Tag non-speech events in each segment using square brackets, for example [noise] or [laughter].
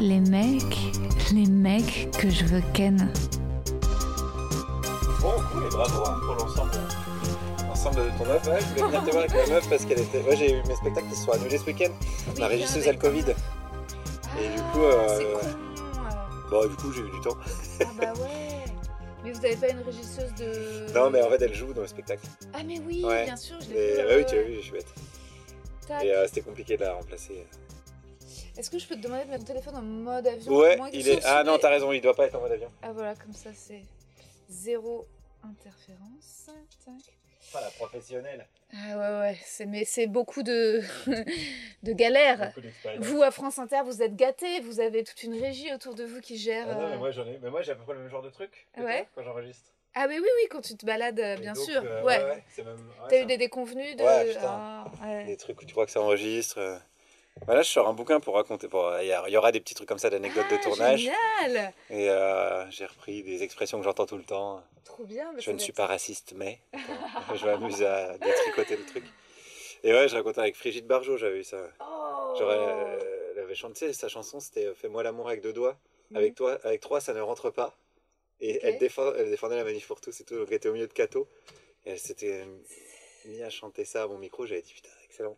Les mecs, les mecs que je veux ken. Bon, cool et bravo hein, pour l'ensemble. L'ensemble de ton meuf, ouais, je voulais venir te voir avec ma meuf parce qu'elle était. Moi j'ai eu mes spectacles qui se sont annulés ce week-end. Ma régisseuse a le Covid. Et du coup, euh, euh. Bon, du coup, j'ai eu du temps. Ah bah ouais. Mais vous avez pas une régisseuse de. Non, mais en fait, elle joue dans le spectacle. Ah mais oui, Ouais. bien sûr, je l'ai vu. ouais, oui, tu as vu, je suis bête. Tac. Et euh, c'était compliqué de la remplacer. Est-ce que je peux te demander de mettre ton téléphone en mode avion Ouais, Moi, il est. Ah non, t'as raison, il doit pas être en mode avion. Ah voilà, comme ça c'est zéro interférence. Tac. Pas la professionnelle. Ah ouais ouais, c'est mais c'est beaucoup de [laughs] de galères. Beaucoup. Vous à France Inter, vous êtes gâtés, vous avez toute une régie autour de vous qui gère. Ah non, euh, mais moi j'en ai. Mais moi j'ai à peu près le même genre de truc. que Ouais. toi, Quand j'enregistre. Ah mais oui oui, quand tu te balades, euh, Et bien donc, sûr. euh, ouais. ouais, c'est même. ouais, T'as eu des déconvenus de. Ouais, putain. Ah, ouais. des trucs où tu crois que ça enregistre. Euh. Voilà, je sors un bouquin pour raconter. Il y, y aura des petits trucs comme ça d'anecdotes Ah, de tournage. Génial Et euh, j'ai repris des expressions que j'entends tout le temps. Trop bien. mais Je ne suis pas raciste, mais. Je m'amuse à détricoter le truc. Et ouais, je racontais avec Frigide Barjot, j'avais eu ça. Oh. Genre, elle, elle avait chanté sa chanson, c'était euh, Fais-moi l'amour avec deux doigts. Avec, toi, avec trois, ça ne rentre pas. Et Ok. elle, défend, elle défendait la manif pour tous et tout. Donc elle était au milieu de Cato. Et elle s'était mise à chanter ça à mon micro. J'avais dit Putain, excellent.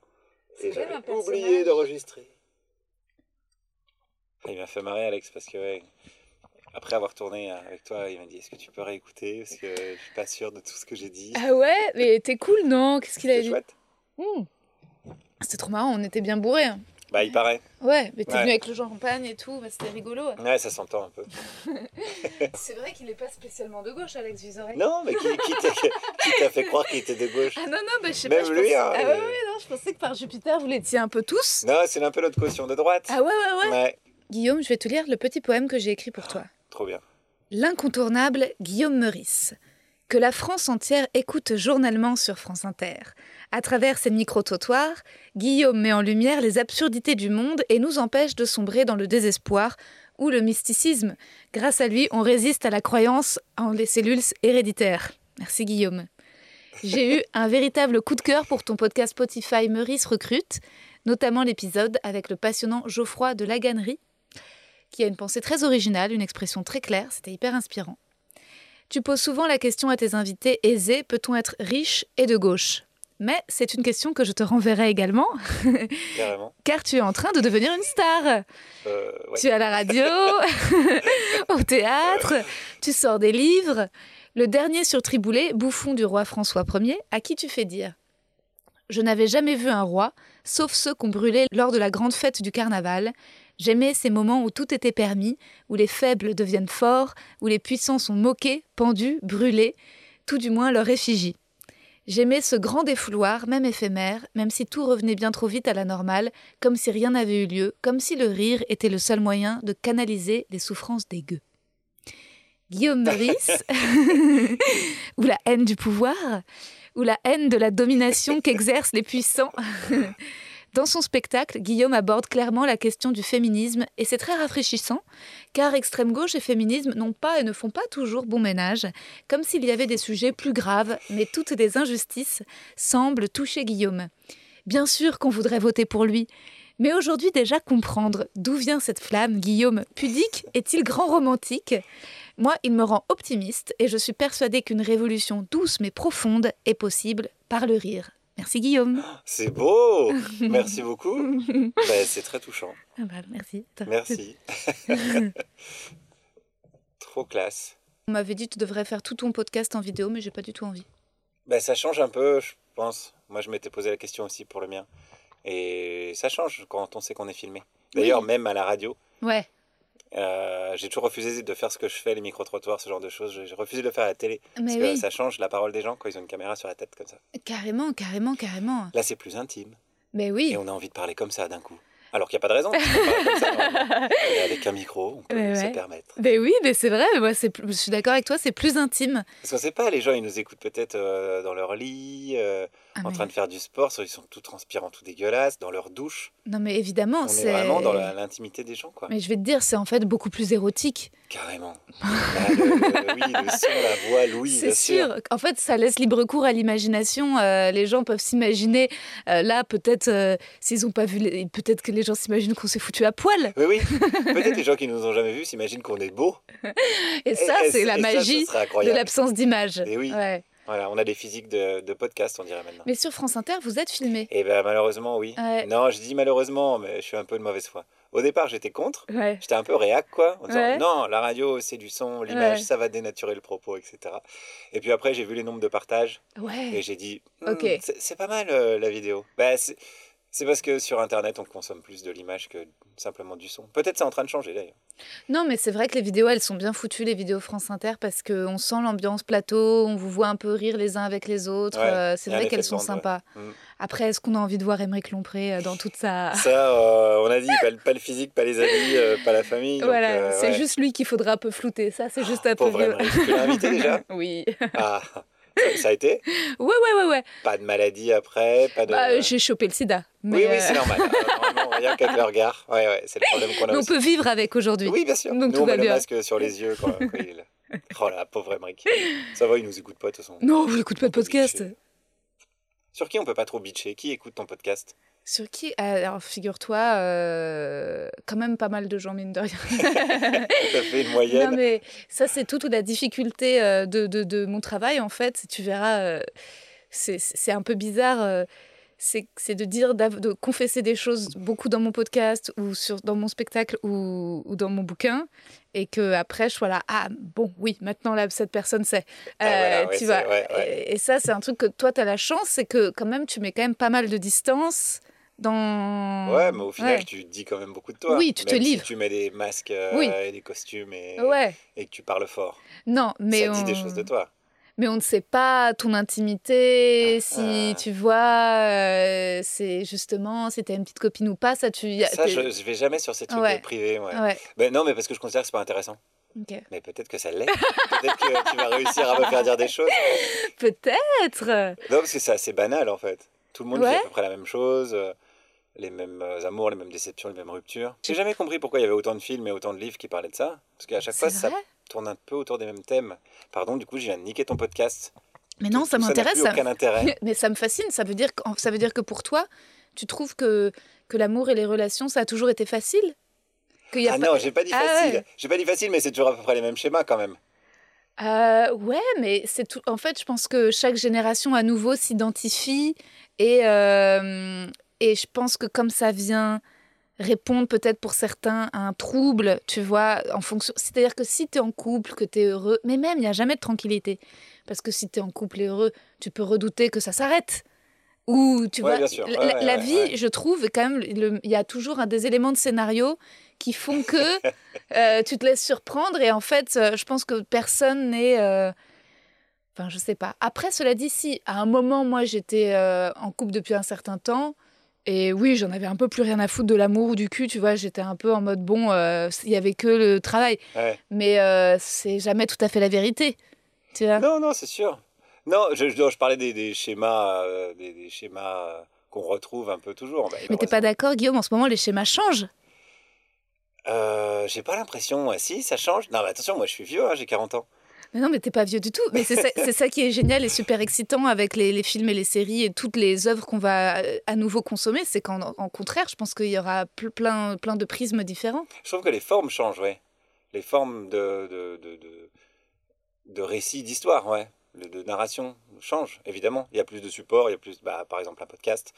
C'est Et quand même j'avais un oublié d'enregistrer. Il m'a fait marrer, Alex, parce que ouais, après avoir tourné avec toi, il m'a dit Est-ce que tu peux réécouter? Parce que je suis pas sûr de tout ce que j'ai dit. Ah ouais, mais t'es cool, non? Qu'est-ce [laughs] qu'il a C'était dit? chouette. Hmm. C'était trop marrant, on était bien bourrés. hein. Bah, il paraît. Ouais, mais t'es Ouais. venu avec le champagne et tout, bah, c'était rigolo. Ouais, ça s'entend un peu. [laughs] C'est vrai qu'il est pas spécialement de gauche, Alex Vizorek. Non, mais qui, qui t'a fait croire qu'il était de gauche Ah non, non, bah, je sais Même pas. je lui, pensais... hein, ah ouais, ouais, non, je pensais que par Jupiter, vous l'étiez un peu tous. Non, c'est un peu notre caution de droite. Ah ouais, ouais, ouais. Ouais, Guillaume, je vais te lire le petit poème que j'ai écrit pour toi. trop bien. L'incontournable Guillaume Meurice, que la France entière écoute journalement sur France Inter. À travers ses micro-trottoirs, Guillaume met en lumière les absurdités du monde et nous empêche de sombrer dans le désespoir ou le mysticisme. Grâce à lui, on résiste à la croyance en les cellules héréditaires. Merci Guillaume. J'ai eu un véritable coup de cœur pour ton podcast Spotify Meurice Recrute, notamment l'épisode avec le passionnant Geoffroy de Laganerie, qui a une pensée très originale, une expression très claire, c'était hyper inspirant. Tu poses souvent la question à tes invités aisés, peut-on être riche et de gauche? Mais c'est une question que je te renverrai également, [laughs] Carrément. car tu es en train de devenir une star. Euh, ouais. Tu es à la radio, [laughs] au théâtre, tu sors des livres. Le dernier sur Triboulet, bouffon du roi François Ier, à qui tu fais dire Je n'avais jamais vu un roi, sauf ceux qu'on brûlait lors de la grande fête du carnaval. J'aimais ces moments où tout était permis, où les faibles deviennent forts, où les puissants sont moqués, pendus, brûlés, tout du moins leur effigie. J'aimais ce grand défouloir, même éphémère, même si tout revenait bien trop vite à la normale, comme si rien n'avait eu lieu, comme si le rire était le seul moyen de canaliser les souffrances des gueux. Guillaume Meurice, [laughs] ou la haine du pouvoir, ou la haine de la domination qu'exercent les puissants. Dans son spectacle, Guillaume aborde clairement la question du féminisme et c'est très rafraîchissant, car extrême gauche et féminisme n'ont pas et ne font pas toujours bon ménage, comme s'il y avait des sujets plus graves, mais toutes les injustices semblent toucher Guillaume. Bien sûr qu'on voudrait voter pour lui, mais aujourd'hui déjà comprendre d'où vient cette flamme, Guillaume, pudique est-il grand romantique? Moi, il me rend optimiste et je suis persuadée qu'une révolution douce mais profonde est possible par le rire. Merci Guillaume. C'est beau Merci beaucoup. [laughs] Bah, c'est très touchant. Ah bah, merci. Merci. [laughs] Trop classe. On m'avait dit que tu devrais faire tout ton podcast en vidéo, mais j'ai pas du tout envie. Bah, ça change un peu, je pense. Moi, je m'étais posé la question aussi pour le mien. Et ça change quand on sait qu'on est filmé. D'ailleurs, Oui. même à la radio, Ouais. Euh, j'ai toujours refusé de faire ce que je fais, les micro-trottoirs, ce genre de choses. J'ai refusé de le faire à la télé. Mais parce que oui, ça change la parole des gens quand ils ont une caméra sur la tête comme ça. carrément, carrément, carrément. Là, c'est plus intime. Mais oui. Et on a envie de parler comme ça d'un coup. Alors qu'il n'y a pas de raison. ça. [laughs] Mais avec un micro, on peut Ouais, se ouais. permettre. Mais oui, mais c'est vrai, moi, c'est plus- je suis d'accord avec toi, c'est plus intime. Parce qu'on sait pas, les gens, ils nous écoutent peut-être euh, dans leur lit, euh, Ah, en mais- train de faire du sport, ils sont tout transpirants, tout dégueulasses, dans leur douche. Non, mais évidemment, On est c'est. vraiment dans l'intimité des gens, quoi. Mais je vais te dire, c'est en fait beaucoup plus érotique. Carrément. [laughs] Bah, le, le- oui, le son, la voix, l'ouïe, c'est sûr. sûr. En fait, ça laisse libre cours à l'imagination. Euh, les gens peuvent s'imaginer. euh, là, peut-être, euh, s'ils n'ont pas vu. les- Peut-être que les gens s'imaginent qu'on s'est foutu à poil. Oui, oui. [laughs] Peut-être les gens qui nous ont jamais vus s'imaginent qu'on est beau. Et ça, Et- et- c'est la et ça, magie de l'absence d'image. Eh oui. Ouais. Voilà, on a des physiques de, de podcast, on dirait maintenant. Mais sur France Inter, vous êtes filmé. Et ben malheureusement, oui. Ouais. Non, je dis malheureusement, mais je suis un peu de mauvaise foi. Au départ, j'étais contre. Ouais. J'étais un peu réac, quoi, en disant Ouais. non, la radio, c'est du son, l'image, ça va dénaturer le propos, etc. Et puis après, j'ai vu les nombres de partages et j'ai dit, Ok. c'est c'est pas mal euh, la vidéo. Bah, c'est parce que sur Internet, on consomme plus de l'image que simplement du son. Peut-être c'est en train de changer d'ailleurs. Non, mais c'est vrai que les vidéos, elles sont bien foutues, les vidéos France Inter, parce qu'on sent l'ambiance plateau, on vous voit un peu rire les uns avec les autres. Ouais, euh, c'est vrai qu'elles sont bande, ouais. sympas. Mm. Après, est-ce qu'on a envie de voir Émeric Lompré euh, dans toute sa. [laughs] Ça, euh, on a dit, pas, le- pas le physique, pas les amis, euh, pas la famille. voilà, c'est ouais. juste lui qu'il faudra un peu flouter. Ça, c'est juste un peu. Émeric. Tu l'as invité déjà [laughs] Oui. Ah, ça, a été? Ouais, ouais, ouais, ouais. Pas de maladie après, pas de... Bah, j'ai chopé le sida. Mais, oui, oui, euh, c'est normal. Euh, [laughs] Normalement, rien qu'avec le regard. Ouais, ouais, c'est le problème qu'on a mais on aussi. peut vivre avec aujourd'hui. Oui, bien sûr. Donc Nous, tout on va met le bien. masque sur les yeux quand, il. Oh là, pauvre Emmerich. Ça va, il nous écoute pas de toute façon. Non, vous n'écoutez pas de podcast. bitcher. Sur qui on peut pas trop bitcher? Qui écoute ton podcast? Sur qui Alors, figure-toi, euh, quand même pas mal de gens, mine de rien. Ça fait une [laughs] Non, moyenne. mais ça, c'est toute la difficulté euh, de, de, de mon travail, en fait. Tu verras, euh, c'est c'est un peu bizarre. Euh, c'est de dire, de confesser des choses beaucoup dans mon podcast ou sur, dans mon spectacle ou, ou dans mon bouquin. Et que après je sois là, ah bon, oui, maintenant là, cette personne sait. Ah, voilà, ouais, tu vois. ouais, ouais. Et, et ça, c'est un truc que toi, tu as la chance, c'est que quand même, tu mets quand même pas mal de distance dans. Ouais, mais au final, Ouais. tu dis quand même beaucoup de toi. Oui, tu te si livres. tu mets des masques euh, Oui. et des costumes et, Ouais, et que tu parles fort. non, mais ça dit des on- choses de toi. Mais on ne sait pas ton intimité, Ah, si ah. tu vois, euh, c'est justement, si t'as une petite copine ou pas, ça tu. Ça, t'es- je, je vais jamais sur ces trucs Ouais. de privé. Ouais. Ouais, Ben non, mais parce que je considère que c'est pas intéressant. ok. Mais peut-être que ça l'est. peut-être que tu vas réussir à me faire dire des choses. Peut-être Non, parce que c'est assez banal en fait. Tout le monde vit Ouais. à peu près la même chose, euh, les mêmes euh, amours, les mêmes déceptions, les mêmes ruptures. J'ai jamais compris pourquoi il y avait autant de films et autant de livres qui parlaient de ça. Parce qu'à chaque fois, C'est ça tourne un peu autour des mêmes thèmes. Pardon, du coup, de niquer ton podcast. Mais non, ça m'intéresse. Ça... [laughs] Mais ça me fascine, ça veut, dire que, ça veut dire que pour toi, tu trouves que, que l'amour et les relations, ça a toujours été facile? Y a Ah pas- non, j'ai pas dit Ah facile. ouais. J'ai pas dit facile, mais c'est toujours à peu près les mêmes schémas quand même. Euh, ouais, mais c'est tout. En fait, je pense que chaque génération à nouveau s'identifie et euh, et je pense que comme ça vient répondre peut-être pour certains à un trouble, tu vois, en fonction. C'est-à-dire que si tu es en couple, que tu es heureux, mais même il n'y a jamais de tranquillité, parce que si tu es en couple et heureux, tu peux redouter que ça s'arrête. Ou tu Ouais, vois, la, Ouais, la- ouais, la ouais, vie, je trouve quand même, il y a toujours un des éléments de scénario qui font que [laughs] euh, tu te laisses surprendre et en fait, euh, je pense que personne n'est. euh, Enfin, je sais pas. Après, cela dit, si à un moment, moi, j'étais en couple depuis un certain temps, et oui, j'en avais un peu plus rien à foutre de l'amour ou du cul, tu vois, j'étais un peu en mode bon, euh, il y avait que le travail. Ouais. Mais euh, c'est jamais tout à fait la vérité. Tu vois Non, non, c'est sûr. Non, je, je, je parlais des, des schémas, euh, des, des schémas euh, qu'on retrouve un peu toujours. Bah, Mais t'es pas d'accord, Guillaume En ce moment, les schémas changent? Euh, j'ai pas l'impression. Ouais, si, ça change. Non, mais attention, moi je suis vieux, hein, j'ai 40 ans. Mais non, mais t'es pas vieux du tout. Mais c'est ça, ça qui est génial et super excitant avec les, films et les séries et toutes les œuvres qu'on va euh, à nouveau consommer. C'est qu'en en contraire, je pense qu'il y aura ple- plein, plein de prismes différents. Je trouve que les formes changent, ouais. Les formes de, de, de, de, de récits, d'histoire, ouais. De, de narration changent, évidemment. Il y a plus de supports, il y a plus, bah, par exemple, un podcast,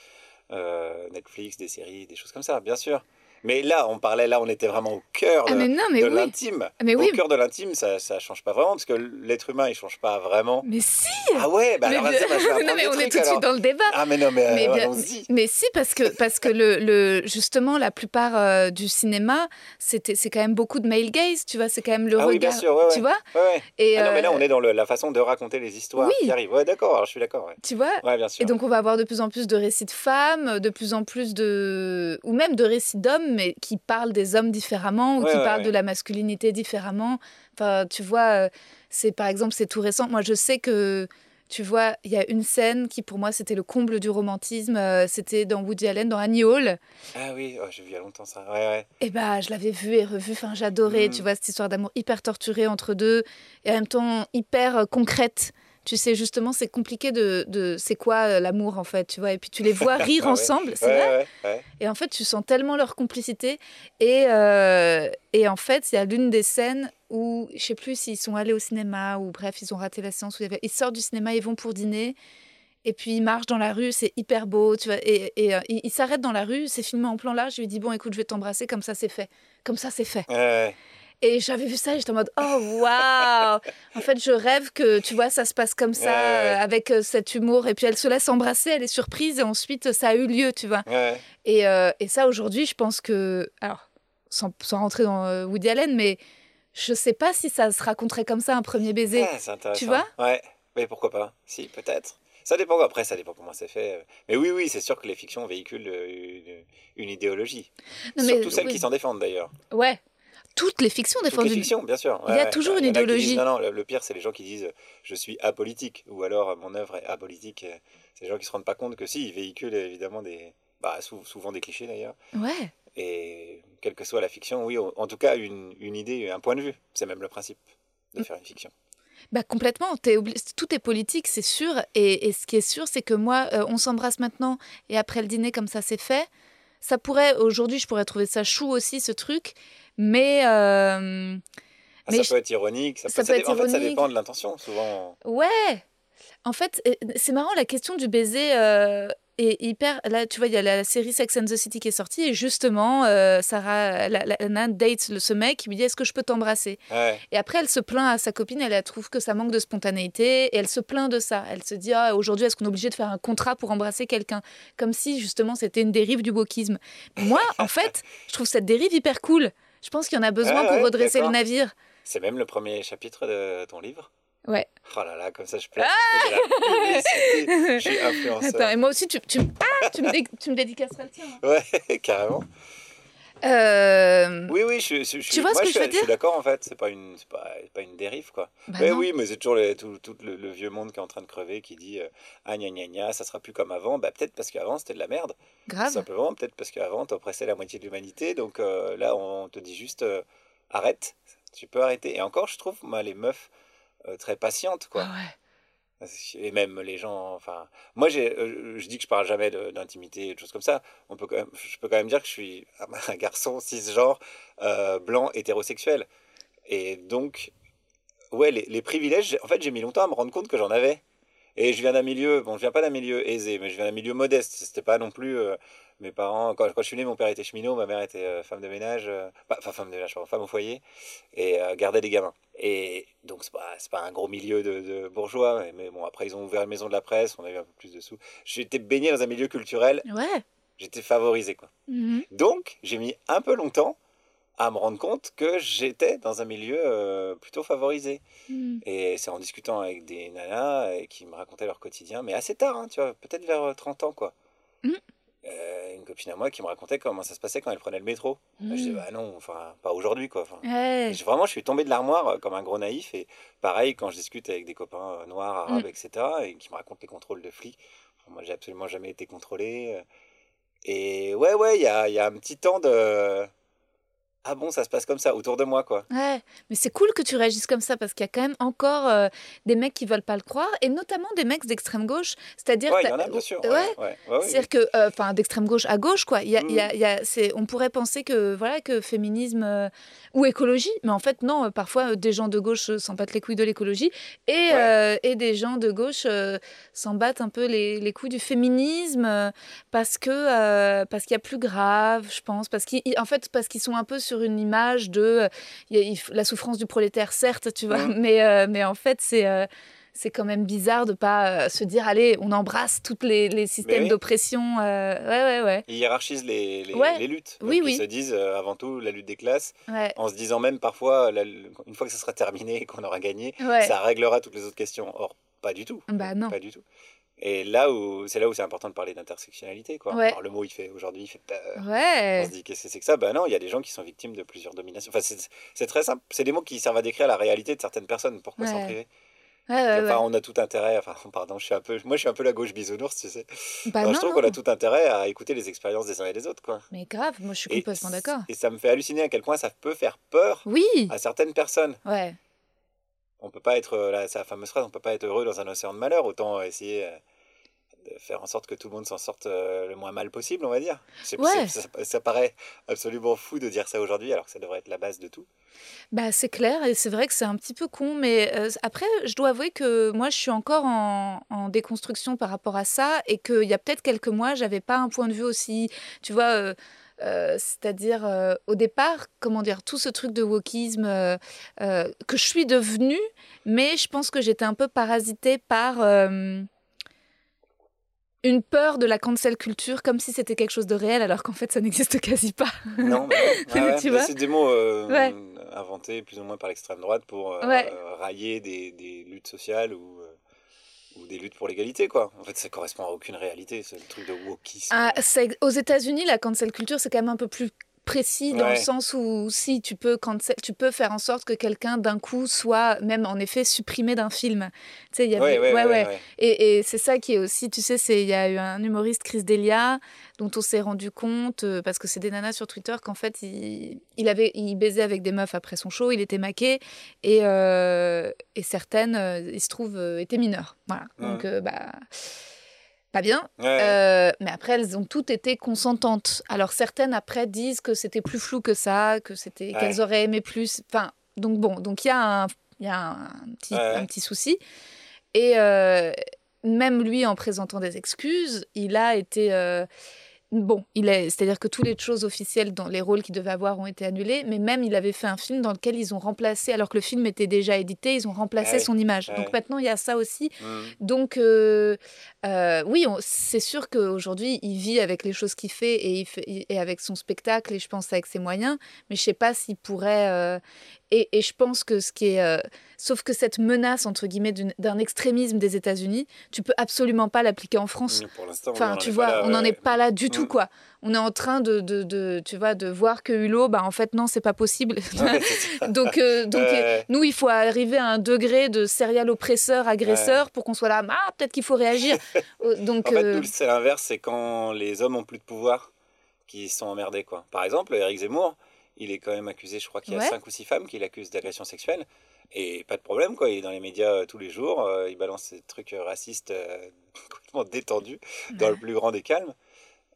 euh, Netflix, des séries, des choses comme ça, bien sûr. Mais là, on parlait, là, on était vraiment au cœur Ah, de, mais non, mais de oui. l'intime. Mais oui. Au cœur de l'intime, ça, ça change pas vraiment, parce que l'être humain, il change pas vraiment. Mais si Ah ouais, bah mais, alors, bah, je vais [laughs] non, apprendre mais des on est tout de suite dans le débat. Ah mais non, mais, Mais euh, bien-. Mais si, parce que, parce que le, le, justement, la plupart euh, du cinéma, c'était, c'est quand même beaucoup de male gaze, tu vois, c'est quand même le Ah oui, bien regard. sûr, ouais, ouais. Tu vois? Ouais. Et, Ah non, mais là, euh, on est dans le- la façon de raconter les histoires Oui. qui arrivent. Ouais, d'accord, alors je suis d'accord. Tu vois? Ouais, bien sûr. Et donc, on va avoir de plus en plus de récits de femmes, de plus en plus de. ou même de récits d'hommes, mais qui parlent des hommes différemment, ou Ouais, qui ouais, parlent ouais. de la masculinité différemment. Enfin, tu vois, euh, c'est par exemple, c'est tout récent. Moi, je sais que. Tu vois, il y a une scène qui, pour moi, c'était le comble du romantisme. euh, c'était dans Woody Allen, dans Annie Hall. Ah oui, oh, j'ai vu il y a longtemps ça. Ouais, ouais. Et bah, je l'avais vu et revu. Enfin, j'adorais, Mhm. tu vois, cette histoire d'amour hyper torturée entre deux et en même temps hyper euh, concrète. Tu sais, justement, c'est compliqué de. de c'est quoi euh, l'amour, en fait, tu vois? Et puis, tu les vois [laughs] rire Ouais. ensemble, c'est ouais, vrai? ouais, ouais. Et en fait, tu sens tellement leur complicité. Et, euh, et en fait, il y a l'une des scènes où, je sais plus s'ils sont allés au cinéma ou bref, ils ont raté la séance. Où. Ils sortent du cinéma, ils vont pour dîner. Et puis, ils marchent dans la rue, c'est hyper beau. Tu vois, et et, euh, ils s'arrêtent dans la rue, c'est filmé en plan là. Je lui dis, bon, écoute, je vais t'embrasser, comme ça, c'est fait. Comme ça, c'est fait. Et j'avais vu ça et j'étais en mode, oh, waouh En fait, je rêve que, tu vois, ça se passe comme ça, Ouais, avec euh, cet humour. Et puis, elle se laisse embrasser, elle est surprise. Et ensuite, ça a eu lieu, tu vois. Ouais. Et, euh, et ça, aujourd'hui, je pense que. Alors, sans, sans rentrer dans euh, Woody Allen, mais je sais pas si ça se raconterait comme ça un premier baiser. Ah, c'est intéressant. Tu vois? Ouais, mais pourquoi pas? Si, peut-être. Ça dépend, après, ça dépend comment c'est fait. Mais oui, oui, c'est sûr que les fictions véhiculent une, une idéologie. Non, mais- Surtout celles oui. qui s'en défendent d'ailleurs. Ouais. Toutes les fictions Toutes défendent les une- fictions, bien sûr. Il y a toujours une idéologie. disent, non, non, le, pire, c'est les gens qui disent je suis apolitique ou alors mon œuvre est apolitique. C'est les gens qui se rendent pas compte que si, ils véhiculent évidemment des. Bah, sou- souvent des clichés d'ailleurs. Ouais. Et quelle que soit la fiction, oui, en tout cas, une, une idée, un point de vue. C'est même le principe de Mm. faire une fiction. Bah complètement, tout est politique, c'est sûr. Et, et ce qui est sûr, c'est que moi, euh, on s'embrasse maintenant et après le dîner, comme ça, c'est fait. Ça pourrait, aujourd'hui, je pourrais trouver ça chou aussi, ce truc. Mais euh, Ah, Mais ça je- peut être ironique. Ça, ça peut, peut ça être dé- En fait, ça ironique. dépend de l'intention. Souvent, ouais, en fait, euh, c'est marrant, la question du baiser euh, est hyper... Là, tu vois, il y a la série Sex and the City qui est sortie et justement, euh, Sarah, la, la, la nana date le- ce mec qui lui dit, est-ce que je peux t'embrasser? Ouais. Et après, elle se plaint à sa copine, elle, elle trouve que ça manque de spontanéité et elle se plaint de ça. Elle se dit ah, aujourd'hui, est-ce qu'on est obligé de faire un contrat pour embrasser quelqu'un? Comme si justement c'était une dérive du wokisme. Moi, en fait, [laughs] je trouve cette dérive hyper cool. Je pense qu'il y en a besoin pour ouais, redresser le navire. C'est même le premier chapitre de ton livre. Ouais. Oh là là, comme ça, je place publicité. Je suis [laughs] influenceur. Attends, et moi aussi, tu, tu, ah, tu, me, dé- tu me dédicaceras le tien. hein. Ouais, [laughs] carrément. Euh, Oui, oui, je, je, je, Tu vois ce moi, que je, je veux suis- dire suis d'accord en fait. C'est pas une, pas, une dérive quoi. bah non. oui, mais c'est toujours les- tout, tout le, le vieux monde qui est en train de crever, qui dit euh, ah gna gna gna, ça sera plus comme avant. Bah peut-être parce qu'avant c'était de la merde. Grave. Simplement, peut-être parce qu'avant t'oppressais la moitié de l'humanité. Donc euh, là, on te dit juste euh, arrête. Tu peux arrêter. Et encore, je trouve moi les meufs euh, très patientes quoi. Ah ouais. Et même les gens, enfin, moi j'ai, euh, je dis que je parle jamais d'intimité et de choses comme ça. On peut quand même, je peux quand même dire que je suis [laughs] un garçon cisgenre, euh, blanc, hétérosexuel. Et donc, ouais, les, les privilèges, en fait, j'ai mis longtemps à me rendre compte que j'en avais. Et je viens d'un milieu, bon, je viens pas d'un milieu aisé, mais je viens d'un milieu modeste. C'était pas non plus euh, mes parents. Quand, quand je suis né, mon père était cheminot, ma mère était euh, femme de ménage, euh, pas- enfin femme de ménage, pardon, femme au foyer, et gardait des gamins. Et donc c'est pas, pas un gros milieu de, de bourgeois, mais, mais bon après ils ont ouvert une maison de la presse, on a eu un peu plus de sous. J'étais baigné dans un milieu culturel, Ouais. j'étais favorisé quoi. Mhm. Donc j'ai mis un peu longtemps à me rendre compte que j'étais dans un milieu euh, plutôt favorisé. Mhm. Et c'est en discutant avec des nanas euh, qui me racontaient leur quotidien, mais assez tard, hein, tu vois, peut-être vers euh, 30 ans, quoi. Mhm. Euh, une copine à moi qui me racontait comment ça se passait quand elle prenait le métro. Je disais, Mhm. bah non, enfin, pas aujourd'hui, quoi. Je- vraiment, je suis tombé de l'armoire euh, comme un gros naïf. Et pareil, quand je discute avec des copains euh, noirs, arabes, etc., et qui me racontent les contrôles de flics, Enfin, moi, j'ai absolument jamais été contrôlé. euh. Et ouais, ouais, il y a, il y a un petit temps de. Ah bon, ça se passe comme ça autour de moi, quoi. Ouais, mais c'est cool que tu réagisses comme ça parce qu'il y a quand même encore euh, des mecs qui veulent pas le croire et notamment des mecs d'extrême gauche. C'est-à-dire, Ouais, il y en a, bien sûr. Ouais. Ouais. C'est-à-dire que, euh, enfin, d'extrême gauche à gauche, quoi. Il y a, y a- Mm. y a- on pourrait penser que, voilà, que féminisme euh, ou écologie, mais en fait, non. Parfois, des gens de gauche s'en battent les couilles de l'écologie et, et des gens de gauche s'en battent un peu les, les couilles du féminisme parce que parce qu'il y a plus grave, je pense, parce fait, parce qu'ils sont un peu sur une image de la souffrance du prolétaire, certes, tu vois, Mm. mais euh, mais en fait, c'est euh, c'est quand même bizarre de pas euh, se dire allez on embrasse tous les, les systèmes oui. d'oppression euh, ouais ouais ouais Ils hiérarchisent les, les, Ouais. les luttes. Oui, Donc, oui. Ils se disent euh, avant tout la lutte des classes, ouais en se disant même parfois, la- une fois que ça sera terminé et qu'on aura gagné, ouais ça réglera toutes les autres questions. Or, pas du tout. Bah, non. Pas du tout. Et là où c'est là où c'est important de parler d'intersectionnalité, quoi. Ouais. Alors, le mot, il fait aujourd'hui, il fait peur. On ouais se dit qu'est-ce que c'est que ça? Ben non, il y a des gens qui sont victimes de plusieurs dominations. Enfin, c'est très simple. C'est des mots qui servent à décrire la réalité de certaines personnes. Pourquoi s'en Ouais. priver? Ouais, ouais, Enfin, ouais. on a tout intérêt. Enfin, [laughs] pardon, je suis un peu. Moi, je suis un peu la gauche bisounours, tu sais. Bah, Alors, non, je trouve qu'on a tout intérêt à écouter les expériences des uns et des autres, quoi. mais grave moi je suis complètement d'accord Et ça me fait halluciner à quel point ça peut faire peur oui à certaines personnes. ouais On peut pas être, euh, là, c'est la fameuse phrase, on peut pas être heureux dans un océan de malheur. Autant essayer euh, de faire en sorte que tout le monde s'en sorte euh, le moins mal possible, on va dire. Ouais. ça, ça paraît absolument fou de dire ça aujourd'hui, alors que ça devrait être la base de tout. Bah, c'est clair, et c'est vrai que c'est un petit peu con, mais euh, après, je dois avouer que moi, je suis encore en, en déconstruction par rapport à ça, et qu'il y a peut-être quelques mois, j'avais pas un point de vue aussi, tu vois, euh, euh, c'est-à-dire euh, au départ, comment dire, tout ce truc de wokisme euh, que je suis devenue, mais je pense que j'étais un peu parasitée par une peur de la cancel culture, comme si c'était quelque chose de réel, alors qu'en fait, ça n'existe quasi pas. Non, [laughs] ouais, vois c'est des mots euh, Ouais. inventés plus ou moins par l'extrême droite pour euh, Ouais. railler des, des luttes sociales ou, euh, ou des luttes pour l'égalité, quoi. En fait, ça correspond à aucune réalité, ce truc de wokisme. Ah, c'est- aux États-Unis, la cancel culture, c'est quand même un peu plus précis dans le sens où si tu peux cancel, tu peux faire en sorte que quelqu'un d'un coup soit même en effet supprimé d'un film. Tu sais, il y avait- Ouais, ouais. Et, et c'est ça qui est aussi, tu sais, c'est il y a eu un humoriste Chris Delia dont on s'est rendu compte euh, parce que c'est des nanas sur Twitter qu'en fait il, il avait il baisait avec des meufs après son show, il était maqué et euh, et certaines, euh, il se trouve, étaient mineures. Voilà. Donc Mhm. euh, bah pas bien. Ouais. Euh, mais après, elles ont toutes été consentantes. Alors certaines après disent que c'était plus flou que ça, que c'était Ouais. qu'elles auraient aimé plus. Enfin, donc bon, donc il y a un, y a un petit, Ouais, un petit souci. Et euh, même lui, en présentant des excuses, il a été euh, Bon, il est, c'est-à-dire que toutes les choses officielles dans les rôles qu'il devait avoir ont été annulés, mais même il avait fait un film dans lequel ils ont remplacé, alors que le film était déjà édité, ils ont remplacé Ah son image. Donc maintenant il y a ça aussi. Donc euh, euh, oui, on- c'est sûr qu'aujourd'hui il vit avec les choses qu'il fait et, il fait et avec son spectacle et je pense avec ses moyens, mais je sais pas s'il pourrait. euh, et, et je pense que ce qui est, euh, sauf que cette menace entre guillemets d'un extrémisme des États-Unis, tu peux absolument pas l'appliquer en France. Pour l'instant, on Enfin, en tu vois, là, on n'en est pas là du tout, Mm. quoi. On est en train de, de, de- tu vois, de voir que Hulot, bah, en fait, non, c'est pas possible. [laughs] [laughs] Donc, euh, donc euh, nous, il faut arriver à un degré de serial oppresseur, agresseur, pour qu'on soit là, ah, peut-être qu'il faut réagir. [laughs] Donc, En fait, c'est l'inverse, c'est quand les hommes ont plus de pouvoir qui sont emmerdés, quoi. Par exemple, Eric Zemmour, il est quand même accusé, je crois qu'il y a Ouais. cinq ou six femmes qui l'accusent d'agression sexuelle. Et pas de problème, quoi. Il est dans les médias euh, tous les jours, euh, il balance ces trucs euh, racistes euh, [laughs] complètement détendus, dans le plus grand des calmes.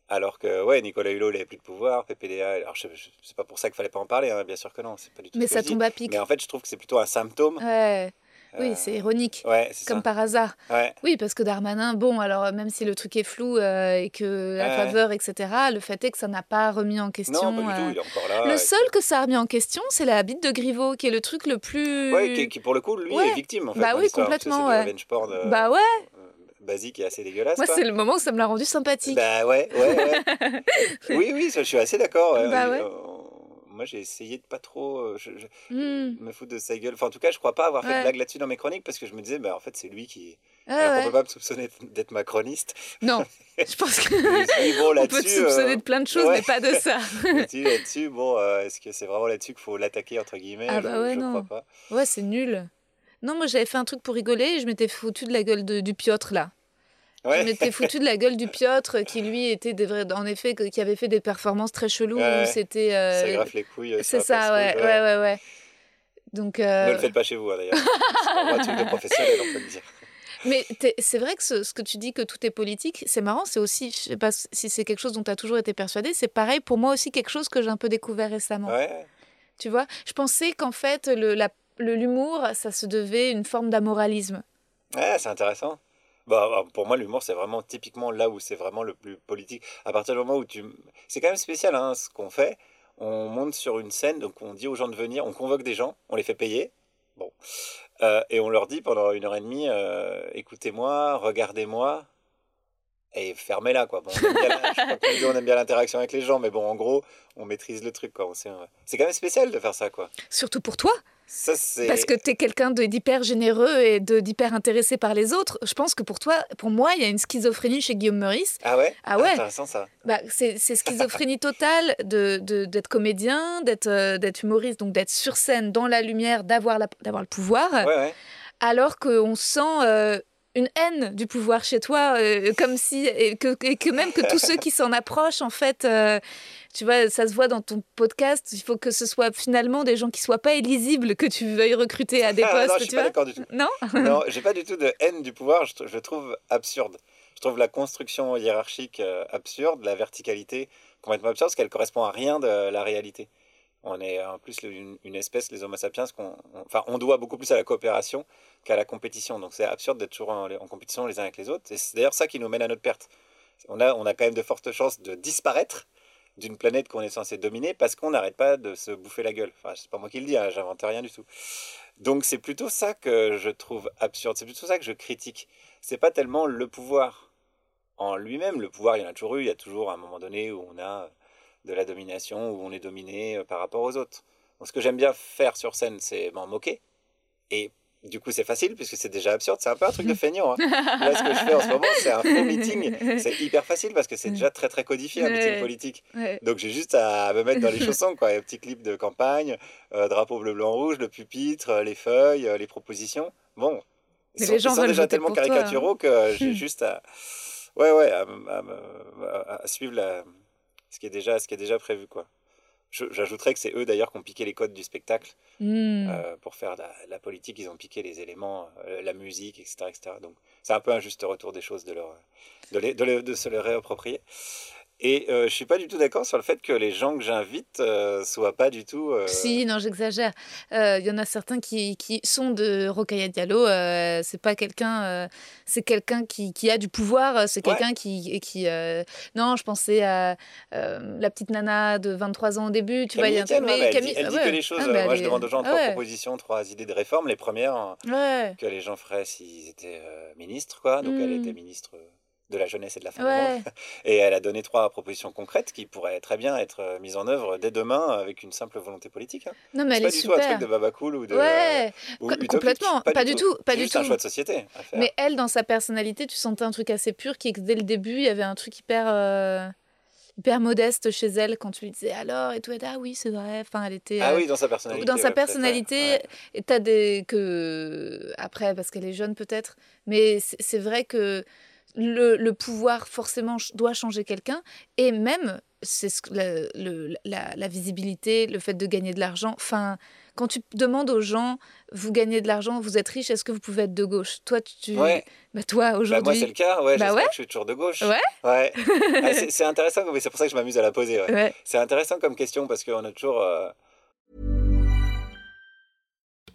Alors que, ouais, Nicolas Hulot, il avait plus de pouvoir, PPDA. Alors, je, je- c'est pas pour ça qu'il fallait pas en parler, hein, bien sûr que non, c'est pas du tout mais ça tombe à pic. Mais en fait, je trouve que c'est plutôt un symptôme. Ouais. Oui, euh, c'est ironique. Ouais, Comme ça. par hasard. Ouais. Oui, parce que Darmanin, bon, alors euh, même si le truc est flou euh, et que la Ouais. faveur, etc., le fait est que ça n'a pas remis en question. Non, pas du tout, il est encore là. Le seul que ça a remis en question, c'est la bite de Griveaux, qui est le truc le plus. Ouais, qui, qui, pour le coup, lui est victime en fait. Bah oui, complètement, C'est revenge porn euh, Bah ouais, basique et assez dégueulasse. moi c'est le moment où ça me l'a rendu sympathique. Bah ouais, ouais, ouais. [laughs] oui, oui, je suis assez d'accord. Bah ouais. Moi, j'ai essayé de pas trop euh, je, je- Hmm. me foutre de sa gueule. Enfin, en tout cas, je crois pas avoir fait Ouais. de blague là-dessus dans mes chroniques parce que je me disais, bah en fait, c'est lui qui. Ah Alors ouais. peut pas me soupçonner d'être macroniste. Non, [laughs] je pense que. Dit, bon, On peut te soupçonner euh, de plein de choses, ouais. mais pas de ça. [laughs] là-dessus, bon, euh, est-ce que c'est vraiment là-dessus qu'il faut l'attaquer entre guillemets? Ah Je- bah ouais, je, non. crois pas. Ouais, c'est nul. Non, moi j'avais fait un truc pour rigoler et je m'étais foutu de la gueule de- du Piotr là. Ouais. Tu m'étais foutu de la gueule du Piotr qui lui était des vrais, en effet qui avait fait des performances très cheloues Ouais, c'était. euh, Ça graffe les couilles. euh, c'est ça, ouais, ouais, ouais, ouais. Donc. euh, Ne le faites pas chez vous, hein, d'ailleurs. c'est un truc de professionnel, on peut le dire. [laughs] Mais c'est vrai que ce, ce que tu dis que tout est politique, c'est marrant, c'est aussi, je sais pas si c'est quelque chose dont tu as toujours été persuadé, c'est pareil pour moi aussi quelque chose que j'ai un peu découvert récemment. Ouais. Tu vois, je pensais qu'en fait, le- l'humour, ça se devait une forme d'amoralisme. Ouais, c'est intéressant. Bah, bah, pour moi, l'humour, c'est vraiment typiquement là où c'est vraiment le plus politique. À partir du moment où tu... C'est quand même spécial hein, ce qu'on fait. On monte sur une scène, donc on dit aux gens de venir, on convoque des gens, on les fait payer. Bon. Euh, et on leur dit pendant une heure et demie, euh, écoutez-moi, regardez-moi, et fermez-la, quoi. Bon, on, aime bien on aime bien l'interaction avec les gens, mais bon, en gros, on maîtrise le truc, quoi. Sait- C'est quand même spécial de faire ça, quoi. Surtout pour toi, Ça, parce que tu es quelqu'un d'hyper généreux et d'hyper intéressé par les autres. Je pense que pour toi, pour moi, il y a une schizophrénie chez Guillaume Meurice. Ah ouais? Ah ouais. Intéressant, ça. Bah, c'est c'est schizophrénie totale de de- d'être comédien, d'être euh, d'être humoriste, donc d'être sur scène, dans la lumière, d'avoir la- d'avoir le pouvoir. Ouais, ouais. alors qu'on sent euh, une haine du pouvoir chez toi, euh, comme si, et que, et que même que tous ceux qui s'en approchent, en fait, euh, tu vois, ça se voit dans ton podcast, il faut que ce soit finalement des gens qui soient pas illisibles, que tu veuilles recruter à [laughs] des postes, non, je suis tu pas d'accord du tout. Non [laughs] non, j'ai pas du tout de haine du pouvoir. Je, je trouve absurde. Je trouve la construction hiérarchique euh, absurde, la verticalité complètement absurde, parce qu'elle correspond à rien de la réalité. On est en plus une, espèce, les Homo sapiens, qu'on, on- enfin, on doit beaucoup plus à la coopération qu'à la compétition. Donc c'est absurde d'être toujours en, en compétition les uns avec les autres. Et c'est d'ailleurs ça qui nous mène à notre perte. On a, on a quand même de fortes chances de disparaître d'une planète qu'on est censé dominer parce qu'on n'arrête pas de se bouffer la gueule. Enfin, c'est pas moi qui le dis, hein, j'invente rien du tout. Donc c'est plutôt ça que je trouve absurde, c'est plutôt ça que je critique. C'est pas tellement le pouvoir en lui-même. Le pouvoir, il y en a toujours eu, il y a toujours un moment donné où on a de la domination, où on est dominé euh, par rapport aux autres. Donc ce que j'aime bien faire sur scène, c'est m'en moquer. Et du coup, c'est facile puisque c'est déjà absurde. C'est un peu un truc de [laughs] feignant. hein. Là, ce que je fais en ce moment, c'est un faux meeting. [laughs] C'est hyper facile parce que c'est déjà très très codifié un meeting politique. Ouais. Donc j'ai juste à me mettre dans les chaussons, quoi. Un petit clip de campagne, euh, drapeau bleu, blanc, rouge, le pupitre, euh, les feuilles, les propositions. Bon, ils sont, les gens ils sont veulent déjà tellement toi, hein. caricaturaux que j'ai [laughs] juste à, ouais, ouais, à, m- à me- à- à suivre la, ce qui est déjà, ce qui est déjà prévu, quoi. J'ajouterais que c'est eux d'ailleurs qui ont piqué les codes du spectacle Hmm. euh, pour faire la, la politique. Ils ont piqué les éléments, euh, la musique, etc., etc. Donc c'est un peu un juste retour des choses de leur, de, les- de, les- de se les réapproprier. Et euh, je suis pas du tout d'accord sur le fait que les gens que j'invite euh, soient pas du tout. euh, Si, non, j'exagère. Euh, Il y en a certains qui, qui sont de Rokhaya Diallo. euh, c'est pas quelqu'un. euh, c'est quelqu'un qui, qui a du pouvoir. euh, C'est Ouais. quelqu'un qui. qui euh, non, je pensais à euh, la petite nana de 23 ans au début. Tu vois, il y a Camille ouais, truc- mais elle, dit, elle ah dit ouais. que les choses. Ah, euh, bah, moi, elle je demande aux gens ah trois ouais. propositions, trois idées de réforme. Les premières, Ouais. que les gens feraient s'ils étaient euh, ministres, quoi. Donc elle Mm. était ministre de la jeunesse et de la fin Ouais. du monde. [laughs] Et elle a donné trois propositions concrètes qui pourraient très bien être euh, mises en œuvre dès demain avec une simple volonté politique. hein. Non, mais C'est elle pas est du tout un truc de baba cool ou de Ouais. euh, ou complètement. Pas du tout, pas C'est du juste un tout. choix de société à faire. Mais elle, dans sa personnalité, tu sentais un truc assez pur qui, dès le début, il y avait un truc hyper. euh, hyper modeste chez elle quand tu lui disais alors? et tout et ah oui c'est vrai enfin elle était ah oui, dans sa personnalité. dans sa ouais, personnalité, ouais. et t'as des que après parce qu'elle est jeune peut-être, mais c'est vrai que le, le pouvoir forcément doit changer quelqu'un et même c'est ce la, le- la, la visibilité, le fait de gagner de l'argent. Enfin, quand tu demandes aux gens, vous gagnez de l'argent, vous êtes riche, est-ce que vous pouvez être de gauche? Toi, tu, Ouais. bah toi Bah, moi, aujourd'hui, c'est le cas. Ouais, Bah j'espère ouais. que je suis toujours de gauche. Ouais. Ouais. [laughs] Ah, c'est intéressant, c'est pour ça que je m'amuse à la poser. C'est intéressant comme question parce qu'on a toujours. euh,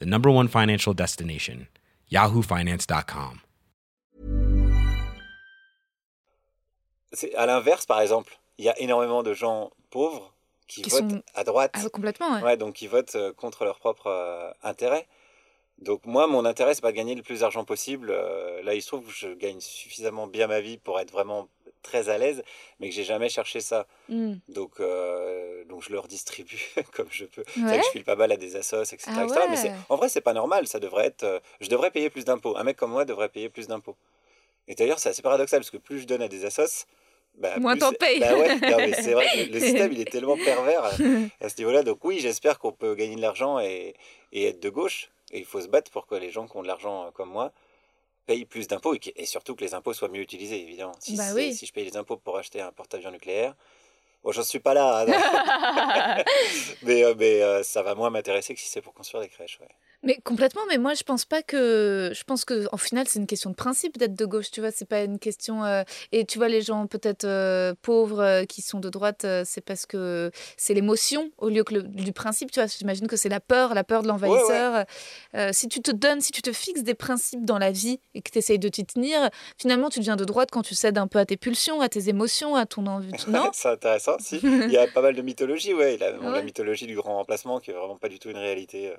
the number one financial destination, yahoofinance.com. c'est- à l'inverse, par exemple, il y a énormément de gens pauvres qui, Qui votent sont- à droite. Ah, complètement. ouais. Ouais, donc qui votent euh, contre leur propre euh, intérêt. Donc moi, mon intérêt, c'est pas de gagner le plus d'argent possible. Euh, là, il se trouve que je gagne suffisamment bien ma vie pour être vraiment très à l'aise, mais que j'ai jamais cherché ça. Hmm. Donc, euh, donc je le redistribue [laughs] comme je peux. C'est Ouais. vrai que je file pas mal à des assos, etc. Ah etc. Mais c'est- en vrai, c'est pas normal. Ça devrait être. euh, je devrais payer plus d'impôts. Un mec comme moi devrait payer plus d'impôts. Et d'ailleurs, c'est assez paradoxal parce que plus je donne à des assos, bah, Moins t'en payes. Bah ouais, non, mais c'est vrai, que le, le système il est tellement [laughs] pervers à, à ce niveau-là. Donc oui, j'espère qu'on peut gagner de l'argent et, et être de gauche. Et il faut se battre pour que les gens qui ont de l'argent euh, comme moi payent plus d'impôts et, surtout que les impôts soient mieux utilisés, évidemment. Si, Bah oui. si je paye les impôts pour acheter un porte-avions nucléaire, bon, j'en suis pas là, hein, [laughs] [laughs] mais, euh, mais euh, ça va moins m'intéresser que si c'est pour construire des crèches. ouais. Mais complètement, mais moi je pense pas que. Je pense que en final c'est une question de principe d'être de gauche, tu vois, c'est pas une question. euh, Et tu vois, les gens peut-être euh, pauvres euh, qui sont de droite, c'est parce que c'est l'émotion au lieu que le, du principe, tu vois. J'imagine que c'est la peur, la peur de l'envahisseur. Si tu te donnes, si tu te fixes des principes dans la vie et que tu essayes de t'y tenir, finalement tu deviens de droite quand tu cèdes un peu à tes pulsions, à tes émotions, à ton envie. [laughs] Non? C'est intéressant, si. [laughs] Il y a pas mal de mythologie, ouais. La, la mythologie du grand remplacement, qui est vraiment pas du tout une réalité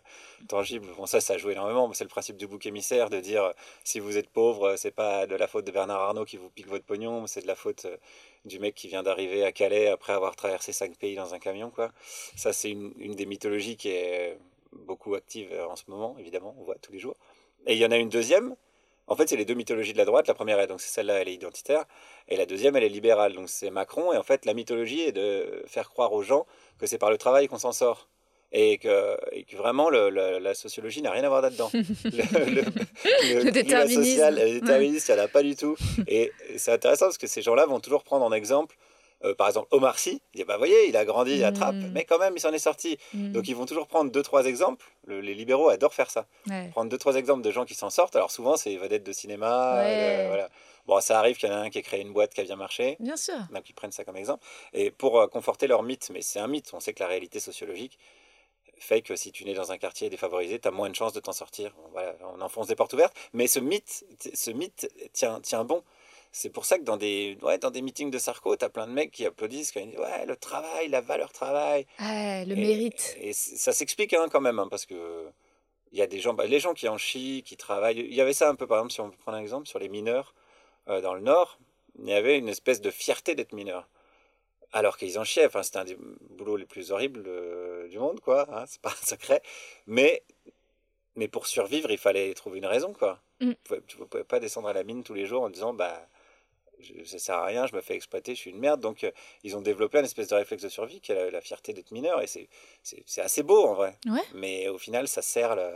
tangible. Bon, ça, ça joue énormément. C'est le principe du bouc émissaire de dire euh, si vous êtes pauvre, euh, c'est pas de la faute de Bernard Arnault qui vous pique votre pognon, c'est de la faute euh, du mec qui vient d'arriver à Calais après avoir traversé cinq pays dans un camion, quoi. Ça, c'est une, des mythologies qui est beaucoup active en ce moment, évidemment, on voit tous les jours. Et il y en a une deuxième. En fait, c'est les deux mythologies de la droite. La première, est donc c'est celle-là, elle est identitaire. Et la deuxième, elle est libérale. Donc c'est Macron. Et en fait, la mythologie est de faire croire aux gens que c'est par le travail qu'on s'en sort. Et que, et que vraiment, le- le- la sociologie n'a rien à voir là-dedans. [laughs] le, le- déterminisme. social, le déterminisme, il n'y en a pas du tout. Et, c'est intéressant parce que ces gens-là vont toujours prendre en exemple, euh, par exemple, Omar Sy. Il dit, bah, voyez, il a grandi à Trappes, Mm. mais quand même, il s'en est sorti. Mm. Donc ils vont toujours prendre deux, trois exemples. Le- les libéraux adorent faire ça Ouais. prendre deux trois exemples de gens qui s'en sortent. Alors souvent c'est vedettes de cinéma. Ouais. euh, voilà. Bon, ça arrive qu'il y en a un qui a créé une boîte qui a bien marché. Bien sûr. Donc ils prennent ça comme exemple. Et pour euh, conforter leur mythe, mais c'est un mythe. On sait que la réalité sociologique fait que si tu nais dans un quartier défavorisé, tu as moins de chances de t'en sortir. Bon, voilà, on enfonce des portes ouvertes. Mais ce mythe, ce mythe tient, tient bon. C'est pour ça que dans des, ouais, dans des meetings de Sarko, tu as plein de mecs qui applaudissent, qui disent Ouais, le travail, la valeur travail. Ouais, le Et- mérite. Et, ça s'explique hein, quand même, hein, parce que il y a des gens, bah, les gens qui en chient, qui travaillent. Il y avait ça un peu, par exemple, si on prend un exemple sur les mineurs euh, dans le Nord, il y avait une espèce de fierté d'être mineur. Alors qu'ils en chiaient, enfin, c'était un des boulots les plus horribles euh, du monde, quoi, hein, c'est pas un secret. Mais, mais pour survivre, il fallait trouver une raison, quoi. Mm. Tu ne pouvais pas descendre à la mine tous les jours en disant, bah, je, ça sert à rien, je me fais exploiter, je suis une merde. Donc, euh, ils ont développé un espèce de réflexe de survie qui est la, la fierté d'être mineur. Et c'est assez beau en vrai. Ouais. Mais au final, ça sert le,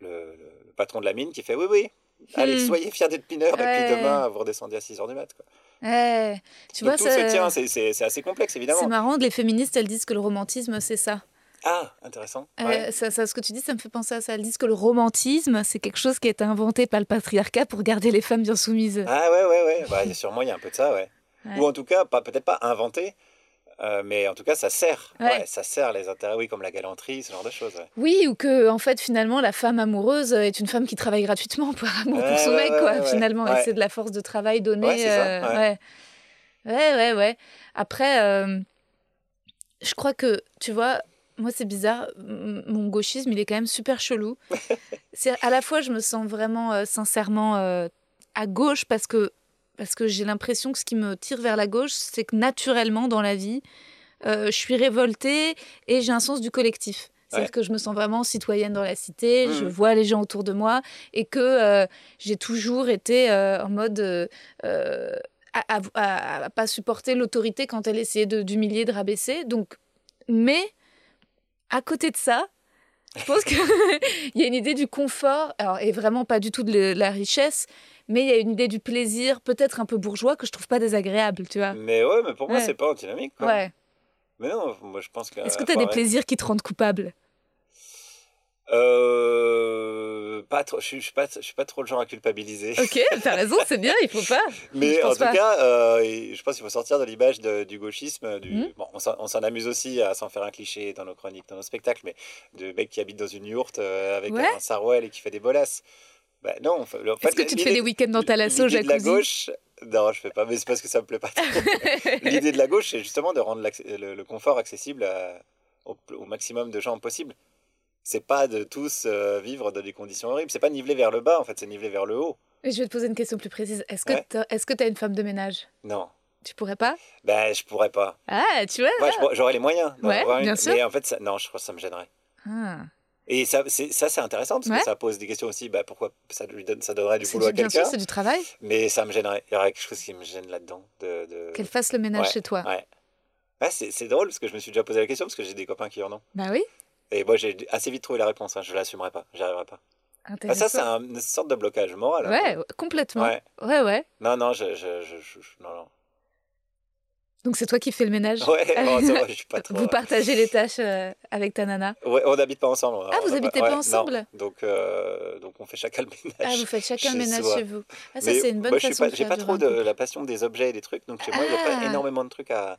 le, le patron de la mine qui fait oui, oui, allez, Hmm. soyez fiers d'être mineur. Et puis demain, vous redescendez à 6 heures du mat. Quoi. Ouais. Tu Donc vois, tout ça- se tient, c'est- c'est c'est assez complexe c'est évidemment. marrant que les féministes, elles disent que le romantisme, c'est ça. Ah, intéressant. Euh, ça, ça, ce que tu dis, ça me fait penser à ça. Elles disent que le romantisme, c'est quelque chose qui a été inventé par le patriarcat pour garder les femmes bien soumises. Ah ouais, ouais, ouais. Bah, sûrement, il y a un peu de ça, ouais. Ouais. Ou en tout cas, peut-être pas inventé, euh, mais en tout cas, ça sert. Ouais. Ouais, ça sert les intérêts, oui, comme la galanterie, ce genre de choses. ouais. Oui, ou que en fait finalement la femme amoureuse est une femme qui travaille gratuitement pour amour pour son mec quoi. finalement, c'est de la force de travail donnée. Ouais, euh, ouais. ouais. Après, euh, je crois que tu vois, moi c'est bizarre, mon gauchisme il est quand même super chelou. [laughs] c'est à la fois je me sens vraiment euh, sincèrement euh, à gauche parce que parce que j'ai l'impression que ce qui me tire vers la gauche, c'est que naturellement dans la vie, euh, je suis révoltée et j'ai un sens du collectif. C'est-à-dire Ouais. que je me sens vraiment citoyenne dans la cité, je Mhm. vois les gens autour de moi et que euh, j'ai toujours été euh, en mode à, à- pas supporter l'autorité quand elle essayait de- d'humilier, de, rabaisser. Donc, mais à côté de ça, je pense qu'il [laughs] y a une idée du confort, alors, et vraiment pas du tout de la richesse, mais il y a une idée du plaisir, peut-être un peu bourgeois, que je trouve pas désagréable, tu vois. Mais ouais, mais pour moi, Ouais. c'est pas antinomique. Quoi. Ouais. Mais non, moi, je pense que. Est-ce que tu as des plaisirs qui te rendent coupable? Euh, pas trop, je suis, pas, je suis pas trop le genre à culpabiliser. Ok, t'as raison, c'est bien, il faut pas. [laughs] Mais en tout pas. cas, euh, je pense qu'il faut sortir de l'image du gauchisme. Du, Mhm. bon, on s'en on s'en amuse aussi à s'en faire un cliché dans nos chroniques, dans nos spectacles, mais de mec qui habite dans une yourte euh, avec Ouais. un sarouel et qui fait des bolasses. Ben non, en fait, Est-ce que tu te fais des week-ends dans ta lasso, de la gauche, non, je fais pas, mais c'est parce que ça me plaît pas. [laughs] L'idée de la gauche, c'est justement de rendre le, le confort accessible à- au, au maximum de gens possible. c'est pas de tous euh, vivre dans des conditions horribles. C'est pas nivelé vers le bas, en fait, c'est nivelé vers le haut. Et je vais te poser une question plus précise. Est-ce que Ouais. tu as une femme de ménage? Non. Tu pourrais pas? Ben, je pourrais pas. Ah, tu vois Ouais, j'aurais les moyens. Ouais, une, bien sûr. Mais en fait, ça, non, je crois que ça me gênerait. Ah. Et ça, c'est, ça, c'est intéressant parce Ouais. que ça pose des questions aussi. Bah, pourquoi ça, lui donne, ça donnerait du boulot à du- Bien sûr, quelqu'un c'est du travail. Mais ça me gênerait. Il y aurait quelque chose qui me gêne là-dedans. De, de... Qu'elle fasse le ménage Ouais, chez toi. Ouais. Ouais, c'est, c'est drôle parce que je me suis déjà posé la question parce que j'ai des copains qui en ont. Bah oui. Et moi, j'ai assez vite trouvé la réponse. Hein. Je l'assumerai pas. J'y arriverai pas. Ah, Intéressant. ça, c'est un- une sorte de blocage moral. Ouais, complètement. Ouais. Ouais. Non, non, je, je, je, je- je- non, non. Donc c'est toi qui fais le ménage. Ouais, [laughs] ça va, je suis pas [laughs] trop. Vous partagez les tâches euh, avec ta nana. Ouais, on n'habite pas ensemble. Ah, On vous a habitez pas ouais, ensemble? Non. Donc, euh, donc, on fait chacun le ménage. Ah, vous faites [laughs] chacun le ménage soi. chez vous. Ah, ça, c'est une bonne suis façon pas, de J'ai pas trop de la passion des objets et des trucs, donc chez moi, il n'y a Ah. pas énormément de trucs à,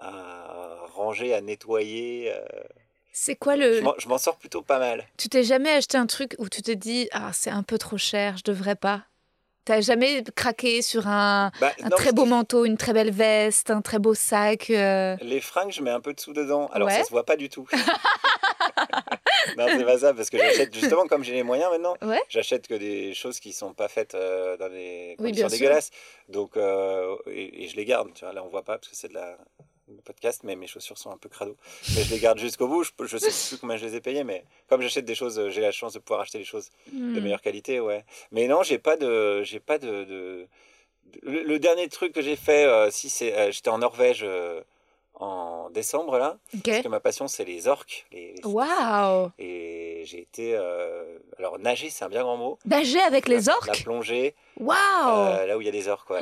à ranger, à nettoyer. euh. C'est quoi le. je m'en sors plutôt pas mal. Tu t'es jamais acheté un truc où tu te dis Ah, c'est un peu trop cher, je devrais pas? T'as jamais craqué sur un, Bah, un non, très beau manteau, une très belle veste, un très beau sac euh, Les fringues, je mets un peu de sous dedans. Alors, Ouais. ça se voit pas du tout. [laughs] non, c'est pas ça, parce que j'achète, justement, comme j'ai les moyens maintenant, Ouais. j'achète que des choses qui sont pas faites euh, dans des Oui, conditions sûr. dégueulasses. Donc, euh, et, et je les garde. Tu vois, là, on voit pas parce que c'est de la le podcast, mais mes chaussures sont un peu crado. Mais je les garde jusqu'au bout. Je, je sais [laughs] plus combien je les ai payées, mais comme j'achète des choses, euh, j'ai la chance de pouvoir acheter des choses de hmm. meilleure qualité, ouais. Mais non, j'ai pas de, j'ai pas de. Le, le dernier truc que j'ai fait, euh, si c'est, euh, j'étais en Norvège euh, en décembre là, parce que ma passion c'est les orques. Les, les- Waouh Et j'ai été, euh, alors nager, c'est un bien grand mot. Nager avec les La- La orques plongée, Waouh là où il y a des orques, ouais.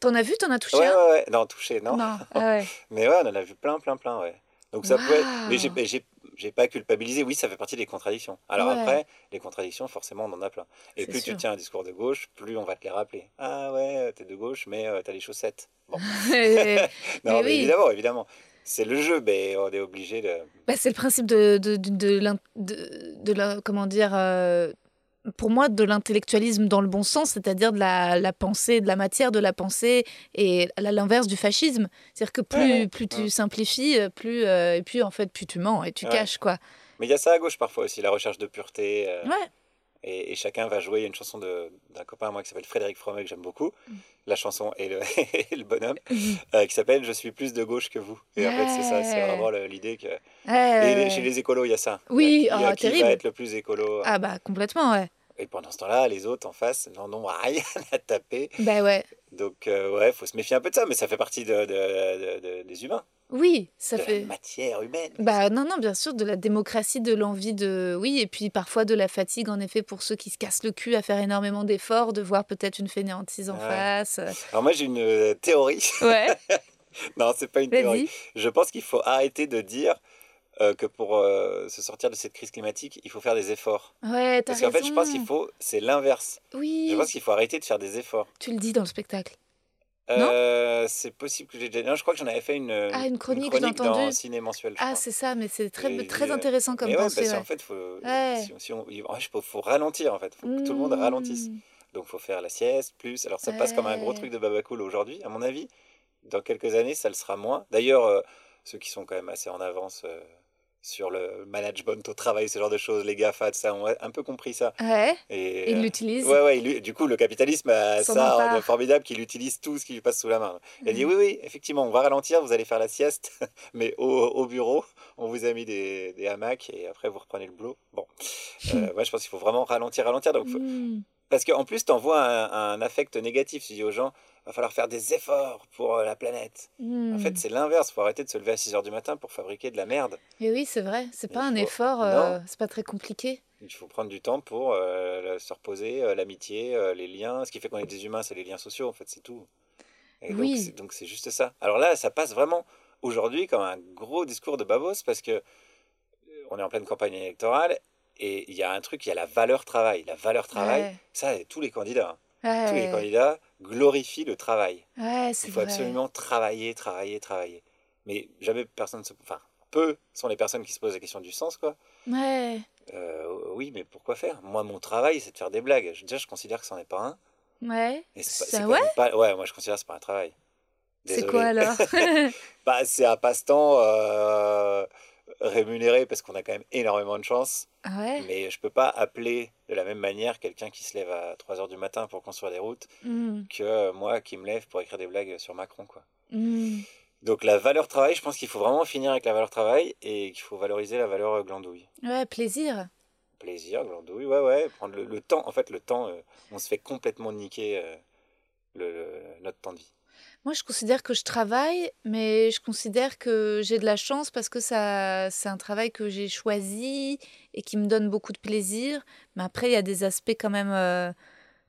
T'en as vu T'en as touché ouais, un ouais, ouais. Non, touché, non. Non. Ah ouais. [laughs] Mais ouais, on en a vu plein, plein, plein, ouais. Donc ça peut être. Mais j'ai, pas culpabilisé. Oui, ça fait partie des contradictions. Alors Ouais. après, les contradictions, forcément, on en a plein. Et plus sûr. tu tiens un discours de gauche, plus on va te les rappeler. Ah ouais, t'es de gauche, mais euh, t'as les chaussettes. Bon. [laughs] [laughs] Non, Mais mais oui. évidemment, évidemment. C'est le jeu, mais on est obligé de. Bah, c'est le principe de, de, de, de- de la- comment dire, euh, pour moi, de l'intellectualisme dans le bon sens, c'est-à-dire de la, la pensée, de la matière de la pensée, et à l'inverse du fascisme. C'est-à-dire que plus, Ouais, ouais. plus tu Ouais. simplifies, plus, euh, et puis en fait, plus tu mens et tu caches, quoi. Mais il y a ça à gauche parfois aussi, la recherche de pureté. euh, Ouais. Et, et chacun va jouer. Il y a une chanson de- d'un copain à moi qui s'appelle Frédéric Fromet que j'aime beaucoup. Mm. La chanson et le, [laughs] et le bonhomme, euh, qui s'appelle Je suis plus de gauche que vous. Et en fait, c'est ça, c'est vraiment l'idée que. Ouais, Et les- ouais. chez les écolos, il y a ça. Oui, qui, ah, qui terrible. va être le plus écolo. Ah bah complètement, ouais. Et pendant ce temps-là, les autres en face n'en ont rien [laughs] à taper. Bah ouais. Donc, euh, ouais, faut se méfier un peu de ça, mais ça fait partie de, de- de- de- des humains, Oui, ça de fait... la matière humaine. Bah non, non, bien sûr, de la démocratie, de l'envie de... Oui, et puis parfois de la fatigue, en effet, pour ceux qui se cassent le cul à faire énormément d'efforts, de voir peut-être une fainéantise en Ouais. face. Alors, moi, j'ai une euh, théorie. Ouais, [laughs] non, c'est pas une théorie. Je pense qu'il faut arrêter de dire euh, que pour euh, se sortir de cette crise climatique, il faut faire des efforts. Ouais, t'as Parce qu'en fait, je pense qu'il faut, c'est l'inverse. Oui, Je pense qu'il faut arrêter de faire des efforts. tu le dis dans le spectacle. Euh, c'est possible que j'ai déjà. Non, je crois que j'en avais fait une, Ah, une chronique, j'ai dans entendu. Ciné Mensuel. Ah, c'est ça, mais c'est très, Et très il, euh, intéressant comme Mais ouais, pensée. parce ouais. fait, faut, Ouais. si, si on, il- pas, faut ralentir en fait. Faut que tout le monde ralentisse. Mmh. Donc, faut faire la sieste plus. Alors, ça passe comme un gros truc de babacool aujourd'hui, à mon avis. Dans quelques années, ça le sera moins. D'ailleurs, euh, ceux qui sont quand même assez en avance euh, sur le management au travail, ce genre de choses, les GAFA, ça, ont un peu compris ça. Ouais, Et, il euh, l'utilise. Ouais, ouais, il- du coup, le capitalisme a ça empare. de formidable qu'il utilise tout ce qui lui passe sous la main. Il a dit Mhm. oui, oui, effectivement, on va ralentir, vous allez faire la sieste, [laughs] mais au, au bureau, on vous a mis des, des hamacs et après vous reprenez le boulot. Bon, euh, [laughs] moi je pense qu'il faut vraiment ralentir, ralentir. Donc, faut- Mmh. Parce qu'en plus, tu envoies un, un affect négatif. Tu dis aux gens, va falloir faire des efforts pour euh, la planète. En fait, c'est l'inverse. faut arrêter de se lever à 6 heures du matin pour fabriquer de la merde. Et oui, c'est vrai, c'est pas un effort, euh, c'est pas très compliqué. Il faut prendre du temps pour euh, se reposer, euh, l'amitié, les liens. Ce qui fait qu'on est des humains, c'est les liens sociaux, en fait, c'est tout. Et donc, Oui. c'est- donc, c'est juste ça. Alors là, ça passe vraiment aujourd'hui comme un gros discours de babos parce que on est en pleine campagne électorale et il y a un truc, il y a la valeur travail. La valeur travail, Ouais. ça, tous les candidats, hein. Ouais, tous les candidats glorifient le travail. ouais Il faut vrai. absolument travailler, travailler, travailler. Mais jamais personne se... Enfin, peu sont les personnes qui se posent la question du sens, quoi. Ouais, Euh, oui, mais pourquoi faire? Moi, mon travail, c'est de faire des blagues. Je- Déjà, je considère que c'en est pas un. ouais. Et c'est pas- Ça, ouais pas- Ouais, moi, je considère que c'est pas un travail. C'est quoi alors? [laughs] Bah, C'est un passe-temps euh, rémunéré parce qu'on a quand même énormément de chance. Ouais Mais je peux pas appeler de la même manière quelqu'un qui se lève à 3 heures du matin pour construire des routes Mm, que moi qui me lève pour écrire des blagues sur Macron. Quoi. mm. Donc la valeur travail, je pense qu'il faut vraiment finir avec la valeur travail et qu'il faut valoriser la valeur euh, glandouille. Ouais, plaisir. Plaisir, glandouille, ouais, ouais. Prendre le, le temps, en fait, le temps, euh, on se fait complètement niquer euh, le, le- notre temps de vie. Moi, je considère que je travaille, mais je considère que j'ai de la chance parce que ça, c'est un travail que j'ai choisi et qui me donne beaucoup de plaisir. Mais après, il y a des aspects quand même euh,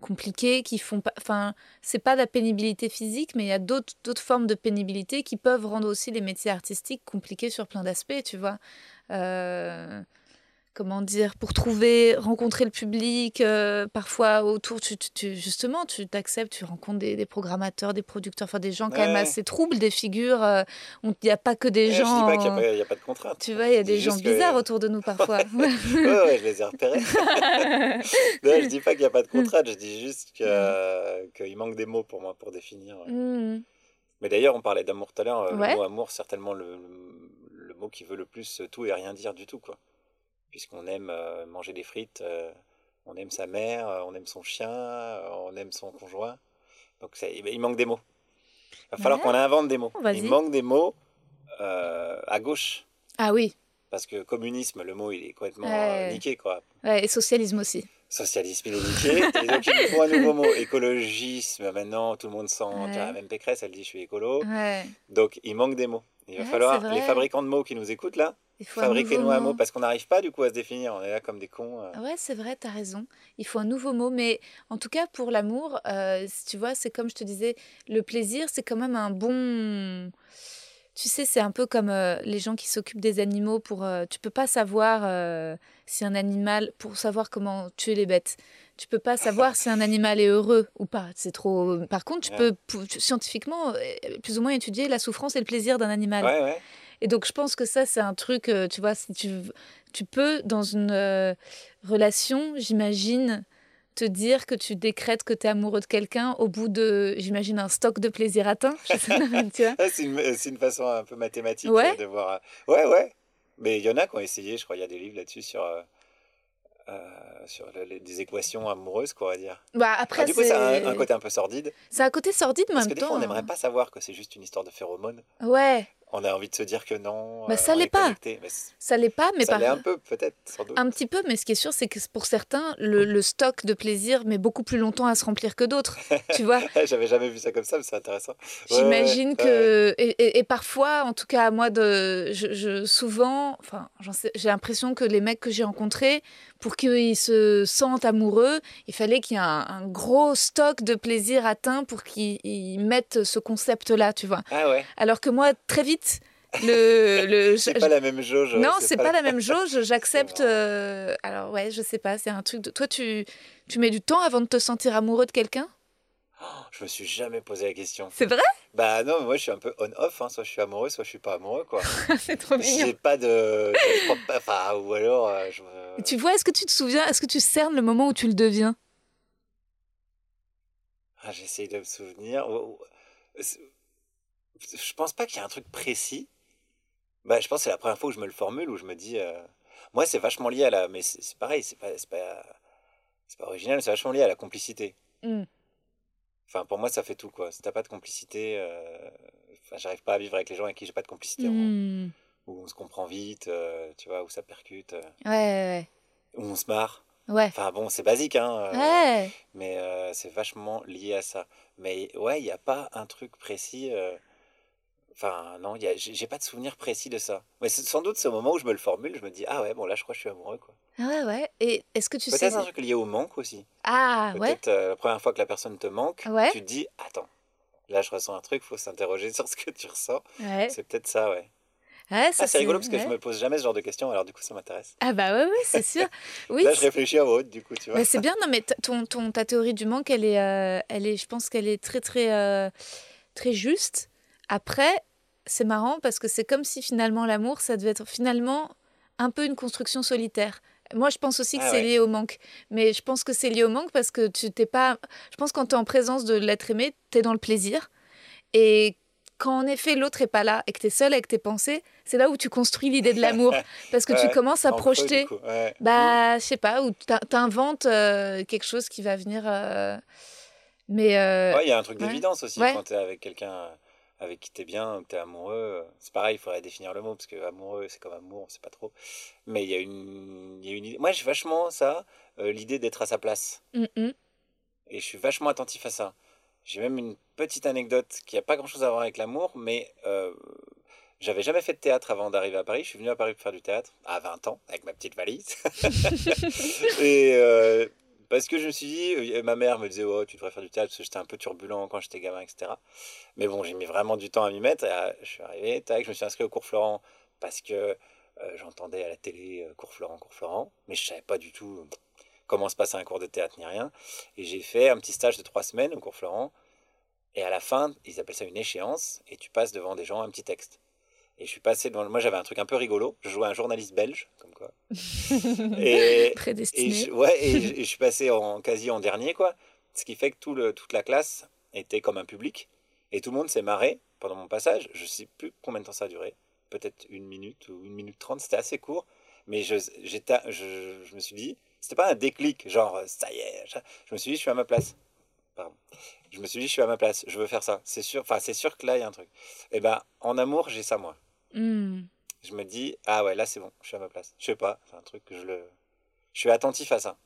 compliqués qui font pas. Enfin, c'est pas de la pénibilité physique, mais il y a d'autres, formes de pénibilité qui peuvent rendre aussi les métiers artistiques compliqués sur plein d'aspects, tu vois. Euh, comment dire, pour trouver, rencontrer le public, euh, parfois autour, tu, tu- tu- justement, tu t'acceptes, tu rencontres des, des programmateurs, des producteurs, enfin des gens quand Ouais, même assez troubles, des figures, euh, où il n'y a pas que des Eh, Je dis gens... pas qu'il n'y a, pas- a de contrainte. Tu vois, il y a des gens que- bizarres autour de nous parfois. [laughs] ouais, ouais, je les ai repérés. [laughs] non, je dis pas qu'il n'y a pas de contrainte, je dis juste que- qu'il manque des mots pour moi pour définir. Mm. Mais d'ailleurs, on parlait d'amour tout à l'heure. euh. Le mot amour, certainement le, le mot qui veut le plus tout et rien dire du tout, quoi. Puisqu'on aime euh, manger des frites, euh, on aime sa mère, euh, on aime son chien, on aime son conjoint. Donc ça- il manque des mots. Il va falloir qu'on invente des mots. Il manque des mots euh, à gauche. Ah oui, Parce que communisme, le mot, il est complètement Ouais. niqué, quoi. ouais, et socialisme aussi. Socialisme, il est niqué. et donc, il nous faut un nouveau mot. [laughs] Écologisme, maintenant, tout le monde sent. Même Pécresse, elle dit je suis écolo. Donc, il manque des mots. Il va falloir, les fabricants de mots qui nous écoutent là, fabriquez-nous un mot. parce qu'on n'arrive pas du coup à se définir. On est là comme des cons. euh. Ouais, c'est vrai, t'as raison. Il faut un nouveau mot, mais en tout cas pour l'amour, euh, tu vois, c'est comme je te disais, le plaisir, c'est quand même un bon. Tu sais, c'est un peu comme euh, les gens qui s'occupent des animaux pour. euh, tu peux pas savoir si un animal pour savoir comment tuer les bêtes. Tu peux pas savoir si un animal est heureux ou pas. C'est trop. Par contre, tu Ouais. peux scientifiquement plus ou moins étudier la souffrance et le plaisir d'un animal. Ouais, ouais. Et donc, je pense que ça, c'est un truc, euh, tu vois, si tu, tu peux, dans une euh, relation, j'imagine, te dire que tu décrètes que tu es amoureux de quelqu'un au bout de, j'imagine, un stock de plaisir atteint. [laughs] Ah, c'est une, c'est une façon un peu mathématique Ouais. euh, de voir. euh, Ouais, ouais. Mais il y en a qui ont essayé, je crois, il y a des livres là-dessus sur, euh, euh, sur le- les- des équations amoureuses, quoi, on va dire. Bah, après, Ah, du coup, c'est ça a un, un côté un peu sordide. c'est un côté sordide, mais en Parce que même des fois, temps. on n'aimerait pas savoir que c'est juste une histoire de phéromones. Ouais, On a envie de se dire que non. Bah, ça on l'est est pas. connecté. Mais c- ça l'est pas, mais ça par l'est un peu, peut-être. Un petit peu, mais ce qui est sûr, c'est que pour certains, le, le stock de plaisir met beaucoup plus longtemps à se remplir que d'autres. tu vois [laughs] J'avais jamais vu ça comme ça, mais c'est intéressant. Ouais, J'imagine ouais, que et, et- et parfois, en tout cas moi de, je, je- souvent, enfin, j'ai l'impression que les mecs que j'ai rencontrés, pour qu'ils se sentent amoureux, il fallait qu'il y ait un, un gros stock de plaisir atteint pour qu'ils ils mettent ce concept-là, tu vois. Ah ouais. Alors que moi, très vite, le, [laughs] le C'est pas la même jauge. non, c'est pas, la même chose. chose. J'accepte. euh, alors ouais, je sais pas. C'est un truc. De... Toi, tu tu mets du temps avant de te sentir amoureux de quelqu'un? Je me suis jamais posé la question. C'est vrai? Bah non, moi je suis un peu on-off. hein. Soit je suis amoureux, soit je suis pas amoureux, quoi. [laughs] C'est trop J'ai pas de. je crois pas- Enfin, ou alors. euh, je Tu vois, est-ce que tu te souviens Est-ce que tu cernes le moment où tu le deviens? Ah, J'essaye de me souvenir. Je pense pas qu'il y ait un truc précis. Bah, je pense que c'est la première fois où je me le formule, où je me dis. euh, Moi, c'est vachement lié à la. Mais c'est pareil, c'est pas, pas, pas original, c'est vachement lié à la complicité. Mm. Enfin, pour moi, ça fait tout, quoi. Si t'as pas de complicité. euh, Enfin, j'arrive pas à vivre avec les gens avec qui j'ai pas de complicité. Hmm. Où on se comprend vite, euh, tu vois, où ça percute, euh, Ouais, où on se marre. ouais. Enfin, bon, c'est basique, hein. Ouais. mais c'est vachement lié à ça. Mais ouais, il n'y a pas un truc précis. Enfin, non, j'ai pas de souvenir précis de ça. Mais c'est- sans doute, c'est au moment où je me le formule, je me dis, ah ouais, bon, là, je crois que je suis amoureux, quoi. Ah Ouais, ouais. Et est-ce que tu sais Peut-être un truc lié au manque aussi. Ah ouais. Peut-être euh, la première fois que la personne te manque, Ouais. tu te dis, attends, là, je ressens un truc, faut s'interroger [laughs] sur ce que tu ressens. Ouais. C'est peut-être ça, ouais. Ouais, Ah, c'est rigolo parce que ouais. je me pose jamais ce genre de questions, alors du coup, ça m'intéresse. Ah bah ouais, ouais, c'est sûr. [laughs] Oui. Là, je réfléchis à haute, du coup, tu vois. Mais c'est bien, non, mais ton, ton, ta théorie du manque, elle est, euh, elle est, je pense qu'elle est très, très, euh, très juste. Après, c'est marrant parce que c'est comme si finalement l'amour, ça devait être finalement un peu une construction solitaire. Moi, je pense aussi que Ah c'est ouais. lié au manque. Mais je pense que c'est lié au manque parce que tu t'es pas. Je pense que quand tu es en présence de l'être aimé, tu es dans le plaisir. Et quand en effet l'autre est pas là et que tu es seul avec tes pensées, c'est là où tu construis l'idée de l'amour. [laughs] Parce que tu commences à projeter. coup, ouais. Bah, je sais pas, ou t'in- t'inventes euh, quelque chose qui va venir. euh, Mais. euh, il y a un truc d'évidence aussi quand t'es avec quelqu'un avec qui t'es bien, que t'es amoureux. C'est pareil, il faudrait définir le mot parce que amoureux, c'est comme amour, on sait pas trop. Mais il y a une, il y a une idée. Moi, j'ai vachement ça, euh, l'idée d'être à sa place. Et je suis vachement attentif à ça. J'ai même une petite anecdote qui a pas grand chose à voir avec l'amour, mais euh, j'avais jamais fait de théâtre avant d'arriver à Paris. Je suis venu à Paris pour faire du théâtre à 20 ans, avec ma petite valise. [laughs] et euh, parce que je me suis dit, euh, ma mère me disait, oh, tu devrais faire du théâtre, parce que j'étais un peu turbulent quand j'étais gamin, etc. Mais bon, j'ai mis vraiment du temps à m'y mettre. Et, euh, je suis arrivé, tac, je me suis inscrit au cours Florent parce que euh, j'entendais à la télé cours Florent, cours Florent, mais je savais pas du tout comment se passait un cours de théâtre ni rien. Et j'ai fait un petit stage de trois semaines au cours Florent. Et à la fin, ils appellent ça une échéance, et tu passes devant des gens un petit texte. Et je suis passé devant. Moi, j'avais un truc un peu rigolo. Je jouais un journaliste belge, comme quoi. [laughs] et, je, ouais, et je, et je suis passé en quasi en dernier, quoi. Ce qui fait que tout le, toute la classe était comme un public. Et tout le monde s'est marré pendant mon passage. Je sais plus combien de temps ça a duré. Peut-être une minute ou une minute trente. C'était assez court. Mais je, j'étais, je, je me suis dit, c'était pas un déclic, genre ça y est. Je, je me suis dit, je suis à ma place. Pardon. Je me suis dit, je suis à ma place. Je veux faire ça. C'est sûr. Enfin, c'est sûr que là, il y a un truc. Et ben, en amour, j'ai ça moi. Je me dis, ah ouais, là c'est bon, je suis à ma place. Je sais pas, c'est un truc que je le. Je suis attentif à ça.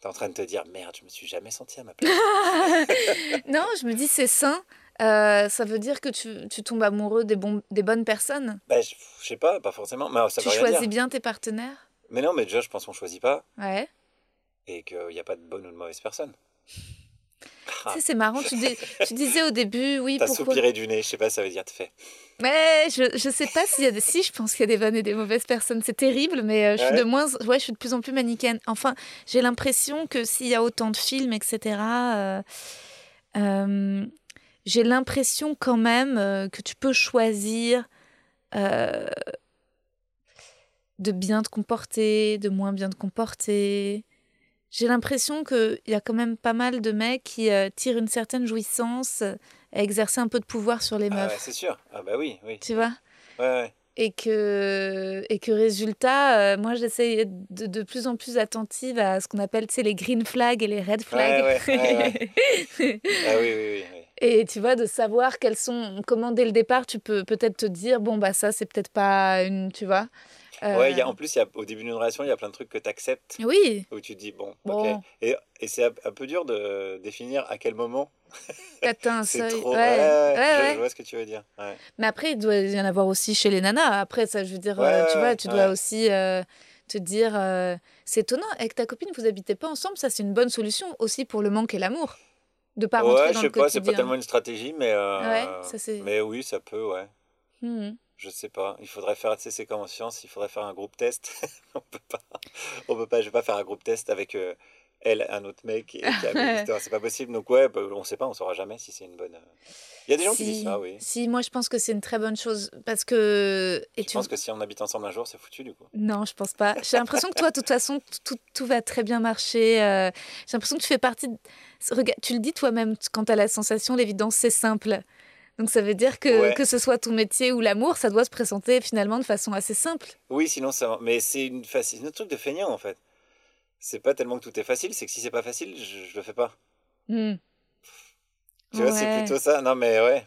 T'es en train de te dire, merde, je me suis jamais senti à ma place. [laughs] non, je me dis, c'est sain. Euh, ça veut dire que tu, tu tombes amoureux des, bons, des bonnes personnes. bah, je, je sais pas, pas forcément. Mais ça tu veut choisis dire. bien tes partenaires? Mais non, mais déjà, je pense qu'on choisit pas Ouais. et qu'il n'y a pas de bonne ou de mauvaise personne. Ah, c'est marrant. Tu, dis- tu disais au début, oui, T'as pourquoi. soupiré du nez, je sais pas, ça veut dire te fait. Mais je, je sais pas s'il y a des. Si, je pense qu'il y a des bonnes et des mauvaises personnes. C'est terrible, mais euh, je suis Ouais. de moins. Ouais, je suis de plus en plus manichéenne. Enfin, j'ai l'impression que s'il y a autant de films, etc. euh, euh, j'ai l'impression quand même que tu peux choisir de bien te comporter, de moins bien te comporter. J'ai l'impression qu'il y a quand même pas mal de mecs qui euh, tirent une certaine jouissance euh, à exercer un peu de pouvoir sur les Ah meufs. ouais, c'est sûr. Ah bah oui, oui. tu vois? Ouais, ouais. et que, et que résultat, euh, moi j'essaie d'être de, de plus en plus attentive à ce qu'on appelle tu sais, les green flags et les red flags. Ouais, ouais, ouais, [laughs] Ah oui, oui. oui. et tu vois, de savoir quels sont, comment dès le départ tu peux peut-être te dire, bon bah ça c'est peut-être pas une, tu vois? Euh, Ouais, y a, en plus, y a, au début d'une relation, il y a plein de trucs que tu acceptes, Oui, où tu te dis, bon, Bon. ok. Et, et c'est un, un peu dur de définir à quel moment [laughs] t'atteins un seuil. trop. Ouais, Ouais, je, vois ce que tu veux dire. Mais après, il doit y en avoir aussi chez les nanas. Après, ça, je veux dire, euh, tu vois, tu dois aussi euh, te dire, euh, c'est étonnant, avec ta copine, vous habitez pas ensemble, ça c'est une bonne solution aussi pour le manque et l'amour. De pas rentrer ouais, dans je sais le pas, c'est pas tellement une stratégie, mais. euh, Ouais, ça, c'est- Mais oui, ça peut, ouais. Mhm. Je sais pas. Il faudrait faire, tu sais, c'est comme en science, il faudrait faire un groupe test. [laughs] on peut pas. On peut pas, je vais pas faire un groupe test avec euh, elle, un autre mec et. [laughs] C'est pas possible. Donc, ouais, bah, on sait pas, on saura jamais si c'est une bonne. euh. Il y a des gens qui disent ça, oui. Si, moi je pense que c'est une très bonne chose parce que. Et Je tu... pense que si on habite ensemble un jour, c'est foutu du coup. Non, je pense pas. J'ai l'impression que toi, de toute façon, tout, tout va très bien marcher. euh, J'ai l'impression que tu fais partie. de- Regarde, tu le dis toi-même quand tu as la sensation, l'évidence, c'est simple. Donc ça veut dire que Ouais. que ce soit ton métier ou l'amour, ça doit se présenter finalement de façon assez simple. Oui, sinon ça. Mais c'est une faci- c'est un truc de feignant en fait. C'est pas tellement que tout est facile, c'est que si c'est pas facile, je, je le fais pas. Hmm. Tu vois, c'est plutôt ça. Non, mais ouais.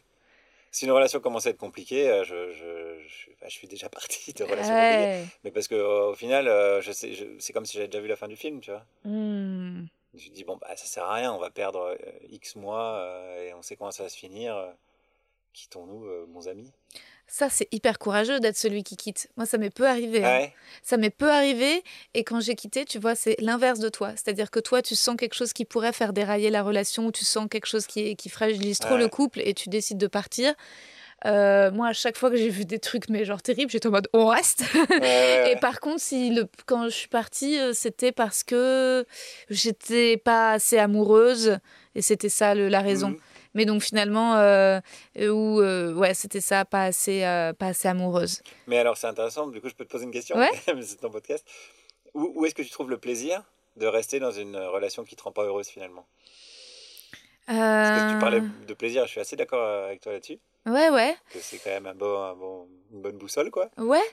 Si une relation commence à être compliquée, euh, je, je, je, bah, je suis déjà [laughs] parti de relations compliquées. Ouais. Mais parce que au final, euh, je sais, je- c'est comme si j'avais déjà vu la fin du film, tu vois. Hmm. Je me dit, bon, bah, ça sert à rien, on va perdre euh, X mois euh, et on sait comment ça va se finir. Quittons-nous, euh, bons amis. Ça, c'est hyper courageux d'être celui qui quitte. Moi, ça m'est peu arrivé. hein. Ah ouais Ça m'est peu arrivé. Et quand j'ai quitté, tu vois, c'est l'inverse de toi. C'est-à-dire que toi, tu sens quelque chose qui pourrait faire dérailler la relation, ou tu sens quelque chose qui, qui fragilise trop Ouais. le couple et tu décides de partir. Euh, moi, à chaque fois que j'ai vu des trucs, mais genre terribles, j'étais en mode on reste. Ouais, [laughs] Et par contre, si le, quand je suis partie, euh, c'était parce que j'étais pas assez amoureuse et c'était ça le- la raison. Mhm. Mais donc finalement, euh, euh, euh, ouais, c'était ça, pas assez, euh, pas assez amoureuse. Mais alors, c'est intéressant, du coup, je peux te poser une question Ouais. [laughs] C'est ton podcast. Où, où est-ce que tu trouves le plaisir de rester dans une relation qui te rend pas heureuse finalement? Parce que tu parlais de plaisir, je suis assez d'accord avec toi là-dessus. Ouais, ouais. C'est quand même un bon, un bon- une bonne boussole, quoi. Ouais,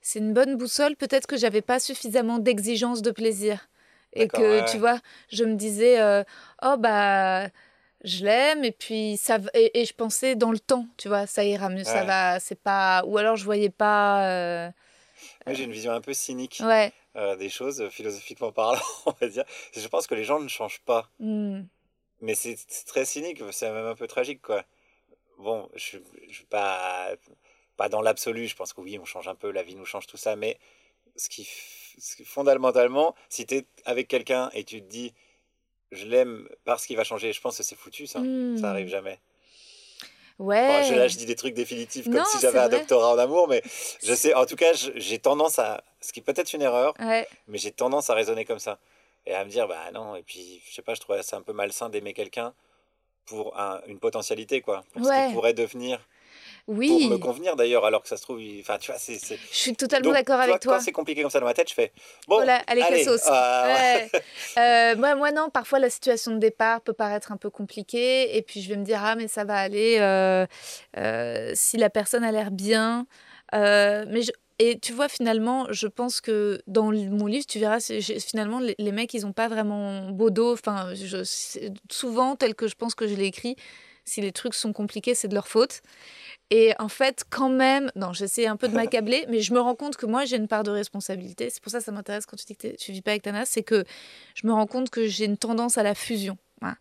c'est une bonne boussole. Peut-être que j'avais pas suffisamment d'exigence de plaisir. Et que, ouais, tu vois, je me disais, euh, oh bah, je l'aime, et puis ça. Et, et je pensais dans le temps, tu vois, ça ira mieux, ça va, c'est pas. Ou alors je voyais pas. euh, Moi, j'ai une vision un peu cynique Ouais. euh, des choses, euh, philosophiquement parlant, [laughs] on va dire. Je pense que les gens ne changent pas. Hmm. Mais c'est très cynique, c'est même un peu tragique, quoi. Bon, je suis pas, pas dans l'absolu, je pense que oui, on change un peu, la vie nous change, tout ça, mais ce qui, ce qui- fondamentalement, si tu es avec quelqu'un et tu te dis, je l'aime parce qu'il va changer, je pense que c'est foutu, ça. Hmm. Ça arrive jamais. Ouais. Bon, je- là, je dis des trucs définitifs comme Non, si j'avais un vrai. doctorat en amour, mais je sais, en tout cas, j'ai tendance à, ce qui peut être une erreur, Ouais. mais j'ai tendance à raisonner comme ça. Et à me dire, bah non, et puis, je sais pas, je trouvais ça un peu malsain d'aimer quelqu'un pour un- une potentialité, quoi. Pour ce qu'il pourrait devenir. Oui. Pour me convenir d'ailleurs, alors que ça se trouve, enfin, tu vois, c'est. Je suis totalement d'accord avec toi. Quand c'est compliqué comme ça dans ma tête, je fais, bon, Voilà, allez, allez, Cassos. ah, Ouais. [laughs] Euh, moi, moi, non, parfois la situation de départ peut paraître un peu compliquée. Et puis je vais me dire, ah, mais ça va aller euh, euh, si la personne a l'air bien. Euh, mais je- Et tu vois, finalement, je pense que dans mon livre, tu verras, finalement, les, les mecs, ils n'ont pas vraiment beau dos. Enfin, je, souvent, tel que je pense que je l'ai écrit, si les trucs sont compliqués, c'est de leur faute. Et en fait, quand même, non, j'essaie un peu de [laughs] m'accabler, mais je me rends compte que moi, j'ai une part de responsabilité. C'est pour ça que ça m'intéresse quand tu dis que tu vis pas avec Tana, c'est que je me rends compte que j'ai une tendance à la fusion. voilà.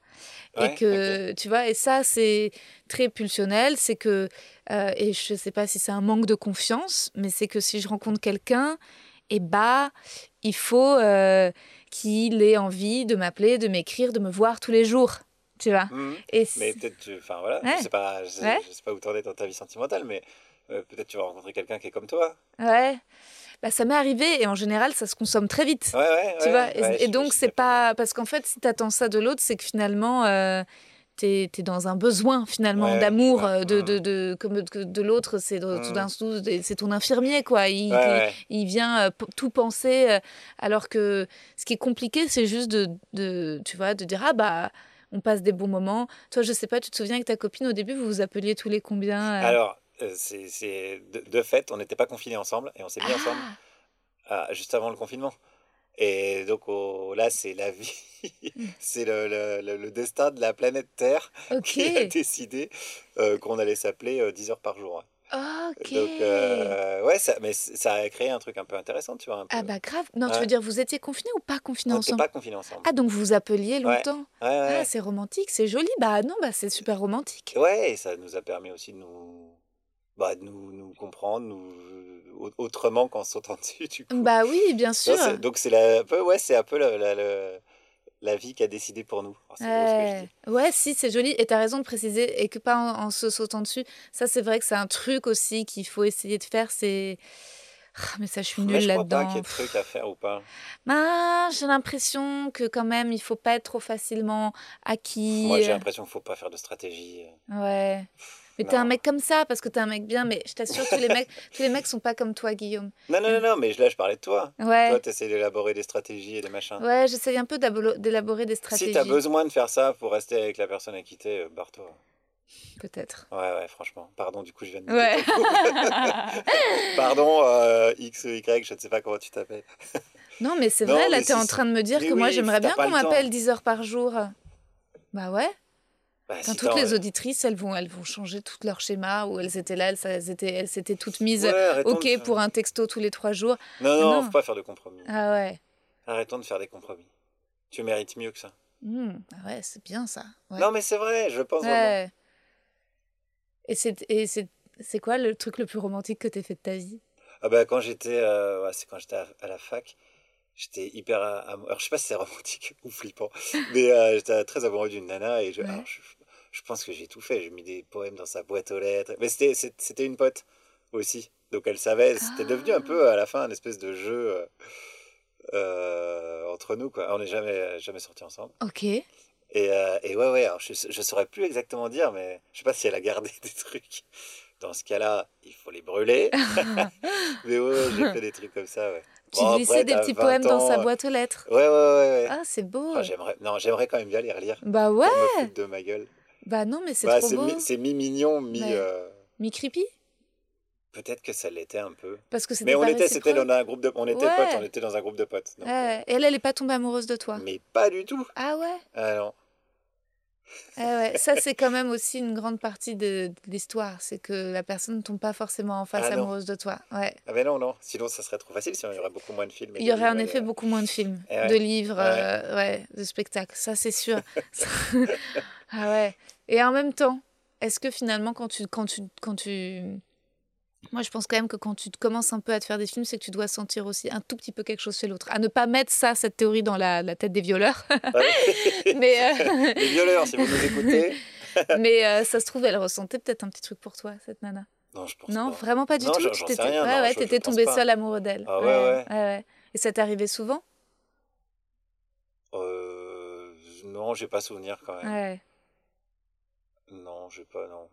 Ouais, et que, tu vois, et ça, c'est très pulsionnel. C'est que, euh, et je sais pas si c'est un manque de confiance, mais c'est que si je rencontre quelqu'un, et bah, il faut euh, qu'il ait envie de m'appeler, de m'écrire, de me voir tous les jours. Tu vois et Mais peut-être, tu- enfin voilà, Ouais. je sais pas, je sais, Ouais. je sais pas où t'en es dans ta vie sentimentale, mais euh, peut-être tu vas rencontrer quelqu'un qui est comme toi. Ouais. Bah, ça m'est arrivé et en général, ça se consomme très vite. Ouais, ouais, tu ouais, vois et, et donc c'est pas parce qu'en fait si t'attends ça de l'autre c'est que finalement euh, t'es es dans un besoin finalement Ouais, d'amour euh, de, Mm. de, de, comme de l'autre c'est de- tout d'un coup c'est ton infirmier quoi il, il vient euh, tout penser euh, alors que ce qui est compliqué c'est juste de, de tu vois de dire ah bah on passe des bons moments toi je sais pas tu te souviens avec ta copine au début vous vous appeliez tous les combien euh? Alors, euh, c'est de, de fait, on n'était pas confinés ensemble et on s'est mis ensemble Ah, ah, juste avant le confinement. Et donc oh, là, c'est la vie, [laughs] [laughs] c'est le, le- destin de la planète Terre qui a décidé euh, qu'on allait s'appeler euh, 10 heures par jour. Ok Donc, euh, ouais, ça, mais ça a créé un truc un peu intéressant, tu vois. Un peu. ah bah grave non tu veux dire vous étiez confinés ou pas confinés on ensemble pas confinés ensemble. Ah, donc vous vous appeliez longtemps Ouais, ouais. Ah, c'est romantique, c'est joli. Bah non, bah c'est super romantique. Ouais, et ça nous a permis aussi de nous, bah, de nous, nous comprendre, nous, au- autrement qu'en sautant [laughs] dessus, du coup. Bah oui, bien sûr. donc c'est un peu, ouais, c'est un peu la- la vie qui a décidé pour nous. C'est beau ce que je Ouais. dis. ouais, si, c'est joli. Et t'as raison de préciser, et que pas en, en se sautant dessus. Ça, c'est vrai que c'est un truc aussi qu'il faut essayer de faire. C'est. Ah, mais ça, je suis nulle je crois pas là-dedans. qu'il y ait de trucs à faire ou pas. Ah, j'ai l'impression que quand même, il faut pas être trop facilement acquis. Moi, j'ai l'impression qu'il faut pas faire de stratégie. Ouais. Mais t'es un mec comme ça parce que t'es un mec bien. Mais je t'assure, tous les mecs, [laughs] tous les mecs sont pas comme toi, Guillaume. Non, non, non, non, mais là, je parlais de toi. Ouais. Toi, tu essaies d'élaborer des stratégies et des machins. Ouais, j'essaye un peu d'élaborer des stratégies. Si tu as besoin de faire ça pour rester avec la personne à qui t'es, euh, barre-toi. Peut-être. Ouais, ouais, franchement. Pardon, du coup, je viens de. Ouais. [laughs] Pardon, euh, X ou Y, je ne sais pas comment tu t'appelles. [laughs] Non, mais c'est Non, vrai, là, mais t'es si- en train de me dire que moi, j'aimerais t'as bien qu'on m'appelle 10 heures par jour. Bah ouais. Bah, si toutes les auditrices, elles vont, elles vont changer tout leur schéma où elles étaient là, elles, elles étaient, elles s'étaient toutes mises Ouais, OK de pour un texto tous les trois jours. Non, non, Non. faut pas faire de compromis. Ah ouais. Arrêtons de faire des compromis. Tu mérites mieux que ça. Hmm, ah ouais, c'est bien ça. Ouais. Non, mais c'est vrai, je pense vraiment. Ouais. Et c'est et c'est c'est quoi le truc le plus romantique que t'aies fait de ta vie? Ah bah, quand j'étais euh, ouais, c'est quand j'étais à, à la fac, j'étais hyper amoureux. Alors, je sais pas si c'est romantique [laughs] ou flippant, mais euh, j'étais très amoureux d'une nana et je, Ouais. alors, je, je pense que j'ai tout fait. J'ai mis des poèmes dans sa boîte aux lettres. Mais c'était une pote aussi. Donc elle savait, c'était devenu un peu à la fin un espèce de jeu euh, euh, entre nous. Quoi. On n'est jamais, jamais sortis ensemble. Ok. Et, euh, et ouais, ouais, alors je, je saurais plus exactement dire, mais je sais pas si elle a gardé [laughs] des trucs. Dans ce cas-là, il faut les brûler. [laughs] mais ouais, ouais, j'ai fait des trucs comme ça, ouais. Tu Bon, glissais des petits 20 poèmes dans ans, sa boîte aux lettres. Ouais, ouais, ouais. ouais. Ah, c'est beau. Ah, j'aimerais, non, j'aimerais quand même bien les relire. bah ouais. De ma gueule. Bah non, mais c'est Bah, trop c'est, beau. mi, c'est mi-mignon, mi. Ouais. euh, Mi-creepy? Peut-être que ça l'était un peu. Parce que c'était Mais on était, c'était dans un groupe de, on était Ouais. potes, on était dans un groupe de potes. donc, Ouais. Et elle, elle est pas tombée amoureuse de toi? euh, mais pas du tout. Ah ouais? Ah non. Ah ouais, ça c'est quand même aussi une grande partie de, de l'histoire, c'est que la personne ne tombe pas forcément en face Ah amoureuse de toi. Ouais. Ah mais non, non. Sinon, ça serait trop facile. Sinon, il y aurait beaucoup moins de films. Il y aurait en effet euh, beaucoup moins de films, Eh ouais. de livres, Ouais. euh, ouais, de spectacles, ça c'est sûr. [laughs] ah ouais. Et en même temps, est-ce que finalement quand tu, quand tu, quand tu, moi je pense quand même que quand tu te commences un peu à te faire des films, c'est que tu dois sentir aussi un tout petit peu quelque chose chez l'autre. À ne pas mettre ça, cette théorie dans la, la tête des violeurs, ouais. [laughs] mais euh, [laughs] Les violeurs, si vous nous écoutez. [laughs] mais euh, ça se trouve elle ressentait peut-être un petit truc pour toi cette nana. Non, je pense Non, pas. vraiment pas du Non, tout. tu t'étais- rien, ouais, non, ouais, je- tombé seul amoureux d'elle. Ah ouais, ouais. Et ça t'arrivait souvent? Euh, non, j'ai pas souvenir quand même. Ouais. Non, je pas, non.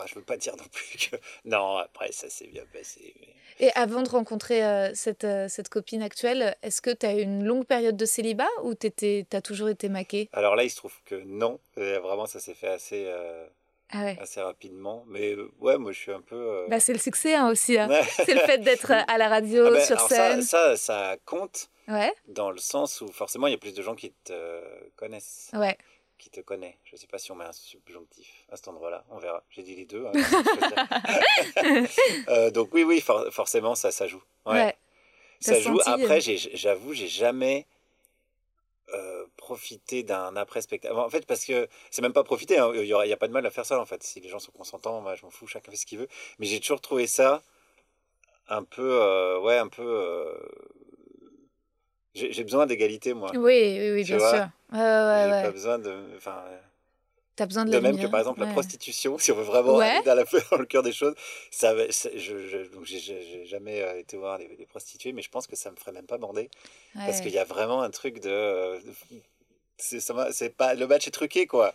Enfin, je veux pas dire non plus que. [laughs] Non, après, ça s'est bien passé. mais- Et avant de rencontrer euh, cette, euh, cette copine actuelle, est-ce que tu as eu une longue période de célibat ou tu as toujours été maquée? Alors là, il se trouve que non. Euh, Vraiment, ça s'est fait assez, euh, Ah ouais. assez rapidement. Mais euh, ouais, moi, je suis un peu. euh, Bah, c'est le succès hein, aussi. hein. ouais. [laughs] C'est le fait d'être à la radio, Ah ben, sur scène. Ça, ça, ça compte Ouais, dans le sens où forcément, il y a plus de gens qui te connaissent, ouais. Qui te connaissent. Je sais pas si on met un subjonctif à cet endroit-là. On verra. J'ai dit les deux. hein. [laughs] Euh, donc oui, oui, for- forcément, ça, ça joue. Ouais. ouais. Ça joue. senti, euh, Après, j'ai- j'avoue, j'ai jamais euh, profité d'un après-spectacle. En fait, parce que c'est même pas profiter. hein. Il y aura- il y a pas de mal à faire ça, en fait. Si les gens sont consentants, moi, je m'en fous. Chacun fait ce qu'il veut. Mais j'ai toujours trouvé ça un peu, euh, ouais, un peu. J'ai besoin d'égalité, moi. Oui, oui, oui, bien vois? sûr. Ouais, ouais, J'ai ouais. pas besoin de. Enfin, T'as besoin de, même que par exemple la prostitution, si on veut vraiment aller dans, la, [laughs] dans le cœur des choses, ça, je, je, donc j'ai- jamais euh, été voir des, des prostituées, mais je pense que ça me ferait même pas bander parce qu'il y a vraiment un truc de, euh, c'est pas le match est truqué quoi.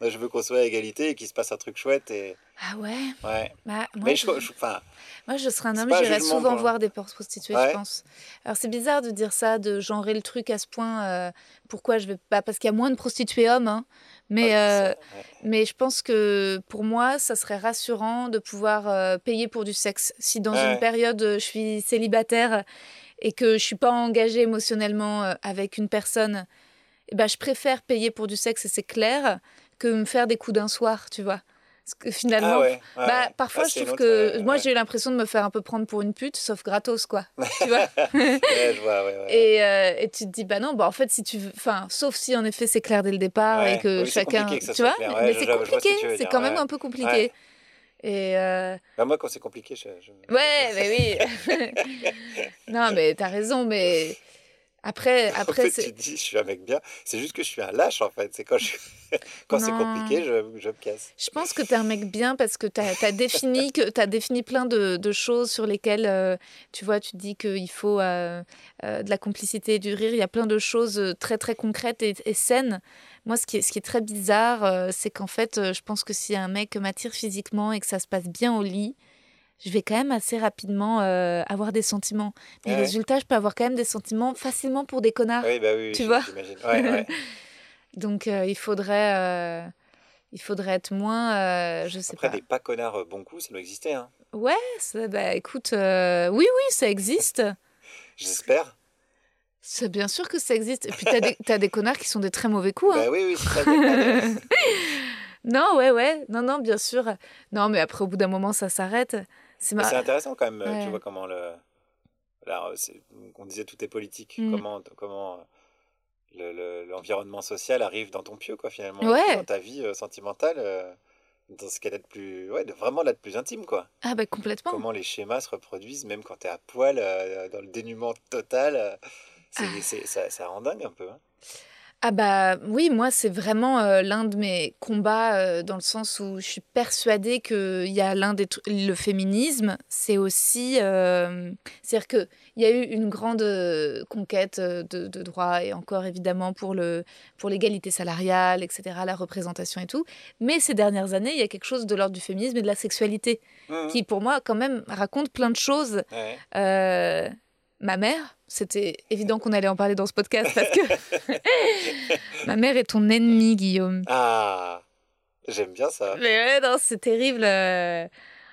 Je veux qu'on soit à égalité et qu'il se passe un truc chouette et Ah ouais? Ouais. bah, moi, mais je... je, je- enfin, moi, je serais un homme, j'irais souvent voir des prostituées, Ouais. je pense. Alors, c'est bizarre de dire ça, de genrer le truc à ce point. euh, pourquoi je vais pas Parce qu'il y a moins de prostituées hommes, hein. Mais, ouais, euh, ouais. Mais je pense que pour moi, ça serait rassurant de pouvoir euh, payer pour du sexe. Si dans une période, je suis célibataire et que je suis pas engagée émotionnellement avec une personne, eh ben, je préfère payer pour du sexe, et c'est clair, que me faire des coups d'un soir, tu vois. Parce que finalement, Ah ouais, ouais, bah, ouais. parfois, Ah, je trouve que moi, j'ai eu l'impression de me faire un peu prendre pour une pute, sauf gratos, quoi. [laughs] tu vois je et, euh, et tu te dis, bah non, bah en fait, si tu veux. Enfin, sauf si en effet c'est clair dès le départ et que Oui, chacun. que tu vois clair. Mais c'est compliqué, c'est quand même un peu compliqué. Et. euh, Bah, moi, quand c'est compliqué, je, je- Ouais, mais oui. [laughs] non, mais t'as raison, mais. Après, [laughs] En après fait, c'est. tu te dis, je suis un mec bien. C'est juste que je suis un lâche, en fait. C'est quand, je... [laughs] quand c'est compliqué, je, je me casse. Je pense que t'es un mec bien parce que t'as as défini que [laughs] t'as défini plein de, de choses sur lesquelles euh, tu vois tu dis qu'il faut euh, euh, de la complicité et du rire il y a plein de choses très très concrètes et, et saines moi ce qui est, ce qui est très bizarre c'est qu'en fait je pense que si un mec m'attire physiquement et que ça se passe bien au lit je vais quand même assez rapidement euh, avoir des sentiments mais Ouais. résultat je peux avoir quand même des sentiments facilement pour des connards Oui, bah oui, Tu vois. Ouais, [laughs] donc euh, il faudrait euh, il faudrait être moins je sais Après, pas des pas connards bon coup, ça doit exister. Hein. Ouais, ça, bah écoute, oui, oui, ça existe. J'espère. C'est bien sûr que ça existe. Et puis t'as des, t'as des connards qui sont des très mauvais coups. Hein. Bah oui, oui, c'est [laughs] Non, ouais, ouais, non, non, bien sûr. Non, mais après, au bout d'un moment, ça s'arrête. C'est intéressant quand même. euh, Ouais. Tu vois comment le. Là, euh, on disait tout est politique. Mm. Comment, comment euh, le- le- l'environnement social arrive dans ton pieu, quoi, finalement. Ouais. Dans ta vie euh, sentimentale, euh, dans ce qu'elle est de plus. Ouais, de vraiment là de plus intime, quoi. Ah, bah complètement. Comment les schémas se reproduisent, même quand t'es à poil, euh, dans le dénuement total. c'est, Ah. c'est- ça, ça rend dingue un peu. hein. Ah bah oui, moi c'est vraiment euh, l'un de mes combats euh, dans le sens où je suis persuadée qu'il y a l'un des le féminisme, c'est aussi euh, c'est-à-dire que il y a eu une grande conquête de, de droits et encore évidemment pour le pour l'égalité salariale, etc., la représentation et tout. Mais ces dernières années, il y a quelque chose de l'ordre du féminisme et de la sexualité Mhm. qui pour moi quand même raconte plein de choses ma mère, c'était évident qu'on allait en parler dans ce podcast parce que [laughs] ma mère est ton ennemi, Guillaume. Ah, j'aime bien ça. Mais ouais, non, c'est terrible. euh,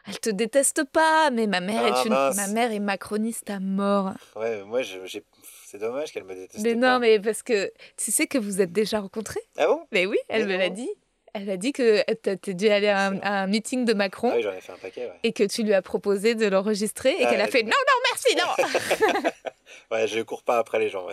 Elle te déteste pas, mais ma mère Ah, est une, mince. ma mère est macroniste à mort. Ouais, moi, j'ai... c'est dommage qu'elle me déteste Mais pas. non, mais parce que tu sais que vous êtes déjà rencontrés? Ah bon? Mais oui, elle Mais me l'a dit. Elle a dit que t'as- t'es dû aller à un, à un meeting de Macron Ah oui, j'en ai fait un paquet, ouais. et que tu lui as proposé de l'enregistrer et Ah, qu'elle a fait non, non, merci, non. [laughs] Ouais, je cours pas après les gens.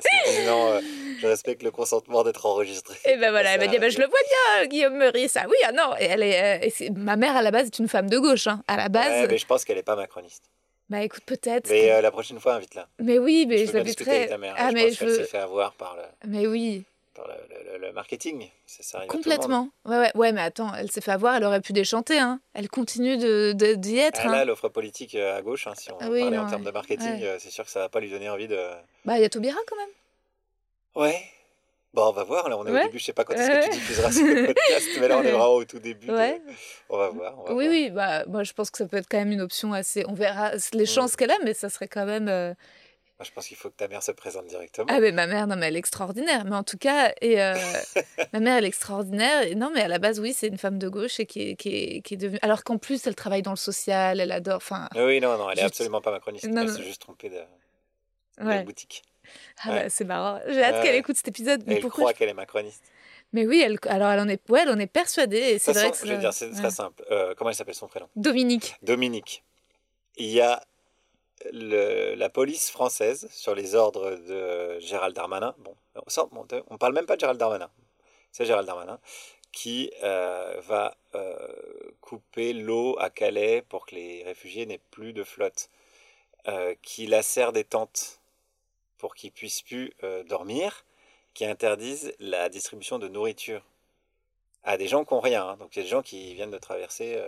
non, euh, je respecte le consentement d'être enregistré. Et ben voilà, elle m'a dit bah, je le vois bien, Guillaume Meurice. Ah oui, ah non. Et elle est, euh, et ma mère à la base est une femme de gauche. hein. À la base, Ouais, mais je pense qu'elle est pas macroniste. bah écoute peut-être. Mais euh, la prochaine fois, invite-la. Mais oui, mais je je. Ah je mais pense je veux. s'est fait avoir par le, Mais oui, par le, le- le- le marketing. Ça, ça arrive à tout le monde. complètement. Ouais, ouais, ouais, mais attends, elle s'est fait avoir, elle aurait pu déchanter. Hein. Elle continue de de- d'y être. Ah, hein. là, l'offre politique euh, à gauche, hein, si on Ah oui, parlait en termes ouais. de marketing, Ouais. euh, c'est sûr que ça va pas lui donner envie de. Bah il y a Taubira quand même. Ouais. Bon, on va voir. Là, on est Ouais. au début. Je sais pas quand est-ce que tu diffuseras ce [laughs] podcast, mais là, on est vraiment au tout début. de- Ouais. On va voir. on va Oui, voir. oui, bah moi je pense que ça peut être quand même une option assez. On verra les chances qu'elle a, mais ça serait quand même. euh, Moi, je pense qu'il faut que ta mère se présente directement. Ah mais ma mère, non mais elle est extraordinaire. Mais en tout cas, et euh, [laughs] ma mère elle est extraordinaire. Et non mais à la base oui c'est une femme de gauche et qui est, qui est, qui est devenue. Alors qu'en plus elle travaille dans le social, elle adore. Enfin Oui, oui, non, non, elle est Juste- absolument pas macroniste. Non, elle s'est juste trompée de, de ouais. boutique. Ah Ouais. bah, c'est marrant. J'ai hâte Ouais. qu'elle écoute cet épisode. Mais elle pourquoi croit je- qu'elle est macroniste. Mais oui elle alors elle en est ouais, elle en est persuadée. C'est vrai façon, que je veux dire, c'est ouais. très simple. Euh, comment elle s'appelle son prénom? Dominique. Dominique. Il y a la police française sur les ordres de Gérald Darmanin. Bon, on on parle même pas de Gérald Darmanin. C'est Gérald Darmanin qui euh, va euh, couper l'eau à Calais pour que les réfugiés n'aient plus de flotte, euh, qui lacère des tentes pour qu'ils puissent plus dormir, qui interdisent la distribution de nourriture à des gens qui n'ont rien. hein. Donc il y a des gens qui viennent de traverser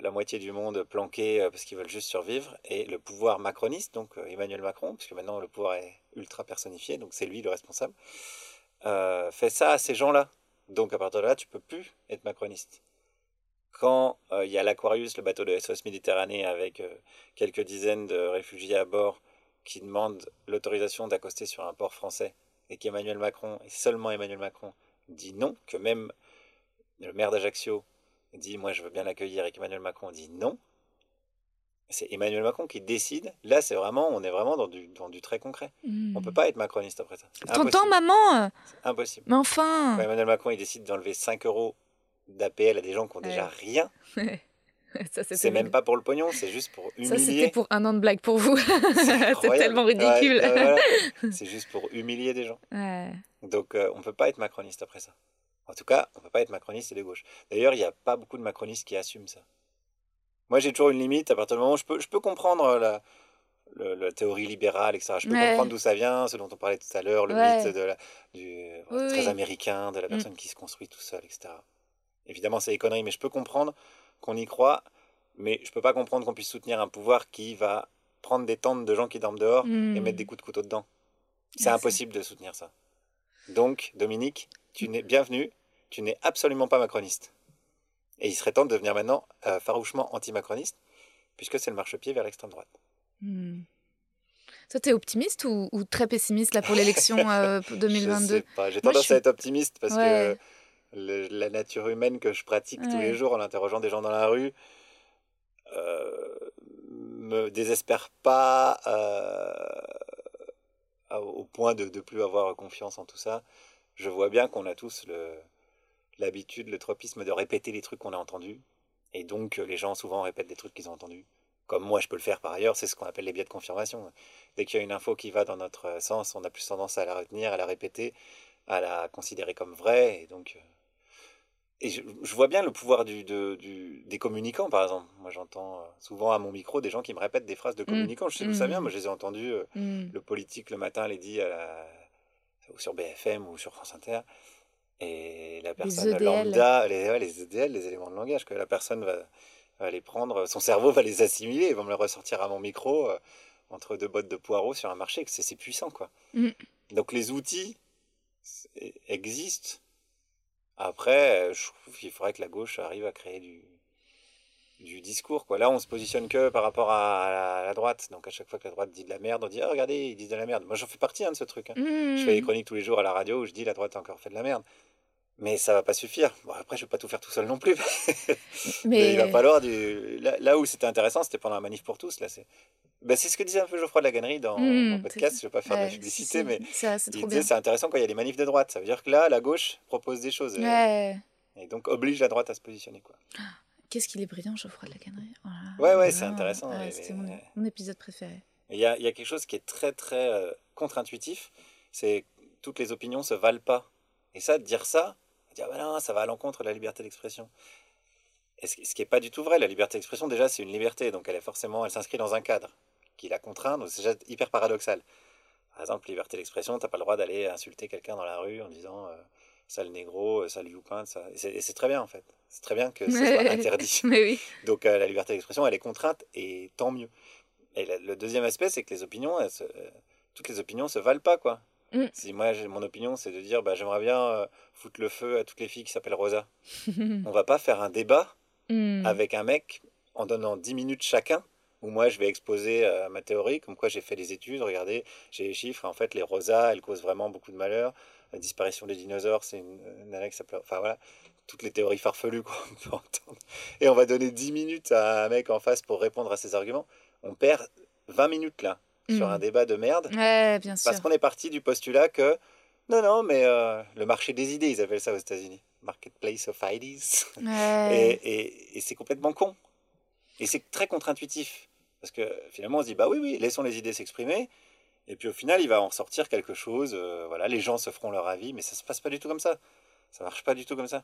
la moitié du monde planqués euh, parce qu'ils veulent juste survivre. Et le pouvoir macroniste, donc euh, Emmanuel Macron, puisque maintenant le pouvoir est ultra personnifié, donc c'est lui le responsable, euh, fait ça à ces gens-là. Donc à partir de là, tu peux plus être macroniste. Quand euh, il y a l'Aquarius, le bateau de SOS Méditerranée, avec euh, quelques dizaines de réfugiés à bord qui demandent l'autorisation d'accoster sur un port français, et qu'Emmanuel Macron, et seulement Emmanuel Macron, dit non, que même le maire d'Ajaccio dit moi je veux bien l'accueillir et qu'Emmanuel Macron dit non, c'est Emmanuel Macron qui décide. Là, c'est vraiment, on est vraiment dans du, dans du très concret. On peut pas être macroniste après ça. T'entends impossible. maman? Impossible. Mais enfin. Quand Emmanuel Macron il décide d'enlever 5 euros d'APL à des gens qui ont déjà rien, [laughs] c'est même pas pour le pognon, c'est juste pour Ça c'était humilier. pour un an de blague pour vous. [laughs] C'est tellement ridicule. ouais, voilà. [laughs] C'est juste pour humilier des gens. Donc euh, on peut pas être macroniste après ça. En tout cas, on peut pas être macroniste et de gauche. D'ailleurs, il n'y a pas beaucoup de macronistes qui assument ça. Moi, j'ai toujours une limite à partir du moment où je peux, je peux comprendre la, le- la théorie libérale, etc. Je peux Ouais. comprendre d'où ça vient, ce dont on parlait tout à l'heure, le Ouais. mythe de la, du Oui, très oui. américain, de la Mm. personne qui se construit tout seul, etc. Évidemment, c'est des conneries, mais je peux comprendre qu'on y croit, mais je peux pas comprendre qu'on puisse soutenir un pouvoir qui va prendre des tentes de gens qui dorment dehors et Mm. mettre des coups de couteau dedans. C'est- impossible de soutenir ça. Donc, Dominique, tu n'es bienvenue, tu n'es absolument pas macroniste. Et il serait temps de devenir maintenant euh, farouchement anti-macroniste, puisque c'est le marchepied vers l'extrême droite. Hmm. Toi, t'es optimiste ou, ou très pessimiste là pour l'élection euh, [laughs] pour Je 2022 sais pas, j'ai tendance suis- à être optimiste parce Ouais. que le- la nature humaine que je pratique tous les jours en interrogeant des gens dans la rue euh, me désespère pas euh, au point de ne plus avoir confiance en tout ça. Je vois bien qu'on a tous l'habitude, le tropisme de répéter les trucs qu'on a entendus. Et donc, euh, les gens souvent répètent des trucs qu'ils ont entendus. Comme moi, je peux le faire par ailleurs, c'est ce qu'on appelle les biais de confirmation. Dès qu'il y a une info qui va dans notre sens, on a plus tendance à la retenir, à la répéter, à la considérer comme vraie. Et donc, euh, et je, je vois bien le pouvoir du, de- du- des communicants, par exemple. Moi, j'entends euh, souvent à mon micro des gens qui me répètent des phrases de communicants. Je sais d'où ça Mm. vient. Moi, je les ai entendues. euh, Hmm. le politique le matin les dit à la- ou sur BFM ou sur France Inter. Et la personne EDL. lambda, les, ouais, les EDL, les éléments de langage, que la personne va, va les prendre, son cerveau va les assimiler, il va me le ressortir à mon micro euh, entre deux bottes de poireaux sur un marché, que c'est puissant quoi. Mm. Donc les outils c'est- existent. Après, je trouve qu'il faudrait que la gauche arrive à créer du, du discours. Quoi. Là, on se positionne que par rapport à, la, la droite. Donc, à chaque fois que la droite dit de la merde, on dit oh, regardez, ils disent de la merde. Moi, j'en fais partie hein, de ce truc. hein. Hmm. Je fais des chroniques tous les jours à la radio où je dis la droite a encore fait de la merde. Mais ça va pas suffire. Bon, après, je vais pas tout faire tout seul non plus. [laughs] Mais, il va falloir du. Là, là où c'était intéressant, c'était pendant la manif pour tous. Là, c'est. Ben, c'est ce que disait un peu Geoffroy de la Gannerie dans Hmm, mon podcast. Je vais pas faire de la publicité, si, mais ça, c'est il disait c'est intéressant quand il y a les manifs de droite. Ça veut dire que là, la gauche propose des choses. Et donc oblige la droite à se positionner. Quoi. [gasps] Qu'est-ce qu'il est brillant, Geoffroy de la Cannerie. Oh Ouais, ouais, c'est intéressant, les- C'était mon, mon épisode préféré. Il y a, il y a quelque chose qui est très très euh, contre-intuitif, c'est que toutes les opinions se valent pas. Et ça, dire ça, dire bah non, ça va à l'encontre de la liberté d'expression. Ce, qui- ce qui est pas du tout vrai, la liberté d'expression déjà c'est une liberté, donc elle est forcément, elle s'inscrit dans un cadre qui la contraint, donc c'est déjà hyper paradoxal. Par exemple, liberté d'expression, t'as pas le droit d'aller insulter quelqu'un dans la rue en disant euh, sale négro, euh, sale youpin, ça. Et c'est très bien en fait. C'est très bien que ce soit interdit. [laughs] Mais oui. Donc euh, la liberté d'expression, elle est contrainte et tant mieux. Et le, le deuxième aspect, c'est que les opinions, elles se- euh, toutes les opinions se valent pas quoi. Mm. Si moi, mon opinion, c'est de dire, bah, j'aimerais bien euh, foutre le feu à toutes les filles qui s'appellent Rosa. [laughs] On va pas faire un débat Hmm. avec un mec en donnant 10 minutes chacun, où moi je vais exposer euh, ma théorie, comme quoi j'ai fait des études, regardez, j'ai les chiffres, en fait les rosas, elles causent vraiment beaucoup de malheur, la disparition des dinosaures, c'est une, une qui s'appelle... Enfin voilà, toutes les théories farfelues qu'on [laughs] peut entendre. Et on va donner 10 minutes à un mec en face pour répondre à ses arguments. On perd 20 minutes là, sur Mm. un débat de merde, Ouais, bien sûr. parce qu'on est parti du postulat que... Non, non, mais euh, le marché des idées, ils appellent ça aux États-Unis. Marketplace of Ideas. Ouais. Et, et- et c'est complètement con. Et c'est très contre-intuitif. Parce que finalement, on se dit, bah oui, oui, laissons les idées s'exprimer. Et puis au final, il va en sortir quelque chose. euh, voilà, les gens se feront leur avis, mais ça se passe pas du tout comme ça. Ça marche pas du tout comme ça.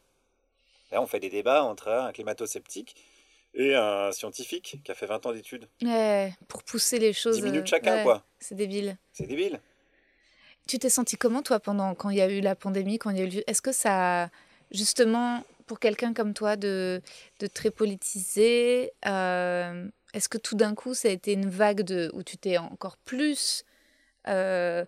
Là, on fait des débats entre un climato-sceptique et un scientifique qui a fait 20 ans d'études. Ouais, pour pousser les choses. 10 minutes euh, chacun, ouais, quoi. C'est débile. C'est débile. Tu t'es senti comment, toi, pendant quand il y a eu la pandémie, quand il y a eu Est-ce que ça, justement, pour quelqu'un comme toi, de, de très politisé, euh, est-ce que tout d'un coup, ça a été une vague de où tu t'es encore plus, euh,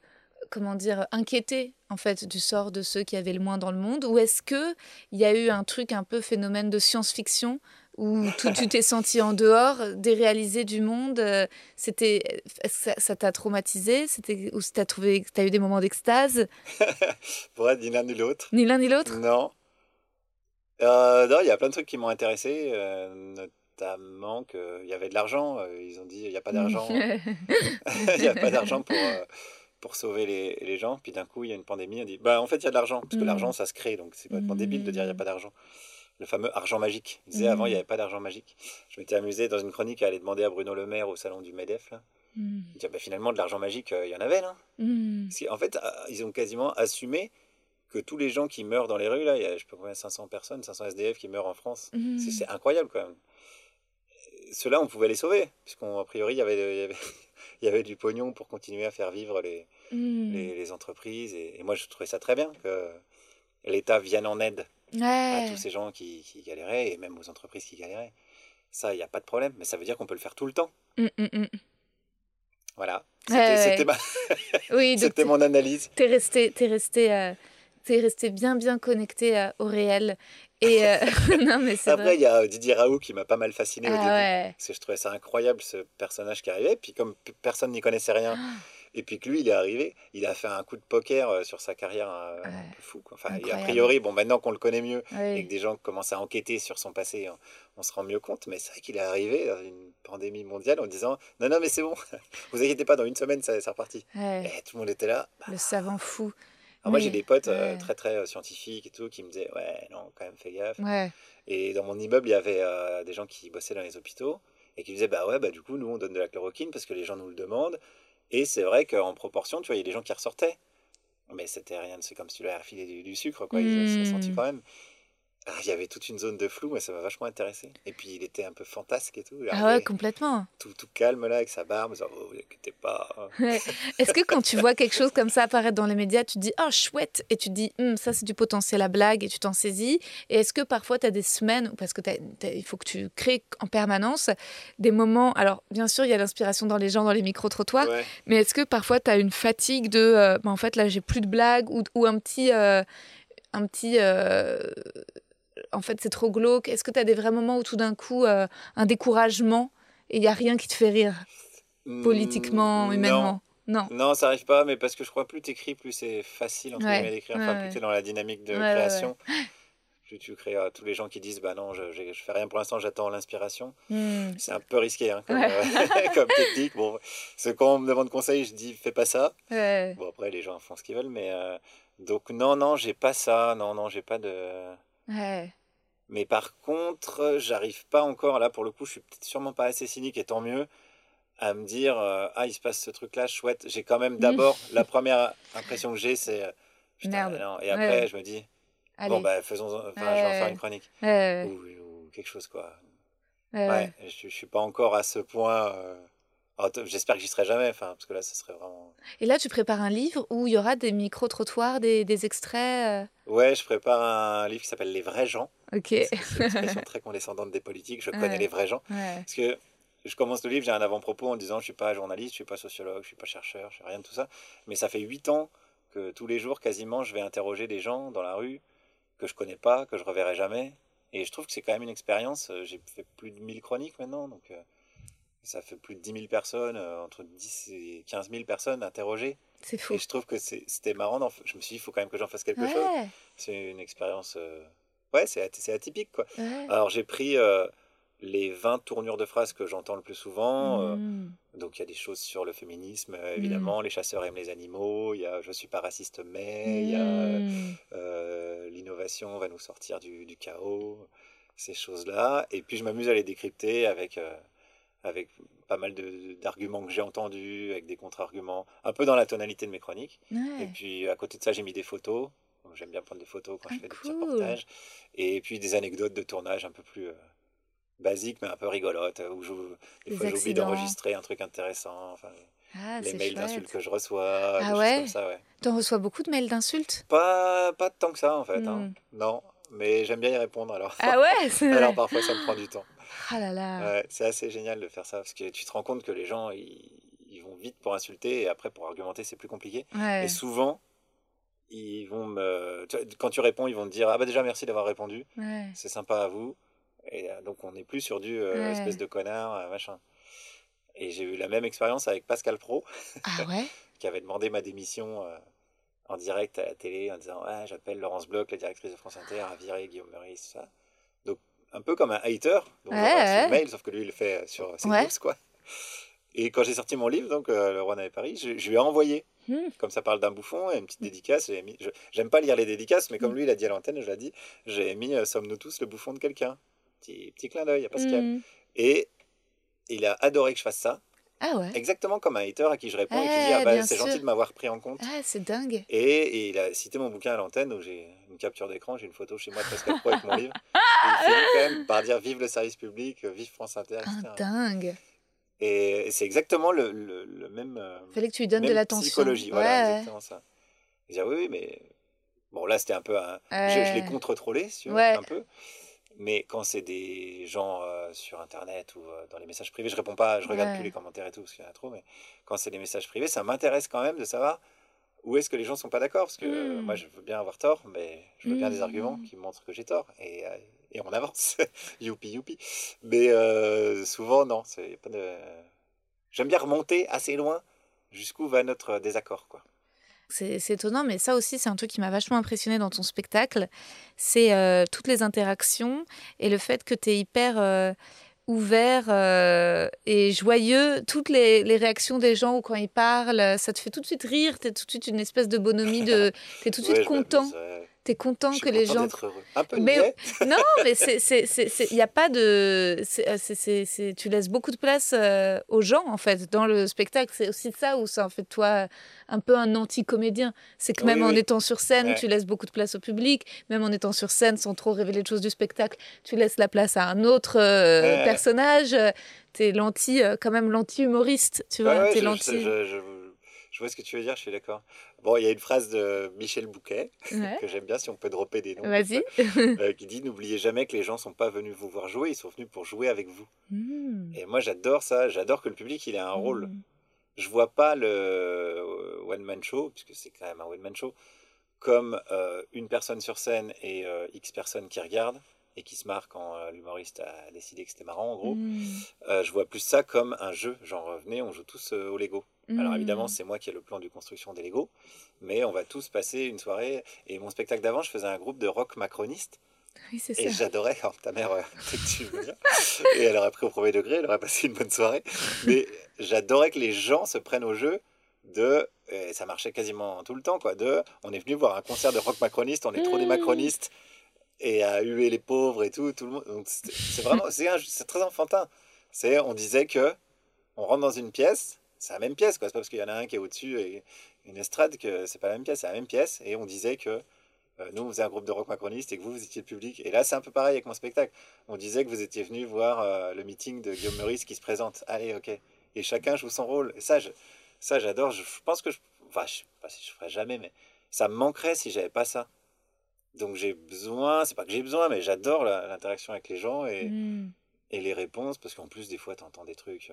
comment dire, inquiété en fait du sort de ceux qui avaient le moins dans le monde, ou est-ce que il y a eu un truc un peu phénomène de science-fiction où tout, tu t'es senti en dehors, déréalisé du monde euh, C'était, que ça- t'a traumatisé C'était ou t'as trouvé, t'as eu des moments d'extase? [laughs] Pour être ni l'un ni l'autre. Ni l'un ni l'autre? Non. Euh, non, il y a plein de trucs qui m'ont intéressé, euh, notamment qu'il y avait de l'argent. euh, Ils ont dit il n'y a pas d'argent. [laughs] [laughs] Il n'y a pas d'argent pour, euh, pour sauver les, les gens. Puis d'un coup, il y a une pandémie. On dit bah, en fait, il y a de l'argent. Parce que Mm. l'argent, ça se crée. Donc c'est complètement débile de dire il n'y a pas d'argent. Le fameux argent magique. Il disait Mm. avant, il n'y avait pas d'argent magique. Je m'étais amusé dans une chronique à aller demander à Bruno Le Maire au salon du MEDEF. Là. Mm. Il dit, bah, finalement, de l'argent magique, euh, il y en avait là. Parce qu'en fait, euh, ils ont quasiment assumé que tous les gens qui meurent dans les rues, là, il y a, je sais pas combien, 500 personnes, 500 SDF qui meurent en France. C'est- incroyable quand même. Ceux-là, on pouvait les sauver, puisqu'en priori, il y, avait, il, y avait, il y avait du pognon pour continuer à faire vivre les, Mm. les, les entreprises. Et, et moi, je trouvais ça très bien que l'État vienne en aide à tous ces gens qui, qui galéraient, et même aux entreprises qui galéraient. Ça, il n'y a pas de problème, mais ça veut dire qu'on peut le faire tout le temps. Mm, mm, mm. Voilà. C'était ouais. c'était ma- [laughs] Oui, [laughs] c'était mon analyse. T'es resté, t'es resté, euh, t'es resté bien, bien connecté euh, au réel. Et euh, [laughs] non, mais c'est Après, il y a Didier Raoult qui m'a pas mal fasciné au Ah début. ouais. Parce que je trouvais ça incroyable, ce personnage qui arrivait. Puis comme personne n'y connaissait rien, Ah. et puis que lui, il est arrivé, il a fait un coup de poker euh, sur sa carrière euh, un Ouais. peu fou. quoi. Enfin, et a priori, bon, maintenant qu'on le connaît mieux, et Oui. que des gens commencent à enquêter sur son passé, on, on se rend mieux compte. Mais c'est vrai qu'il est arrivé dans une pandémie mondiale en disant Non, non, mais c'est bon, [laughs] vous inquiétez pas, dans une semaine, ça, c'est reparti. Ouais. Et tout le monde était là. Bah, Le savant fou. Alors moi, Mais- j'ai des potes euh, ouais. très, très euh, scientifiques et tout qui me disaient Ouais, non, quand même, fais gaffe. Ouais. Et dans mon immeuble, il y avait euh, des gens qui bossaient dans les hôpitaux et qui disaient bah ouais, bah du coup, nous on donne de la chloroquine parce que les gens nous le demandent. Et c'est vrai qu'en proportion, tu vois, il y a des gens qui ressortaient. Mais c'était rien, c'est comme si tu leur avais refilé du, du sucre, quoi. Ils se Mm. sont sentis quand même. Ah, il y avait toute une zone de flou, mais ça m'a vachement intéressé. Et puis il était un peu fantasque et tout. Ah ouais, complètement. tout, tout calme là, avec sa barbe. en Oh, vous inquiétez pas. Ouais. Est-ce que quand tu vois quelque chose comme ça apparaître dans les médias, tu te dis oh chouette et tu te dis Hum, ça c'est du potentiel à blague et tu t'en saisis Et est-ce que parfois tu as des semaines, parce que il faut que tu crées en permanence des moments, alors bien sûr il y a l'inspiration dans les gens, dans les micro-trottoirs, Ouais. mais est-ce que parfois tu as une fatigue de euh, bah, en fait là j'ai plus de blagues ou, ou un petit, euh, un petit euh, en fait c'est trop glauque Est-ce que tu as des vrais moments où tout d'un coup euh, un découragement et il n'y a rien qui te fait rire? Politiquement, Mm, humainement Non. Non, ça arrive pas, mais parce que je crois plus t'écris, plus c'est facile entre Ouais, d'écrire. Enfin, ouais, plus t'es dans la dynamique de création. [laughs] Plus tu crées euh, tous les gens qui disent bah non, je, je, je fais rien pour l'instant, j'attends l'inspiration. Hmm. C'est un peu risqué hein, comme, euh, [laughs] comme technique. Bon, c'est quand on me demande conseil, je dis fais pas ça. Bon après les gens font ce qu'ils veulent, mais euh, donc non non j'ai pas ça, non non j'ai pas de. Ouais. Mais par contre, j'arrive pas encore, là pour le coup, je suis peut-être sûrement pas assez cynique et tant mieux, à me dire euh, Ah, il se passe ce truc-là, chouette. J'ai quand même d'abord, la première impression que j'ai, c'est euh, Putain, Merde. non. Et après, Ouais. je me dis Allez. Bon, bah faisons, enfin, je vais en faire une chronique. Ouais, Ou, ou quelque chose, quoi. ouais, je, je suis pas encore à ce point. euh, t- J'espère que j'y serai jamais, enfin, parce que là, ce serait vraiment. Et là, tu prépares un livre où il y aura des micro-trottoirs, des, des extraits. Ouais, je prépare un livre qui s'appelle Les vrais gens. Ok. C'est une expression [laughs] très condescendante des politiques. Je connais Ouais. les vrais gens. Ouais. Parce que je commence le livre, j'ai un avant-propos en disant je suis pas journaliste, je suis pas sociologue, je suis pas chercheur, je suis rien de tout ça. Mais ça fait huit ans que tous les jours, quasiment, je vais interroger des gens dans la rue que je connais pas, que je reverrai jamais. Et je trouve que c'est quand même une expérience. Euh, J'ai fait plus de 1000 chroniques maintenant, donc euh, ça fait plus de 10 000 personnes, euh, entre 10 et 15 000 personnes interrogées. C'est fou. Et je trouve que c'était marrant. Je me suis dit, il faut quand même que j'en fasse quelque chose. C'est une expérience. euh, Ouais, c'est at- c'est atypique, quoi. ouais. Alors j'ai pris euh, les 20 tournures de phrases que j'entends le plus souvent. euh, Hmm. donc il y a des choses sur le féminisme, euh, évidemment, les chasseurs aiment les animaux, il y a je suis pas raciste mais, il y a euh, l'innovation va nous sortir du, du chaos, ces choses-là. Et puis je m'amuse à les décrypter avec, euh, avec pas mal d'arguments que j'ai entendus, avec des contre-arguments, un peu dans la tonalité de mes chroniques. Et puis à côté de ça, j'ai mis des photos. J'aime bien prendre des photos quand Ah, je fais des petits reportages. Et puis des anecdotes de tournage un peu plus euh, basiques, mais un peu rigolotes, euh, où je, des Des fois j'oublie d'enregistrer un truc intéressant. Enfin, Ah, les mails d'insultes que je reçois, des Ah choses ouais? comme ça, ouais. T'en reçois beaucoup de mails d'insultes? Pas, pas tant que ça, en fait. hein. Hmm. Non, mais j'aime bien y répondre alors. Ah ouais? [laughs] Alors parfois, ça me prend du temps. Ah là là. Ouais, c'est assez génial de faire ça, parce que tu te rends compte que les gens, ils, ils vont vite pour insulter, et après, pour argumenter, c'est plus compliqué. Ouais. Et souvent, ils vont me... Quand tu réponds, ils vont te dire Ah bah déjà, merci d'avoir répondu, Ouais. c'est sympa à vous. Et euh, donc, on n'est plus sur du euh, Ouais. espèce de connard, euh, machin. Et j'ai eu la même expérience avec Pascal Pro, [laughs] Ah ouais? qui avait demandé ma démission euh, en direct à la télé en disant Ouais, j'appelle Laurence Bloch, la directrice de France Inter, à virer Guillaume Meurice, tout ça. Donc, un peu comme un hater, donc Ouais, mail, sauf que lui, il le fait sur ses quoi. Et quand j'ai sorti mon livre, donc euh, Le Roi n'avait Paris, je, je lui ai envoyé Hmm. comme ça parle d'un bouffon, et une petite dédicace. j'ai mis- je- J'aime pas lire les dédicaces, mais Mm. comme lui, il a dit à l'antenne, je l'ai dit, j'ai mis euh, Sommes-nous tous le bouffon de quelqu'un? Petit, petit clin d'œil à Pascal. Hmm. Et il a adoré que je fasse ça, Ah ouais? Exactement comme un hater à qui je réponds et qui dit Ah bah, c'est gentil de m'avoir pris en compte. Ah, c'est dingue. Et, et il a cité mon bouquin à l'antenne où j'ai une capture d'écran, j'ai une photo chez moi de Pascal Pro avec mon livre. Et [laughs] il finit quand même par dire Vive le service public, vive France Inter, etc. Ah, dingue. Et c'est exactement le, le- le même. euh, Fallait que tu lui donnes de l'attention. psychologie, Ouais, voilà, ouais. exactement ça. Je dis, oui, oui, mais bon, là, c'était un peu un. Je, l'ai contre-trollé, si Ouais. un peu. Mais quand c'est des gens euh, sur Internet ou euh, dans les messages privés, je réponds pas, je regarde plus les commentaires et tout, parce qu'il y en a trop, mais quand c'est des messages privés, ça m'intéresse quand même de savoir où est-ce que les gens sont pas d'accord, parce que euh, Mm. moi, je veux bien avoir tort, mais je veux bien des arguments qui montrent que j'ai tort, et, et on avance. [laughs] youpi, youpi. Mais euh, souvent, non, c'est pas de... J'aime bien remonter assez loin jusqu'où va notre désaccord, quoi. C'est étonnant, mais ça aussi, c'est un truc qui m'a vachement impressionné dans ton spectacle. C'est euh, toutes les interactions et le fait que tu es hyper euh, ouvert euh, et joyeux. Toutes les, les réactions des gens ou quand ils parlent, ça te fait tout de suite rire. Tu es tout de suite une espèce de bonhomie. De... [laughs] Tu es tout de suite Ouais, content. Tu es content Je que les gens. Un peu Mais-. [laughs] Non, mais il n'y a pas de, euh, c'est, c'est, c'est- tu laisses beaucoup de place euh, aux gens en fait dans le spectacle. C'est aussi ça où ça en fait toi un peu un anti-comédien. C'est que Oui, même en oui. étant sur scène, Ouais. tu laisses beaucoup de place au public. Même en étant sur scène, sans trop révéler de choses du spectacle, tu laisses la place à un autre euh, Ouais. personnage. T'es l'anti, euh, quand même l'anti-humoriste, tu vois. Ouais, ouais, T'es je, l'anti. je- je- je vois ce que tu veux dire, je suis d'accord. Bon, il y a une phrase de Michel Bouquet Ouais. que j'aime bien, si on peut dropper des noms. Vas-y. [laughs] euh, qui dit N'oubliez jamais que les gens sont pas venus vous voir jouer, ils sont venus pour jouer avec vous. Mmh. Et moi, j'adore ça, j'adore que le public il ait un rôle. Mmh. Je vois pas le euh, one-man show, puisque c'est quand même un one-man show, comme euh, une personne sur scène et euh, X personnes qui regardent. et qui se marre quand euh, l'humoriste a décidé que c'était marrant, en gros. Mm. Euh, je vois plus ça comme un jeu. Genre, venez, on joue tous euh, au Lego. Alors Mm. évidemment, c'est moi qui ai le plan de construction des Lego, mais on va tous passer une soirée. Et mon spectacle d'avant, je faisais un groupe de rock macroniste. Oui, Et j'adorais, alors ta mère, euh, tu veux dire. et elle aurait pris au premier degré, elle aurait passé une bonne soirée. Mais j'adorais que les gens se prennent au jeu de, et ça marchait quasiment tout le temps, quoi, de, on est venu voir un concert de rock macroniste, on est trop des Mmh. macronistes, et à huer les pauvres et tout, tout le monde. Donc c'est vraiment, c'est très enfantin. C'est, on disait que on rentre dans une pièce, c'est la même pièce, quoi. C'est pas parce qu'il y en a un qui est au-dessus et une estrade que c'est pas la même pièce, c'est la même pièce. Et on disait que euh, nous, on faisait un groupe de rock macroniste et que vous, vous étiez le public. Et là, c'est un peu pareil avec mon spectacle. On disait que vous étiez venu voir euh, le meeting de Guillaume Meurice qui se présente. Allez, ok. Et chacun joue son rôle. Et ça, je- ça j'adore. Je, je pense que je, enfin, je sais pas si je ferais jamais, mais ça me manquerait si j'avais pas ça. Donc j'ai besoin, c'est pas que j'ai besoin, mais j'adore l'interaction avec les gens et, Mm. et les réponses, parce qu'en plus, des fois, tu entends des trucs.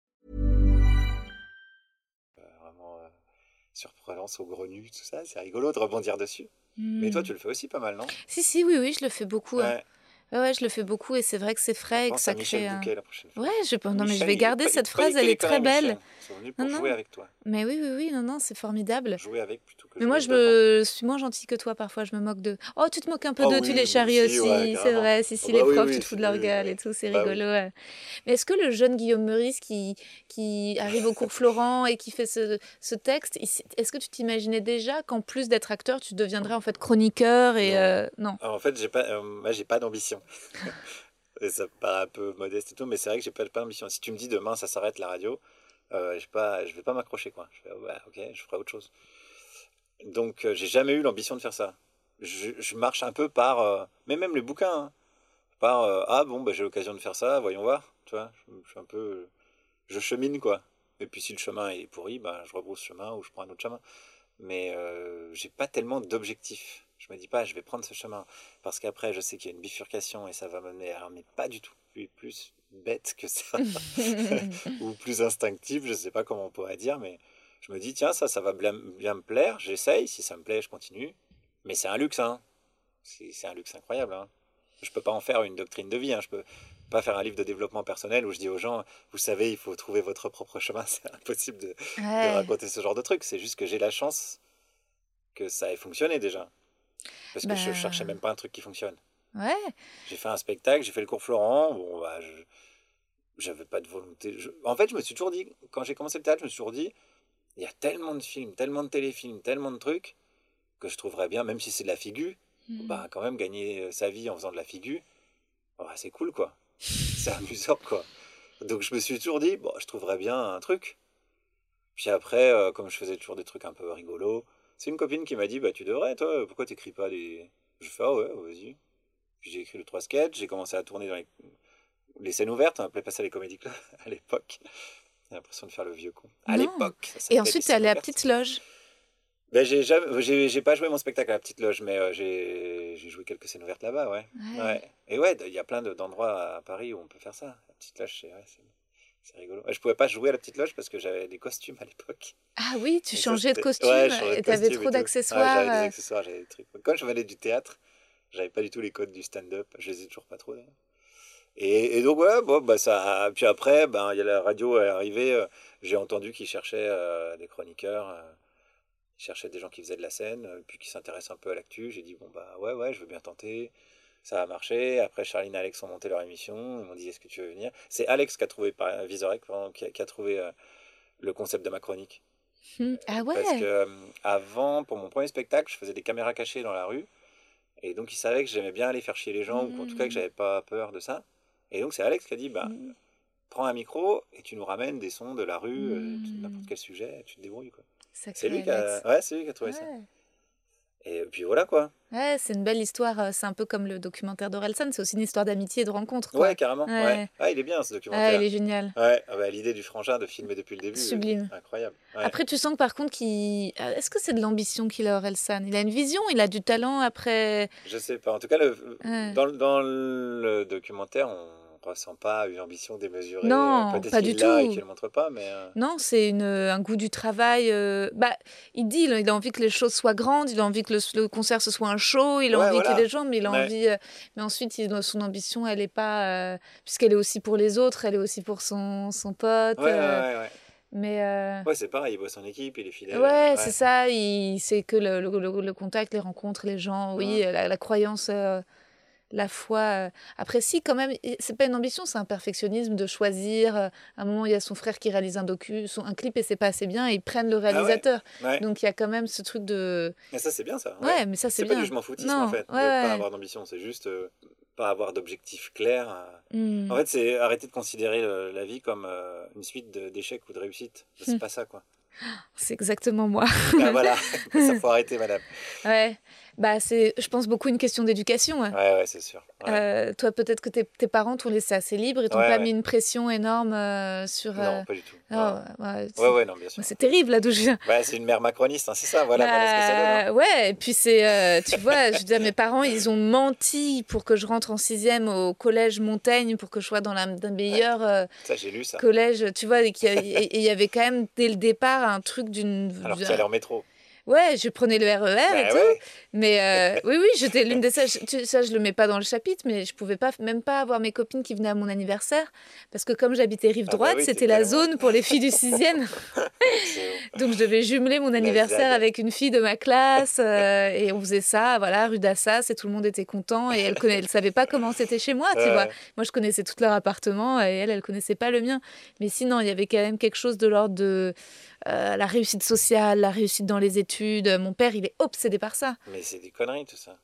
Saugrenu, tout ça. C'est rigolo de rebondir dessus. Mais Mm. toi, tu le fais aussi pas mal, non? Si, si, oui, oui, je le fais beaucoup. hein. Ouais. Ouais, ouais, je le fais beaucoup et c'est vrai que c'est frais et que ça crée un... Bouquet la prochaine fois. Ouais, je... non, mais je vais garder cette phrase, elle est très belle. Michel. Pour Non, jouer non. avec toi. Mais oui, oui, oui, non, non, c'est formidable. Jouer avec plutôt Mais moi, je me suis moins gentille que toi parfois. Je me moque de. Oh, tu te moques un peu Oh d'eux, tu les charries aussi, c'est vrai. Si, si, Oh les bah oui, profs, tu te fous de leur gueule et tout, c'est Bah rigolo. Mais est-ce que le jeune Guillaume Meurice qui, qui arrive au cours Florent et qui fait ce, ce texte, est-ce que tu t'imaginais déjà qu'en plus d'être acteur, tu deviendrais en fait chroniqueur et. Non. euh, en fait, j'ai pas, euh, moi, j'ai pas d'ambition. [laughs] et ça paraît un peu modeste et tout, mais c'est vrai que j'ai pas, pas d'ambition. Si tu me dis demain ça s'arrête la radio, euh, j'ai pas, je vais pas m'accrocher quoi. Je vais, ouais, ok, je ferai autre chose. Donc, euh, j'ai jamais eu l'ambition de faire ça. Je, je marche un peu par, euh, mais même les bouquins, hein, par euh, ah bon, bah, j'ai l'occasion de faire ça, voyons voir. Tu vois, je, je suis un peu, je chemine quoi. Et puis si le chemin est pourri, bah, je rebrousse chemin ou je prends un autre chemin. Mais euh, j'ai pas tellement d'objectifs. Je me dis pas, je vais prendre ce chemin parce qu'après, je sais qu'il y a une bifurcation et ça va me mener. Alors, mais pas du tout. Suis plus bête que ça [laughs] [laughs] ou plus instinctif. Je sais pas comment on pourrait dire, mais je me dis tiens, ça, ça va bien, bien me plaire. J'essaye. Si ça me plaît, je continue. Mais c'est un luxe, hein. C'est un luxe incroyable. Hein. Je peux pas en faire une doctrine de vie. Hein. Je peux pas faire un livre de développement personnel où je dis aux gens, vous savez, il faut trouver votre propre chemin. [laughs] C'est impossible de, raconter ce genre de truc. C'est juste que j'ai la chance que ça ait fonctionné déjà. Parce que je Bah. cherchais même pas un truc qui fonctionne. Ouais. J'ai fait un spectacle, j'ai fait le cours Florent. Bon, bah, je j'avais pas de volonté. Je- En fait, je me suis toujours dit, quand j'ai commencé le théâtre, je me suis toujours dit, il y a tellement de films, tellement de téléfilms, tellement de trucs que je trouverais bien, même si c'est de la figure, Mm. bah, quand même gagner euh, sa vie en faisant de la figure, bah, c'est cool quoi. [laughs] c'est amusant quoi. Donc je me suis toujours dit, bon, je trouverais bien un truc. Puis après, euh, comme je faisais toujours des trucs un peu rigolos, c'est une copine qui m'a dit, bah tu devrais, toi, pourquoi t'écris pas des. Je fais, ah ouais, vas-y. Puis j'ai écrit le trois sketchs, j'ai commencé à tourner dans les, les scènes ouvertes, on appelait pas ça les comédies clubs [laughs] à l'époque. J'ai l'impression de faire le vieux con. À l'époque. Et ensuite, tu es allé à scènes Petite. Loge. Ben, j'ai, jamais, j'ai, j'ai pas joué mon spectacle à la petite loge, mais euh, j'ai, j'ai joué quelques scènes ouvertes là-bas, ouais. Ouais. Ouais. Et ouais, il y a plein de- d'endroits à Paris où on peut faire ça. La petite loge, c'est, ouais, c'est, c'est rigolo. Je pouvais pas jouer à la petite loge parce que j'avais des costumes à l'époque. Ah oui, tu Et changeais de costume ouais, changeais et tu avais trop d'accessoires. j'avais des euh. accessoires, j'avais des trucs. Quand je venais du théâtre, j'avais pas du tout les codes du stand-up. Je les ai toujours pas trop d'ailleurs. Et, et donc, ouais, bon, bah, ça. Puis après, ben, il y a la radio est arrivée. euh, J'ai entendu qu'ils cherchaient euh, des chroniqueurs. euh, ils cherchaient des gens qui faisaient de la scène, euh, puis qui s'intéressent un peu à l'actu. J'ai dit, bon, bah, ouais, ouais, je veux bien tenter. Ça a marché. Après, Charline et Alex ont monté leur émission. Ils m'ont dit, est-ce que tu veux venir? C'est Alex qui a trouvé, par pardon, qui a, qui a trouvé le concept de ma chronique. Hmm. Ah ouais. Parce que avant, pour mon premier spectacle, je faisais des caméras cachées dans la rue. Et donc, ils savaient que j'aimais bien aller faire chier les gens, ou en tout cas que j'avais pas peur de ça. Et donc, c'est Alex qui a dit bah, Mm. prends un micro et tu nous ramènes des sons de la rue, euh, Mm. n'importe quel sujet, tu te débrouilles. quoi. C'est lui, qui a... Ouais, c'est lui qui a trouvé ça. Et puis voilà quoi. Ouais, c'est une belle histoire. euh, C'est un peu comme le documentaire d'Orelsan. C'est aussi une histoire d'amitié et de rencontre. Quoi. Ouais, carrément. Ouais. Ouais. Ah, il est bien ce documentaire. il est génial. Ouais, ah bah, l'idée du frangin de filmer depuis le début. Sublime. Incroyable. Ouais. Après, tu sens que par contre, qu'il... euh, est-ce que c'est de l'ambition qu'il a, Orelsan? Il a une vision, il a du talent. Après, Je sais pas. En tout cas, le, dans, dans le documentaire, on ressent pas une ambition démesurée. Non, Peut-être pas du tout. qu'il montre pas, mais. euh, non, c'est une, un goût du travail. euh, Bah, il dit, il a envie que les choses soient grandes, il a envie que le, le concert ce soit un show, il a Ouais, envie qu'il y voilà. ait des gens, mais il a Ouais. envie. euh, Mais ensuite, il- son ambition, elle est pas, euh, puisqu'elle est aussi pour les autres, elle est aussi pour son, son pote. Ouais, ouais, euh, ouais. Mais euh, Ouais, c'est pareil, il bosse en équipe, il est fidèle. Ouais, c'est ça. Il, c'est que le, le, le- le contact, les rencontres, les gens, oui, la, la croyance, euh, la foi. euh. Après, si, quand même, c'est pas une ambition, c'est un perfectionnisme de choisir. euh, À un moment, il y a son frère qui réalise un docu, son, un clip et c'est pas assez bien, et ils prennent le réalisateur. Ouais. Donc il y a quand même ce truc de. Mais ça, c'est bien ça. Ouais, mais ça, c'est C'est pas bien. du je m'en foutisme Non, en fait, de pas avoir d'ambition, c'est juste euh, pas avoir d'objectif clair. euh. Hmm. En fait, c'est arrêter de considérer euh, la vie comme euh, une suite d'échecs ou de réussites. [laughs] C'est pas ça quoi. C'est exactement moi. Ah, voilà, [laughs] [laughs] ça faut arrêter, madame. ouais. Bah, c'est, je pense, beaucoup une question d'éducation. hein. Ouais, ouais, c'est sûr. Ouais. Euh, toi, peut-être que tes, tes parents t'ont laissé assez libre et t'ont Ouais, pas mis une pression énorme euh, sur. euh, Non, pas du tout. ouais. ouais, c'est- ouais, non, bien sûr. C'est terrible là d'où je viens. Ouais, c'est une mère macroniste, hein, c'est ça, voilà, voilà ce que ça donne. hein. Bah, ouais, et puis c'est, euh, tu vois, je veux dire, mes parents, ils ont menti pour que je rentre en sixième au collège Montaigne, pour que je sois dans la, d'un meilleur euh, Ça, j'ai lu ça. collège, tu vois, et il y avait quand même dès le départ un truc d'une. Alors que tu allais en métro. Ouais, je prenais le RER et Bah tout. ouais. Mais euh, oui, oui, j'étais l'une des Ça, je le mets pas dans le chapitre, mais je pouvais pas, même pas avoir mes copines qui venaient à mon anniversaire. Parce que comme j'habitais rive Ah bah droite, oui, c'était la zone pour les filles du sixième. [laughs] C'est- Donc je devais jumeler mon anniversaire ZAD. avec une fille de ma classe. euh, et on faisait ça, voilà, rue d'Assas, et tout le monde était content. Et elle ne elle savait pas comment c'était chez moi, tu vois. Moi, je connaissais tout leur appartement et elle, elle connaissait pas le mien. Mais sinon, il y avait quand même quelque chose de l'ordre de euh, la réussite sociale, la réussite dans les études. Mon père, il est obsédé par ça. Mais c'est des conneries tout ça.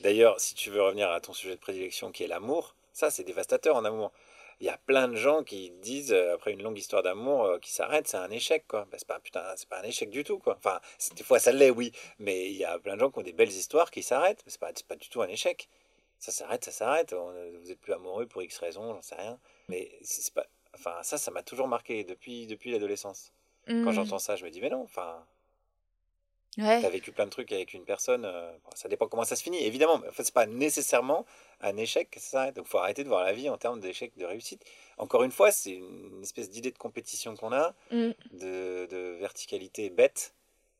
D'ailleurs, si tu veux revenir à ton sujet de prédilection qui est l'amour, ça c'est dévastateur en amour. Il y a plein de gens qui disent, euh, après une longue histoire d'amour euh, qui s'arrête, c'est un échec quoi. Bah, c'est pas, putain, c'est pas un échec du tout quoi. Enfin, des fois ça l'est, oui, mais il y a plein de gens qui ont des belles histoires qui s'arrêtent. C'est pas, pas du tout un échec. Ça s'arrête, ça s'arrête. Vous êtes plus amoureux pour X raison, j'en sais rien. Mais c'est pas. Enfin, ça, ça m'a toujours marqué depuis, depuis l'adolescence. Quand Mm. j'entends ça, je me dis, mais non, enfin, Ouais. T'as vécu plein de trucs avec une personne, euh, bon, ça dépend comment ça se finit, évidemment, mais en fait, c'est pas nécessairement un échec ça. Donc, faut arrêter de voir la vie en termes d'échec, de réussite. Encore une fois, c'est une espèce d'idée de compétition qu'on a, Mm. de, de verticalité bête,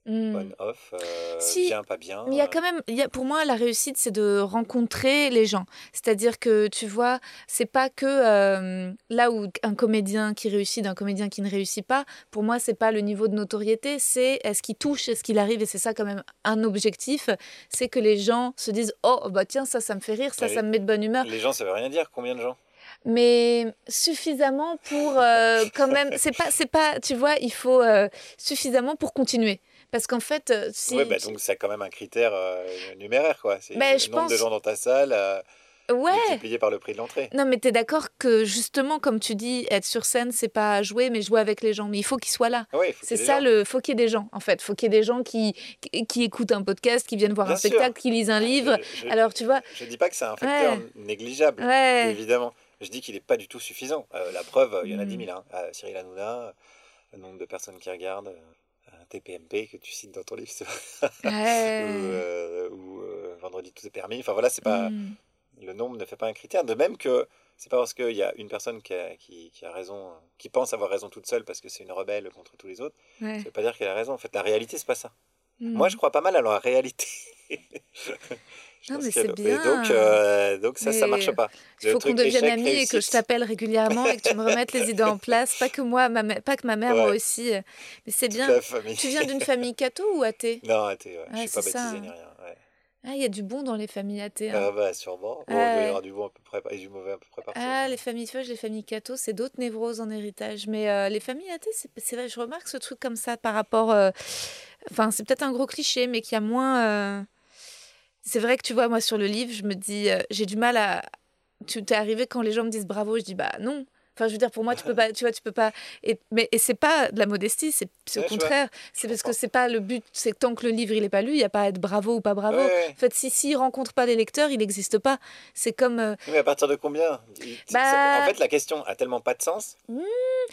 Mm. on-off, euh, Si, bien, pas bien. Mais il y a quand même, y a, pour moi, la réussite, c'est de rencontrer les gens. C'est-à-dire que, tu vois, c'est pas que euh, là où un comédien qui réussit d'un comédien qui ne réussit pas, pour moi, c'est pas le niveau de notoriété, c'est est-ce qu'il touche, est-ce qu'il arrive, et c'est ça quand même un objectif, c'est que les gens se disent, oh, bah tiens, ça, ça me fait rire, ça, Oui. ça me met de bonne humeur. Les gens, ça veut rien dire. Combien de gens? Mais suffisamment pour euh, quand même c'est pas c'est pas tu vois il faut euh, suffisamment pour continuer parce qu'en fait euh, si Ouais, bah, donc c'est quand même un critère euh, numéraire, quoi. C'est Bah, le je nombre de pense- gens dans ta salle euh, ouais multiplié par le prix de l'entrée. Non, mais t'es d'accord que justement, comme tu dis, être sur scène, c'est pas jouer, mais jouer avec les gens. Mais il faut qu'ils soient là. Ah ouais, il C'est ça gens. le. Faut qu'il y ait des gens, en fait. Faut qu'il y ait des gens qui, qui, écoutent un podcast, qui viennent voir Bien un sûr. spectacle, qui lisent un livre. Je- je- Alors, tu vois. Je dis pas que c'est un facteur Ouais. négligeable. Ouais. Évidemment. Je dis qu'il n'est pas du tout suffisant. Euh, la preuve, il y en a Mm. 10 000. Hein. Euh, Cyril Hanouna, euh, le nombre de personnes qui regardent, TPMP que tu cites dans ton livre. [laughs] Ouais. ou, euh, ou, euh, Vendredi tout est permis. Enfin voilà, c'est pas Mm. le nombre ne fait pas un critère. De même que c'est pas parce qu'il y a une personne qui a, qui, qui a raison, qui pense avoir raison toute seule parce que c'est une rebelle contre tous les autres, Ouais. ça veut pas dire qu'elle a raison. En fait, la réalité, c'est pas ça. Mm. Moi, je crois pas mal à la réalité. [laughs] Je Non, mais c'est Et bien. donc, euh, donc ça, ça Mais marche pas. Il faut qu'on devienne amis et que je t'appelle régulièrement et que tu me remettes les idées en [laughs] place. Pas que moi, ma pas que ma mère, moi aussi. Mais c'est bien. Tu viens d'une famille catho ou athée? [laughs] Non, athée, ouais. je Ouais, suis pas ça. baptisé ni rien. ouais. Ah, il y a du bon dans les familles athées. hein. Ah bah sûrement. Bon, il y avoir du bon à peu près et du mauvais à peu près partout. Ah, les familles feuilles, les familles catho, c'est d'autres névroses en héritage. Mais euh, les familles athées, c'est c'est vrai, je remarque ce truc comme ça par rapport. euh, Enfin, c'est peut-être un gros cliché, mais qu'il y a moins. euh, C'est vrai que tu vois, moi, sur le livre, je me dis, euh, j'ai du mal à. Tu t'es arrivé quand les gens me disent bravo, je dis bah non. Enfin, je veux dire, pour moi, tu peux pas, tu vois, tu peux pas. Et, mais et c'est pas de la modestie, c'est au Ouais, contraire. C'est parce que c'est pas le but. C'est tant que le livre il est pas lu, il y a pas à être bravo ou pas bravo. Ouais. En fait, si s'il rencontre pas les lecteurs, il n'existe pas. C'est comme. euh, Mais à partir de combien? Bah- ça- En fait, la question a tellement pas de sens Hmm.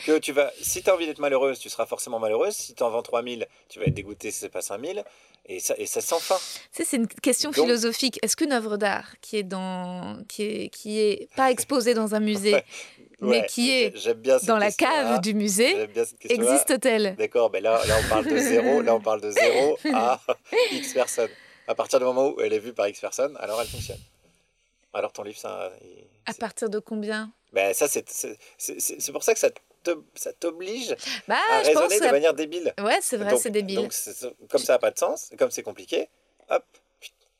que tu vas. Si tu as envie d'être malheureuse, tu seras forcément malheureuse. Si tu en vends 3000, tu vas être dégoûté si c'est pas 5000. Et ça, et ça sans fin. C'est une question Donc- philosophique. Est-ce qu'une œuvre d'art qui est dans, qui est, qui est pas exposée dans un musée, mais Ouais, qui est dans la cave du musée, existe-t-elle D'accord, mais là, là, on parle de zéro. Là, on parle de zéro à [laughs] X personnes. À partir du moment où elle est vue par X personnes, alors elle fonctionne. Alors ton livre, ça. il- À partir de combien Ben, ça, c'est- pour ça que ça te- ça t'oblige Bah, à raisonner de manière débile. Ouais, c'est vrai, c'est débile. Donc, comme ça n'a pas de sens, comme c'est compliqué, hop,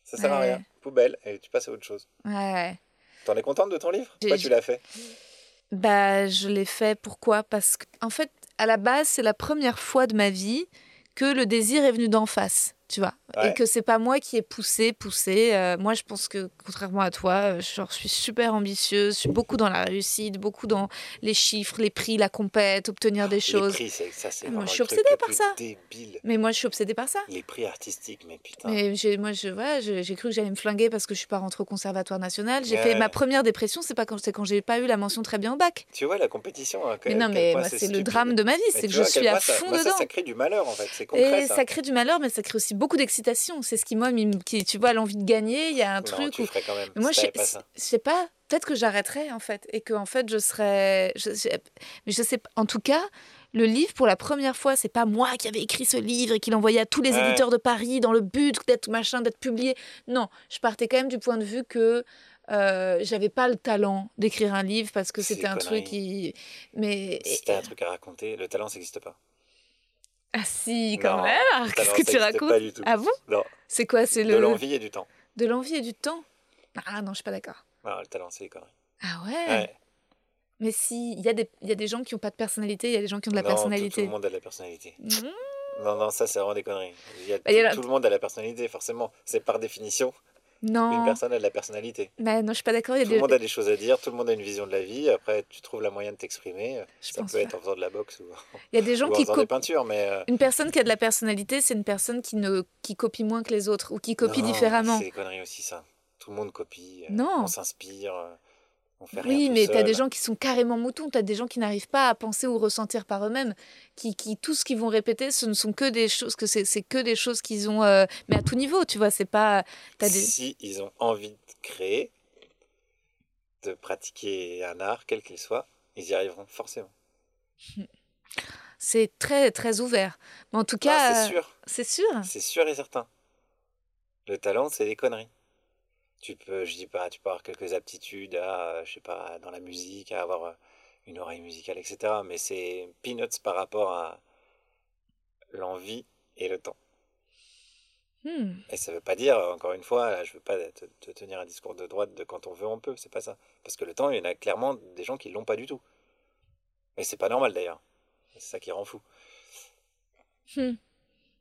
ça sert à rien. Poubelle, et tu passes à autre chose. Ouais. T'en es contente de ton livre? Pourquoi tu l'as fait? Bah, je l'ai fait. Pourquoi? Parce que, en fait, à la base, c'est la première fois de ma vie que le désir est venu d'en face, tu vois. Ouais. Et que c'est pas moi qui ai poussé, poussé. Euh, moi, je pense que, contrairement à toi, euh, je genre, je suis super ambitieuse, je suis beaucoup dans la réussite, beaucoup dans les chiffres, les prix, la compète, obtenir des Les choses. prix, c'est- ça, c'est Moi, je suis obsédée par ça. débile. Mais moi, je suis obsédée par ça. Les prix artistiques, mais putain. Mais j'ai, moi, je, voilà, j'ai cru que j'allais me flinguer parce que je suis pas rentrée au conservatoire national. J'ai Ouais. fait ma première dépression, c'est pas quand, c'est quand j'ai pas eu la mention très bien au bac. Tu vois la compétition hein, Mais non, mais moi, c'est le drame de ma vie, Mais c'est que je suis à ça- fond moi, ça, dedans. ça crée du malheur en fait. C'est concret Et ça. ça crée du malheur, mais ça crée aussi beaucoup d'excitation. C'est ce qui, moi, qui, tu vois, l'envie de gagner, il y a un Non, truc tu où. ferais quand même. Mais moi, si je sais, pas ça. je sais pas, peut-être que j'arrêterais, en fait. Et que, en fait, je serais. Je, je- mais je sais pas. En tout cas, le livre, pour la première fois, c'est pas moi qui avais écrit ce livre et qui l'envoyait à tous les Ouais. éditeurs de Paris dans le but d'être machin, d'être publié. Non, je partais quand même du point de vue que. euh, j'avais pas le talent d'écrire un livre parce que c'était un connerie. truc qui mais t'as un truc à raconter, le talent, ça n'existe pas. Ah si quand Non, même alors, qu'est-ce que tu racontes pas du tout. ah bon? Non, c'est quoi c'est de le l'envie et du temps. De l'envie et du temps? Ah non, je suis pas d'accord. Non, le talent, c'est les conneries. Ah ouais, Ouais. Mais si, il y, a des- il y a des gens qui n'ont pas de personnalité, il y a des gens qui ont de la Non, tout- Tout, personnalité. le monde a de la personnalité. Mhm. Non, non, ça, c'est vraiment des conneries. Y a Bah, il y tout, a la- tout le monde a la personnalité, forcément. C'est par définition. Une Non, personne a de la personnalité. mais non, je suis pas d'accord. Tout le monde a des choses à dire, tout le monde a une vision de la vie. Après, tu trouves la moyen de t'exprimer. Je Ça pense peut pas. être en faisant de la boxe ou, il y a des gens [laughs] qui copient. peintures, mais. euh, Une personne qui a de la personnalité, c'est une personne qui, ne... qui copie moins que les autres ou qui copie non, différemment. C'est des conneries aussi, ça. Tout le monde copie. euh, Non. On s'inspire. Oui, mais tu as des gens qui sont carrément moutons, tu as des gens qui n'arrivent pas à penser ou ressentir par eux-mêmes, qui, qui tout ce qu'ils vont répéter, ce ne sont que des choses, que c'est c'est que des choses qu'ils ont, euh, mais à tout niveau, tu vois, c'est pas, t'as des, Si ils ont envie de créer, de pratiquer un art, quel qu'il soit, ils y arriveront forcément. [laughs] c'est très très ouvert. Mais en tout Ah, cas, c'est sûr, c'est sûr. c'est sûr et certain. Le talent, c'est des conneries. Tu peux, je dis pas, tu peux avoir quelques aptitudes à, euh, je sais pas, dans la musique, à avoir euh, une oreille musicale, etc. Mais c'est peanuts par rapport à l'envie et le temps. Hmm. Et ça veut pas dire, encore une fois, là, je veux pas te, te tenir un discours de droite de quand on veut, on peut, c'est pas ça. Parce que le temps, il y en a clairement des gens qui l'ont pas du tout. Et c'est pas normal d'ailleurs. C'est ça qui rend fou.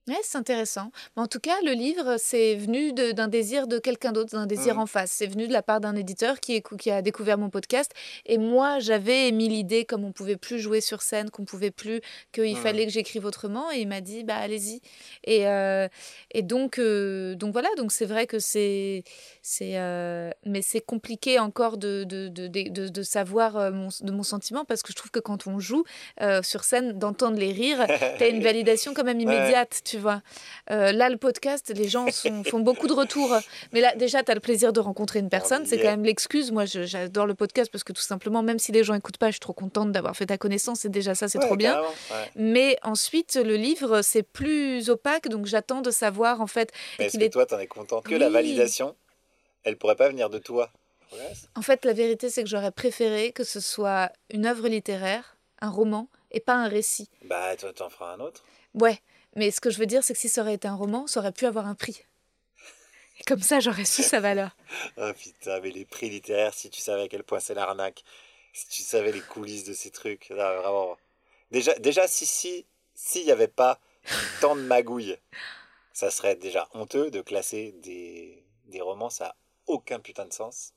Ouais, c'est intéressant. Mais en tout cas, le livre, c'est venu de- d'un désir de quelqu'un d'autre, d'un désir Mhm. en face. C'est venu de la part d'un éditeur qui, écou- qui a découvert mon podcast. Et moi, j'avais émis l'idée, comme on pouvait plus jouer sur scène, qu'on pouvait plus, qu'il Mhm. fallait que j'écrive autrement. Et il m'a dit, bah allez-y. Et, euh, et donc, euh, donc voilà. Donc c'est vrai que c'est, c'est, euh, mais c'est compliqué encore de, de, de, de, de- de savoir euh, mon, de mon sentiment parce que je trouve que quand on joue euh, sur scène, d'entendre les rires, [laughs] T'as une validation quand même immédiate, tu vois. Euh, là, le podcast, les gens sont- font beaucoup de retours. Mais là, déjà, tu as le plaisir de rencontrer une personne. y C'est est. quand même l'excuse. Moi, j'adore le podcast parce que tout simplement, même si les gens écoutent pas, je suis trop contente d'avoir fait ta connaissance. Et déjà, ça, c'est Ouais, trop bien. ouais. Mais ensuite, le livre, c'est plus opaque. Donc, j'attends de savoir, en fait, Mais est-ce que est- toi, t'en es contente que la validation, elle pourrait pas venir de toi? En fait, la vérité, c'est que j'aurais préféré que ce soit une œuvre littéraire, un roman, et pas un récit. Bah, toi, t'en feras un autre. Ouais, mais ce que je veux dire, c'est que si ça aurait été un roman, ça aurait pu avoir un prix. Et comme ça, j'aurais su sa valeur. Ah [laughs] putain, mais les prix littéraires, si tu savais à quel point c'est l'arnaque, si tu savais les coulisses de ces trucs, vraiment. Déjà, déjà si si s'il n'y avait pas tant de magouilles, ça serait déjà honteux de classer des, des romans, ça a aucun putain de sens.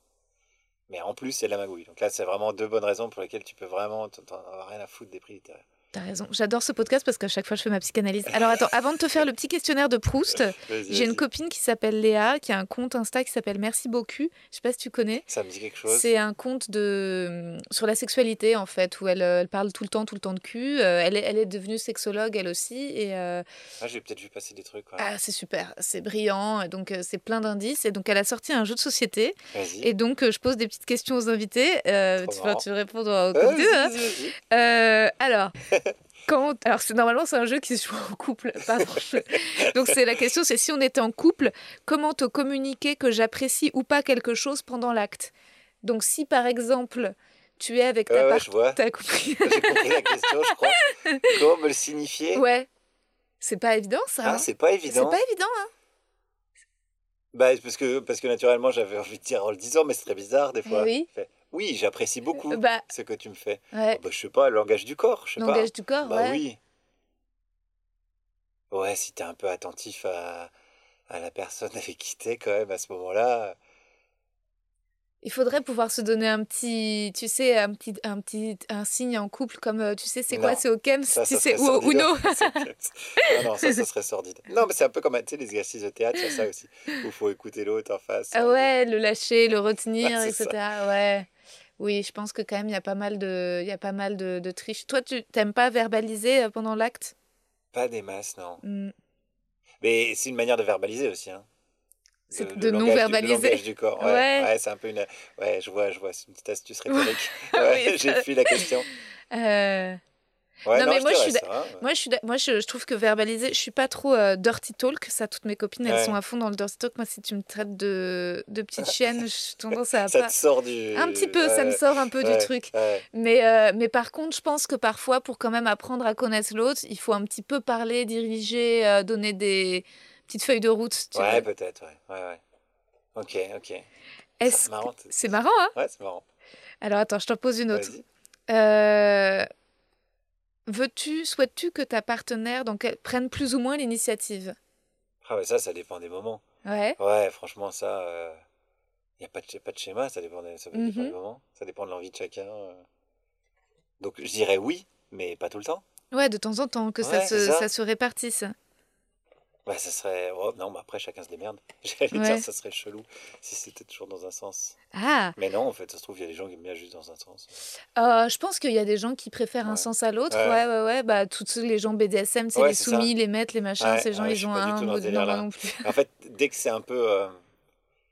Mais en plus, c'est la magouille. Donc là, c'est vraiment deux bonnes raisons pour lesquelles tu peux vraiment t'en avoir rien à foutre des prix littéraires. T'as raison. J'adore ce podcast parce qu'à chaque fois, je fais ma psychanalyse. Alors attends, avant de te faire le petit questionnaire de Proust, [laughs] j'ai une copine qui s'appelle Léa, qui a un compte Insta qui s'appelle Merci beaucoup. Je sais pas si tu connais. Ça me dit quelque chose. C'est un compte de sur la sexualité en fait où elle, euh, elle parle tout le temps tout le temps de cul. Euh, elle est elle est devenue sexologue elle aussi et euh, Ah, j'ai peut-être vu passer des trucs. ouais. ah, c'est super, c'est brillant. et Donc euh, c'est plein d'indices et donc elle a sorti un jeu de société Vas-y. et donc je pose des petites questions aux invités. Euh, tu, vas, tu réponds au veux, hein. alors, [laughs] quand, alors c'est normalement c'est un jeu qui se joue en couple. [laughs] Donc c'est la question, c'est si on était en couple, comment te communiquer que j'apprécie ou pas quelque chose pendant l'acte? Donc si par exemple tu es avec ta ouais, part- je vois. t'as compris? J'ai compris la question, je crois. [laughs] Comment me le signifier? Ouais, c'est pas évident ça. Ah, hein c'est pas c'est évident. pas évident. Hein Bah, parce que, parce que naturellement, j'avais envie de dire en le disant, mais c'est très bizarre des Eh fois. oui. Fait, oui, j'apprécie beaucoup Euh, bah ce que tu me fais. ouais, Bah, je sais pas, le langage du corps, je sais langage du corps. pas. Bah ouais. oui. Ouais, si t'es un peu attentif à, à la personne [laughs] avec qui t'es quand même à ce moment-là. Il faudrait pouvoir se donner un petit, tu sais, un petit, un petit, un signe en couple comme, euh, tu sais, c'est quoi, c'est au Kems, Ça, tu ça sais, ou au. Uno. [laughs] non, non, ça, serait sordide. Non, mais c'est un peu comme tu sais, les exercices de théâtre, a ça aussi. Où il faut écouter l'autre en face. Ah ouais, le lâcher, le retenir, c'est etc. Ouais. Oui, je pense que quand même il y a pas mal de, il y a pas mal de, de triche. Toi, tu t'aimes pas verbaliser euh, pendant l'acte? Pas des masses, non. Hmm. Mais c'est une manière de verbaliser aussi. Hein. De le non du- verbaliser. Du corps. Ouais, Ouais. ouais. c'est un peu une. Ouais, je vois, je vois. C'est une petite astuce [laughs] rhétorique. [laughs] Oui, J'ai fui la question. [laughs] Euh, Ouais, Non, non, mais je moi, je suis ça, hein. Moi, je, suis, moi je, je trouve que verbaliser, je suis pas trop euh, dirty talk. Ça, toutes mes copines, elles Ouais. sont à fond dans le dirty talk. Moi, si tu me traites de, de petite chienne, j'ai tendance à Ça pas. te sort du. Un petit peu, ça me sort un peu du truc. Mais, euh, mais par contre, je pense que parfois, pour quand même apprendre à connaître l'autre, il faut un petit peu parler, diriger, euh, donner des petites feuilles de route. tu Ouais, peut-être, ouais. ouais, ouais. Ok, ok. C'est marrant. C'est marrant, hein? Ouais, c'est marrant. Alors attends, je t'en pose une autre. Euh, Veux-tu, souhaites-tu que ta partenaire donc, prenne plus ou moins l'initiative? Ah, mais ça, ça dépend des moments. Ouais. Ouais, franchement, ça. Il n'y a pas de, pas de schéma, ça dépend des, ça dépend des Mhm. moments. Ça dépend de l'envie de chacun. euh. Donc, je dirais oui, mais pas tout le temps. Ouais, de temps en temps, que ça, Ouais, se, ça se répartisse. Bah, ça serait. oh, non, mais après, chacun se démerde. [laughs] J'allais Ouais. dire, ça serait chelou si c'était toujours dans un sens. Ah, Mais non, en fait, ça se trouve, il y a des gens qui aiment bien juste dans un sens. euh, je pense qu'il y a des gens qui préfèrent un sens à l'autre. Ouais. Ouais, ouais, ouais. Bah, tous les gens BDSM, c'est les ça. soumis, les maîtres, les machins. Ces gens, ils ont un dans de non, non plus. En fait, dès que c'est un peu euh,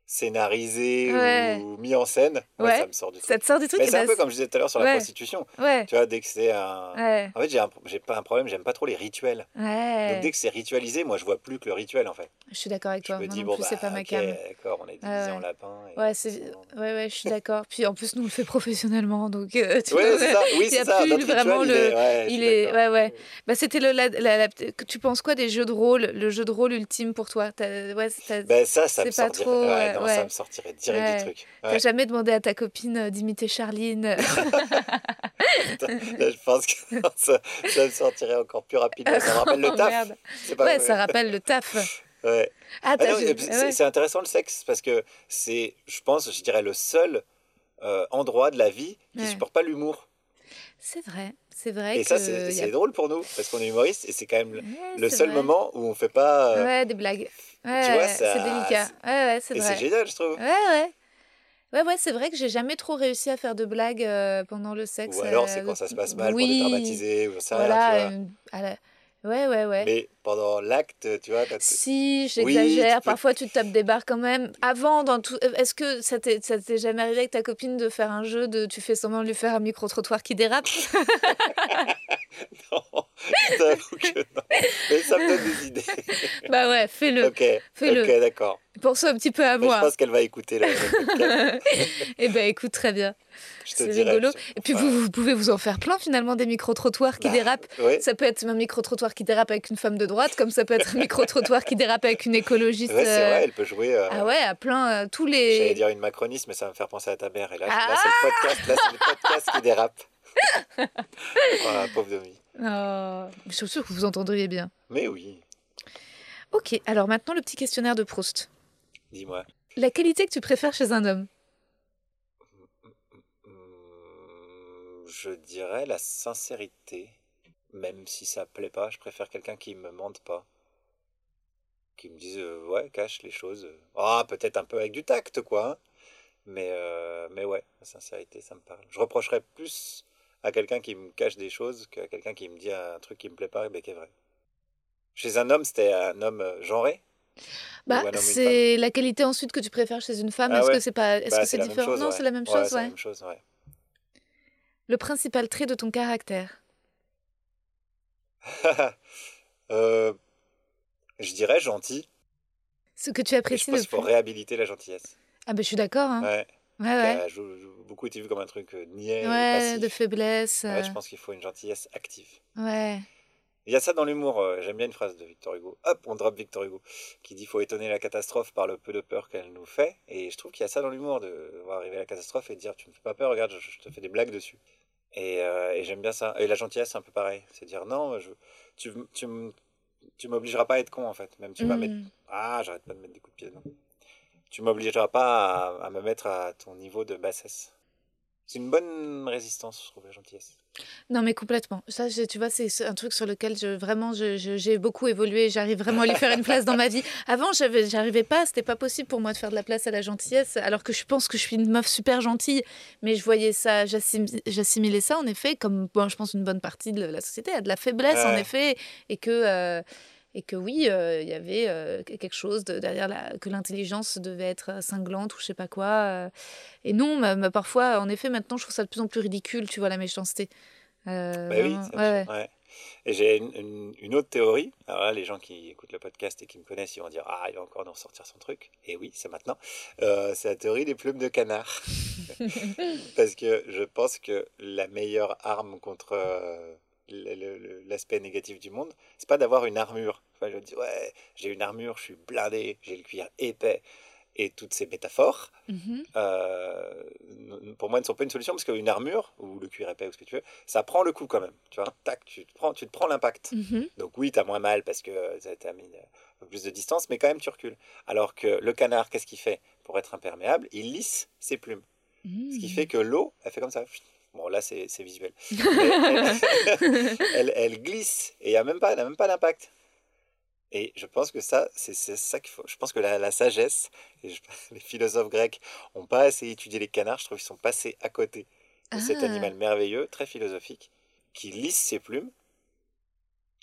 scénarisé Ouais. ou mis en scène, moi, Ouais. ça me sort du truc. Ça te sort des trucs Mais et c'est un bah, peu comme je disais tout à l'heure sur la Ouais. prostitution. Ouais, Tu vois, dès que c'est un. En fait, j'ai un- j'ai pas un problème, j'aime pas trop les rituels. Donc dès que c'est ritualisé, moi je vois plus que le rituel en fait. Je suis d'accord avec Je toi. me dis non bon plus, bah c'est pas ma ok, cam. d'accord, on est divisé en lapin. et Ouais, c'est... ouais, ouais, je suis d'accord. Puis en plus, nous, on le fait professionnellement. Donc, euh, tu vois, c'est ça. Oui, il y a c'est ça. Notre vraiment rituel, le- il est- ouais, ouais. Bah, c'était le. La, la- la- Tu penses quoi des jeux de rôle Le jeu de rôle ultime pour toi? Ouais, Ben ça, ça me C'est ouais, ça me sortirait direct Ouais. du truc. t'as Ouais. jamais demandé à ta copine euh, d'imiter Charline [laughs] Là, je pense que [laughs] ça, ça me sortirait encore plus rapidement. Ça me rappelle le [laughs] Oh, taf. pas Ouais, ça rappelle le taf. Ouais. Ah, Ah t'as c'est intéressant le sexe parce que c'est, je pense, je dirais le seul euh, endroit de la vie qui Ouais. supporte pas l'humour. C'est vrai, c'est vrai Et que ça, c'est a- drôle pour nous parce qu'on est humoriste et c'est quand même le, Ouais, le c'est seul vrai. moment où on fait pas. euh, Ouais, des blagues. Ouais, tu vois, ça- c'est délicat. Ouais, ouais, c'est et c'est génial, je trouve. Ouais, ouais. Ouais, ouais, c'est vrai que j'ai jamais trop réussi à faire de blagues euh, pendant le sexe. Ou alors euh, c'est quand ça se passe mal oui, pour dédramatiser ou j'en sais Voilà. rien, tu vois. euh, à la- Ouais, ouais, ouais. Mais pendant l'acte, tu vois, quand Si, Oui, j'exagère. peux- Parfois, tu te tapes des barres quand même. Avant, dans tout. euh, Est-ce que ça t'est ça t'est jamais arrivé avec ta copine de faire un jeu de tu fais semblant de lui faire un micro-trottoir qui dérape? [laughs] Non, je que non. Mais ça me donne des idées. Bah ouais, fais-le. ok, fais-le. ok, d'accord. Pense un petit peu à Mais Je moi. pense qu'elle va écouter podcast. [laughs] Eh ben, écoute, très bien. C'est rigolo. Et puis, vous, vous pouvez vous en faire plein finalement des micro-trottoirs qui Bah, dérapent. Ouais, Ça peut être un micro-trottoir qui dérape avec une femme de droite, comme ça peut être un micro-trottoir qui dérape avec une écologiste. ouais, c'est euh, vrai, elle peut jouer. euh, Ah ouais, à plein, euh, tous J'allais les. dire une macroniste, mais ça va me faire penser à ta mère. Et là, Ah là c'est le podcast, là, c'est le podcast qui dérape. [laughs] voilà, pauvre Domi. Oh, je suis sûre que vous entendriez bien. Mais oui, Ok, alors maintenant le petit questionnaire de Proust. Dis-moi. La qualité que tu préfères chez un homme? Je dirais la sincérité. Même si ça plaît pas, je préfère quelqu'un qui me mente pas. Qui me dise, euh, ouais, cache les choses. Ah, peut-être un peu avec du tact, quoi. hein. Mais, euh, mais ouais, la sincérité, ça me parle. Je reprocherais plus à quelqu'un qui me cache des choses qu'à quelqu'un qui me dit un truc qui me plaît pas, mais qui est vrai. Chez un homme, c'était un homme euh, genré Bah, c'est la qualité ensuite que tu préfères chez une femme. Ah est-ce ouais. que c'est pas, est-ce Bah, que c'est différent chose, Non, c'est la même chose, la même. Le principal trait de ton caractère. [laughs] Euh, je dirais gentil. Ce que tu Et je apprécies pense qu'il faut plus. réhabiliter la gentillesse. Ah ben je suis d'accord. Hein. Ouais. Ouais, a beaucoup été vu comme un truc euh, niais et Ouais, passif. de faiblesse. Ouais, euh, je pense qu'il faut une gentillesse active. Ouais. Il y a ça dans l'humour. euh, J'aime bien une phrase de Victor Hugo. Hop, on drop Victor Hugo. Qui dit faut étonner la catastrophe par le peu de peur qu'elle nous fait. Et je trouve qu'il y a ça dans l'humour de voir arriver la catastrophe et de dire tu me fais pas peur, regarde, je, je te fais des blagues dessus. Et, euh, et j'aime bien ça. Et la gentillesse, c'est un peu pareil. C'est dire non, je, tu, m'obligeras pas à être con en fait. Même tu vas mettre. Mm. Ah, j'arrête pas de mettre des coups de pied. Non. Tu m'obligeras pas à, à me mettre à ton niveau de bassesse. C'est une bonne résistance, je trouve, la gentillesse. Non, mais complètement. Ça, je- tu vois, c'est un truc sur lequel je, vraiment j'ai beaucoup évolué. J'arrive vraiment à lui faire une place dans ma vie. Avant, j'avais- j'arrivais pas. C'était pas possible pour moi de faire de la place à la gentillesse, alors que je pense que je suis une meuf super gentille. Mais je voyais ça, j'assim- j'assimilais ça en effet comme, bon, je pense, une bonne partie de la société a de la faiblesse en effet, et que. euh, et que oui, euh, il y avait euh, quelque chose de, derrière la, que l'intelligence devait être cinglante ou je sais pas quoi. euh. Et non, parfois, en effet, maintenant, je trouve ça de plus en plus ridicule, tu vois, la méchanceté. Euh, Bah oui, ouais, ouais. ouais. Et j'ai une, une- une autre théorie. Alors là, les gens qui écoutent le podcast et qui me connaissent, ils vont dire Ah, il va encore nous ressortir son truc. Et oui, c'est maintenant. Euh, c'est la théorie des plumes de canard. [laughs] Parce que je pense que la meilleure arme contre euh, l'aspect négatif du monde, c'est pas d'avoir une armure. Enfin, je dis Ouais, j'ai une armure, je suis blindé, j'ai le cuir épais. Et toutes ces métaphores, Mhm. euh, pour moi, ne sont pas une solution parce qu'une armure, ou le cuir épais, ou ce que tu veux, ça prend le coup quand même. Tu vois, tac, tu te prends, tu te prends l'impact. Mhm. Donc oui, tu as moins mal parce que ça t'a mis un peu plus de distance, mais quand même tu recules. Alors que le canard, qu'est-ce qu'il fait pour être imperméable? Il lisse ses plumes. Ce qui fait que l'eau, elle fait comme ça. Bon, là, c'est visuel. [laughs] Mais elle, elle- elle glisse et il n'y a même pas, elle a même pas d'impact. Et je pense que ça, c'est ça qu'il faut. Je pense que la, la sagesse, et je- [laughs] les philosophes grecs n'ont pas assez étudié les canards. Je trouve qu'ils sont passés à côté de cet Ah. animal merveilleux, très philosophique, qui lisse ses plumes,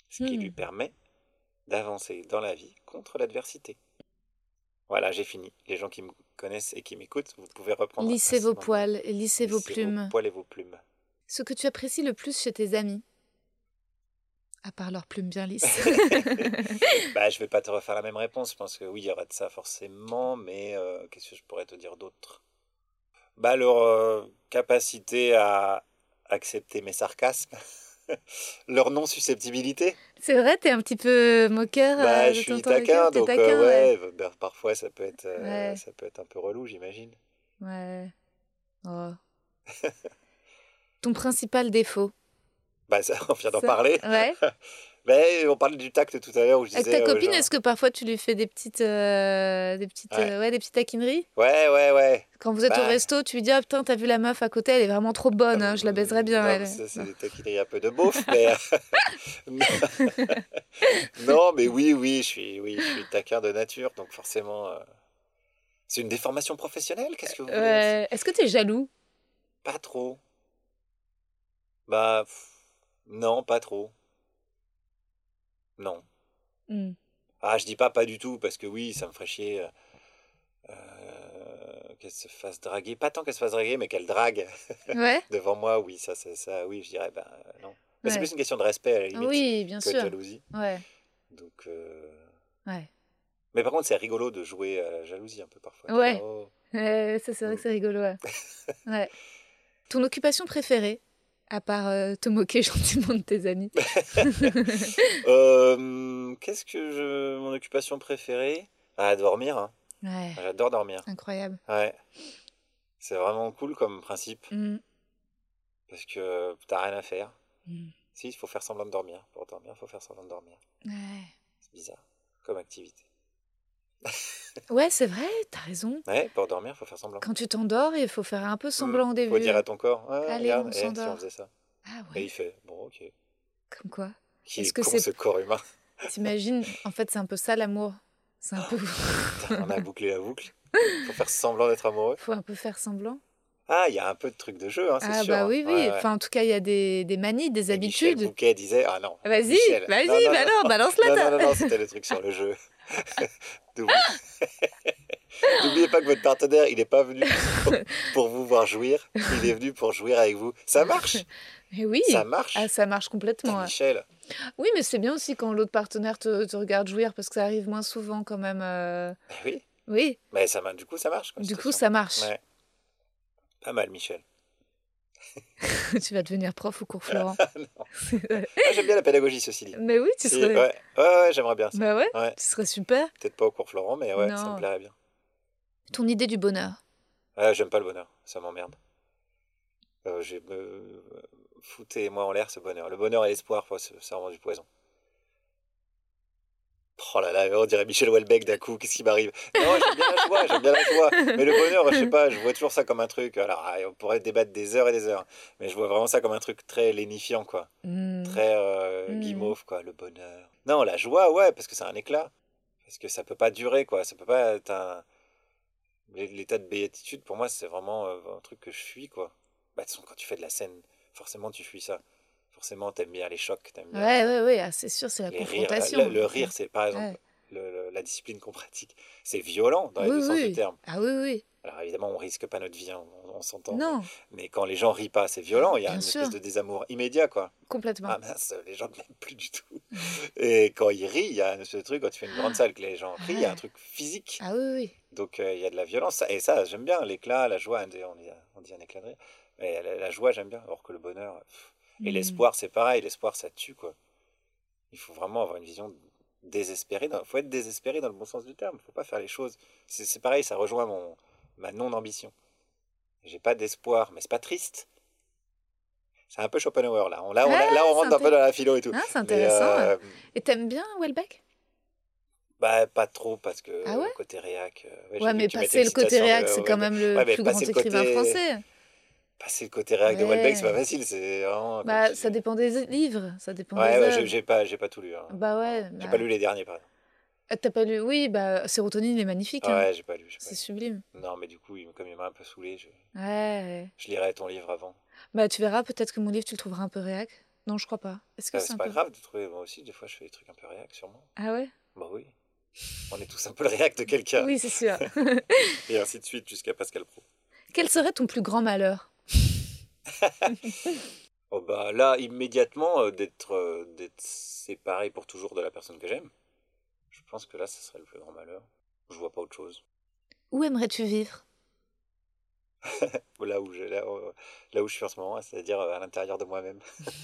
ce qui Hmm. lui permet d'avancer dans la vie contre l'adversité. Voilà, j'ai fini. Les gens qui me connaissent et qui m'écoutent, vous pouvez reprendre. Lissez vos poils, lissez vos Lissez plumes. poils et vos plumes. Ce que tu apprécies le plus chez tes amis? À part leurs plumes bien lisses. [laughs] bah, je vais pas te refaire la même réponse. Je pense que oui, il y aura de ça forcément, mais euh, qu'est-ce que je pourrais te dire d'autre? Bah, leur euh, capacité à accepter mes sarcasmes, [laughs] leur non-susceptibilité. C'est vrai, t'es un petit peu moqueur. Bah, euh, je suis taquin, donc euh, taquin, ouais, bah, parfois ça peut être, Ouais. ça peut être un peu relou, j'imagine. Ouais. Oh. Ton principal défaut Bah, ça, [laughs] on vient d'en parler. Ouais. [laughs] Mais on parlait du tact tout à l'heure où je Avec disais. ta euh, copine, genre- est-ce que parfois tu lui fais des petites, euh, des petites, Ouais. euh, ouais, des petites taquineries? Ouais, ouais, ouais. Quand vous êtes au Bah. resto, tu lui dis ah putain t'as vu la meuf à côté, elle est vraiment trop bonne, hein, je la baiserais bien. Non, elle. mais ça, c'est des taquineries un peu de beauf, [laughs] mais. non, mais oui, oui, je suis, oui, je suis taquin de nature, donc forcément. C'est une déformation professionnelle, qu'est-ce que vous voulez? Est-ce que t'es jaloux? Pas trop. Bah. pff, Non, pas trop. Non. Hmm. Ah, je dis pas pas du tout, parce que oui, ça me ferait chier. euh, euh, qu'elle se fasse draguer. Pas tant qu'elle se fasse draguer, mais qu'elle drague [laughs] Ouais. devant moi, oui, ça, c'est ça, oui, je dirais, ben euh, non. C'est plus une question de respect à la limite Oui, bien que de sûr. jalousie. Ouais. Donc, euh, Ouais. Mais par contre, c'est rigolo de jouer à la jalousie un peu parfois. Ouais. Oh. Ça c'est vrai que c'est rigolo. Ouais. [laughs] ouais. Ton occupation préférée, à part euh, te moquer [laughs] gentiment de tes amis [laughs] Euh, Qu'est-ce que je. Mon occupation préférée? Ah, dormir. hein. Ouais. J'adore dormir. Incroyable. Ouais. C'est vraiment cool comme principe Hmm. parce que t'as rien à faire. Mm. Si, il faut faire semblant de dormir. Pour dormir, il faut faire semblant de dormir. Ouais. C'est bizarre comme activité. Ouais, c'est vrai, t'as raison. Ouais, pour dormir, faut faire semblant. Quand tu t'endors, il faut faire un peu semblant au Mm. début. Faut dire à ton corps, Ah, Allez, regarde, on eh, si s'endort. on faisait ça. Ah Et il fait, bon, ok. comme quoi. Qui Est-ce est que con c'est- ce corps humain? T'imagines, en fait, c'est un peu ça l'amour. C'est un peu. Putain, On a bouclé la boucle. [laughs] Faut faire semblant d'être amoureux. faut un peu faire semblant. Ah, il y a un peu de truc de jeu, hein, c'est Ah sûr. bah hein. oui, oui. Ouais, ouais. Enfin, en tout cas, il y a des, des manies, des Et Michel habitudes. Bouquet disait, ah non. Vas-y, vas-y, bah non. non, balance-la Non, ta- non, non, non, c'était le truc sur le [laughs] jeu. [laughs] [laughs] N'oubliez pas que votre partenaire, il n'est pas venu pour, pour vous voir jouir, il est venu pour jouir avec vous. Ça marche [laughs] Mais oui. Ça marche Ah, ça marche complètement. Michel, Oui, mais c'est bien aussi quand l'autre partenaire te, te regarde jouir parce que ça arrive moins souvent quand même. euh, oui, Oui, mais ça, du coup, ça marche. quoi, du coup, ça marche. Ouais. Pas mal, Michel. [laughs] tu vas devenir prof au cours Florent. [laughs] [laughs] Ah, J'aime bien la pédagogie, ceci dit. mais oui, tu Si, serais. ouais, ouais, ouais, j'aimerais bien ça. Bah ouais, Ouais. tu serais super. Peut-être pas au cours Florent, mais ouais, ça me plairait bien. Ton idée du bonheur. Ouais, j'aime pas le bonheur, ça m'emmerde. Euh, j'ai me foutez-moi en l'air ce bonheur. Le bonheur et l'espoir, c'est vraiment du poison. Oh là là, on dirait Michel Houellebecq d'un coup, qu'est-ce qui m'arrive? Non, j'aime bien la joie, j'aime bien la joie. Mais le bonheur, je sais pas, je vois toujours ça comme un truc. Alors, ah, on pourrait débattre des heures et des heures, mais je vois vraiment ça comme un truc très lénifiant, quoi. Hmm. Très euh, Mm. guimauve, quoi, le bonheur. Non, la joie, ouais, parce que c'est un éclat. Parce que ça peut pas durer, quoi. Ça peut pas être un. L'état de béatitude, pour moi, c'est vraiment euh, un truc que je fuis, quoi. Bah, de toute façon, quand tu fais de la scène, forcément, tu fuis ça. Forcément, t'aimes bien les chocs, t'aimes bien Ouais, ouais, ouais, ah, c'est sûr, c'est la les rires. confrontation. Le, le rire, c'est par exemple Ouais. le- le- la discipline qu'on pratique. C'est violent dans les Oui, deux sens du terme. Ah oui, oui. Alors évidemment, on risque pas notre vie, hein, on, on s'entend. Non, Mais quand les gens rient pas, c'est violent. Il y a Bien une sûr. espèce de désamour immédiat, quoi. complètement. Ah mince, les gens ne m'aiment plus du tout. Et quand ils rient, il y a ce truc, quand tu fais une grande salle, que les gens rient, il y a un truc physique. Ah oui, oui. Donc euh, il y a de la violence. Et ça, j'aime bien. L'éclat, la joie, on dit, on dit, on dit un éclat de rire. Mais la, la joie, j'aime bien. Alors que le bonheur. pff. Et Mm. l'espoir, c'est pareil. L'espoir, ça tue, quoi. Il faut vraiment avoir une vision désespérée. Il faut être désespéré dans le bon sens du terme. Il faut pas faire les choses. C'est pareil, ça rejoint mon, ma non-ambition. J'ai pas d'espoir, mais c'est pas triste. C'est un peu Schopenhauer, là. On, là, on, Ouais, là, on c'est rentre un peu dans la philo et tout. Ah, c'est intéressant. euh, Et t'aimes bien Welbeck bah, pas trop, parce que Ah ouais? le côté réac. euh, ouais, mais passer le côté réac, c'est quand même le Ouais, plus grand écrivain côté- français. Passer le côté réac de. Houellebecq, c'est pas facile. C'est Bah, ça dépend des livres, ça dépend Ouais, des ouais, j'ai- j'ai pas, j'ai pas tout lu. hein. Bah ouais. J'ai bah- pas lu les derniers, par exemple. Ah, T'as pas lu Oui, bah Sérotonine est magnifique. hein. Ouais, j'ai pas lu. C'est sublime. Non, mais du coup, comme il m'a un peu saoulé, je, Ouais, je lirai ton livre avant. Bah tu verras, peut-être que mon livre, tu le trouveras un peu réac. Non, je crois pas. Est-ce que Euh, c'est pas peu... grave de trouver. Moi aussi, des fois, je fais des trucs un peu réac, sûrement. Ah ouais? Bah oui. On est tous un peu le réac de quelqu'un. Oui, c'est sûr. [laughs] Et ainsi de suite jusqu'à Pascal Pro. Quel serait ton plus grand malheur? [laughs] Oh bah là, immédiatement, euh, d'être euh, d'être séparé pour toujours de la personne que j'aime. Je pense que là, ce serait le plus grand malheur. Je vois pas autre chose. Où aimerais-tu vivre? [laughs] Là où je, là, où- là où je suis en ce moment, c'est-à-dire euh, à l'intérieur de moi-même.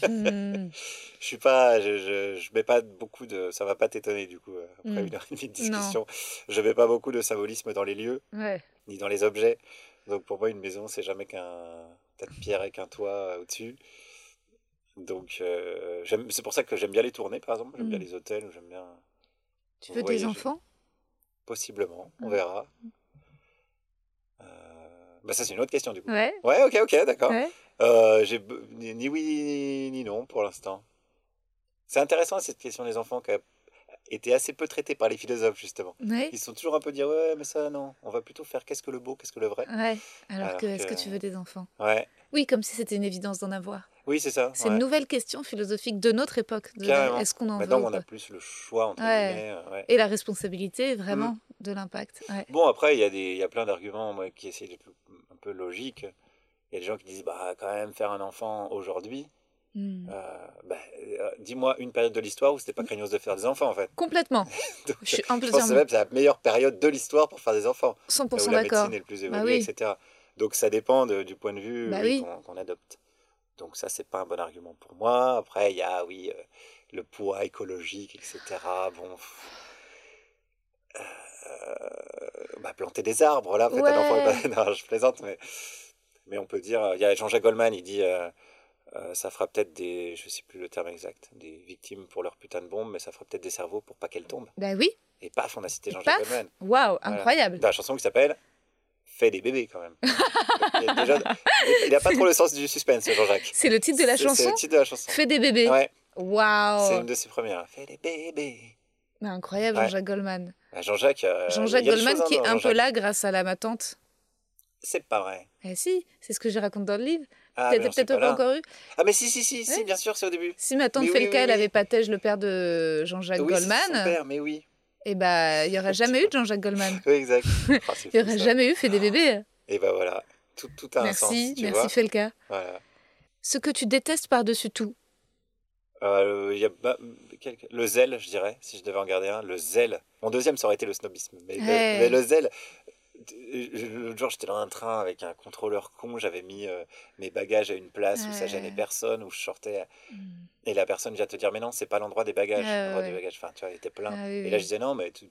Hmm, [laughs] Je suis pas, je, je, je mets pas beaucoup de, ça va pas t'étonner du coup euh, après Mm. une heure et demie de discussion. Je mets pas beaucoup de symbolisme dans les lieux Ouais. ni dans les objets. Donc pour moi, une maison, c'est jamais qu'un tas de pierre avec un toit euh, au-dessus. Donc euh, c'est pour ça que j'aime bien les tournées, par exemple. J'aime bien Mm. les hôtels. J'aime bien Tu veux voyager. des enfants? Possiblement. On Mm. verra. Euh, bah ça c'est une autre question du coup. Ouais. Ouais, ok, ok, d'accord. Ouais. Euh, j'ai ni, oui ni non pour l'instant. C'est intéressant cette question des enfants qui a été assez peu traitée par les philosophes justement. Ouais. Ils sont toujours un peu dire ouais mais ça non, on va plutôt faire qu'est-ce que le beau, qu'est-ce que le vrai. Ouais. Alors, Alors que, est-ce que- tu veux des enfants? Ouais, Oui, comme si c'était une évidence d'en avoir. oui c'est ça. C'est ouais. une nouvelle question philosophique de notre époque. de. Est-ce qu'on en veut Maintenant ou on a plus le choix entre guillemets. euh, ouais. Et la responsabilité, vraiment, Mm. de l'impact. Bon après il y a des il y a plein d'arguments moi, qui essaient d'être un peu logiques. Il y a des gens qui disent bah quand même faire un enfant aujourd'hui. Hmm. euh, bah, euh, dis-moi une période de l'histoire où c'était pas craignos de faire des enfants en fait. Complètement. [laughs] Donc, Je suis je pense que c'est même c'est la meilleure période de l'histoire pour faire des enfants. Là 100% où la d'accord. médecine est le plus Bah évoluée, oui. etc. Donc ça dépend de- du point de vue Bah oui, qu'on adopte. Donc ça, c'est pas un bon argument pour moi. Après, il y a, oui, euh, le poids écologique, etc. Bon... planter des arbres, là, et Ouais. [laughs] je plaisante, mais, mais on peut dire... Il y a Jean-Jacques Goldman, il dit... euh, ça fera peut-être des, je sais plus le terme exact, des victimes pour leur putain de bombe, mais ça fera peut-être des cerveaux pour pas qu'elles tombent. Bah oui, Et paf, on a cité Jean-Jacques Goldman. Waouh, Voilà. incroyable. Dans la chanson qui s'appelle Fais des bébés quand même. [laughs] il, a déjà- il a pas trop le sens du suspense, Jean-Jacques. C'est le titre de la C'est- C'est chanson le titre de la chanson. Fais des bébés. Ouais, c'est Waouh. une de ses premières. Fais des bébés. Mais Incroyable, Ouais. Jean-Jacques Goldman. Ah, Jean-Jacques. euh, Jean-Jacques Goldman choses, qui est hein, un peu là grâce à la ma tante. C'est pas vrai. Eh si, c'est ce que je raconte dans le livre. Ah, T'as peut-être pas pas encore eu. Ah, mais si, si, si, si, bien sûr, c'est au début. Si ma tante Mais oui, le oui, elle oui. avait Patège, le père de Jean-Jacques oui, c'est son Goldman, père, mais oui. et bah il y aurait [laughs] jamais eu de Jean-Jacques Goldman. Oui, exact. [laughs] C'est Il y fou, aurait ça. jamais eu fait des bébés. Et ben voilà, tout, tout a un sens. Merci, tu merci le cas. Voilà. Ce que tu détestes par-dessus tout. Euh, il y a, bah, quel- le zèle, je dirais, si je devais en garder un. Le zèle. Mon deuxième, ça aurait été le snobisme. Mais, le- mais le zèle. L'autre jour, j'étais dans un train avec un contrôleur con. J'avais mis euh, mes bagages à une place où ça gênait personne, où je sortais. Et la personne vient te dire Mais non, c'est pas l'endroit des bagages. Ah, l'endroit ouais. des bagages. Enfin, tu vois, il était plein. Ah, oui, et là, je disais Non, mais tu-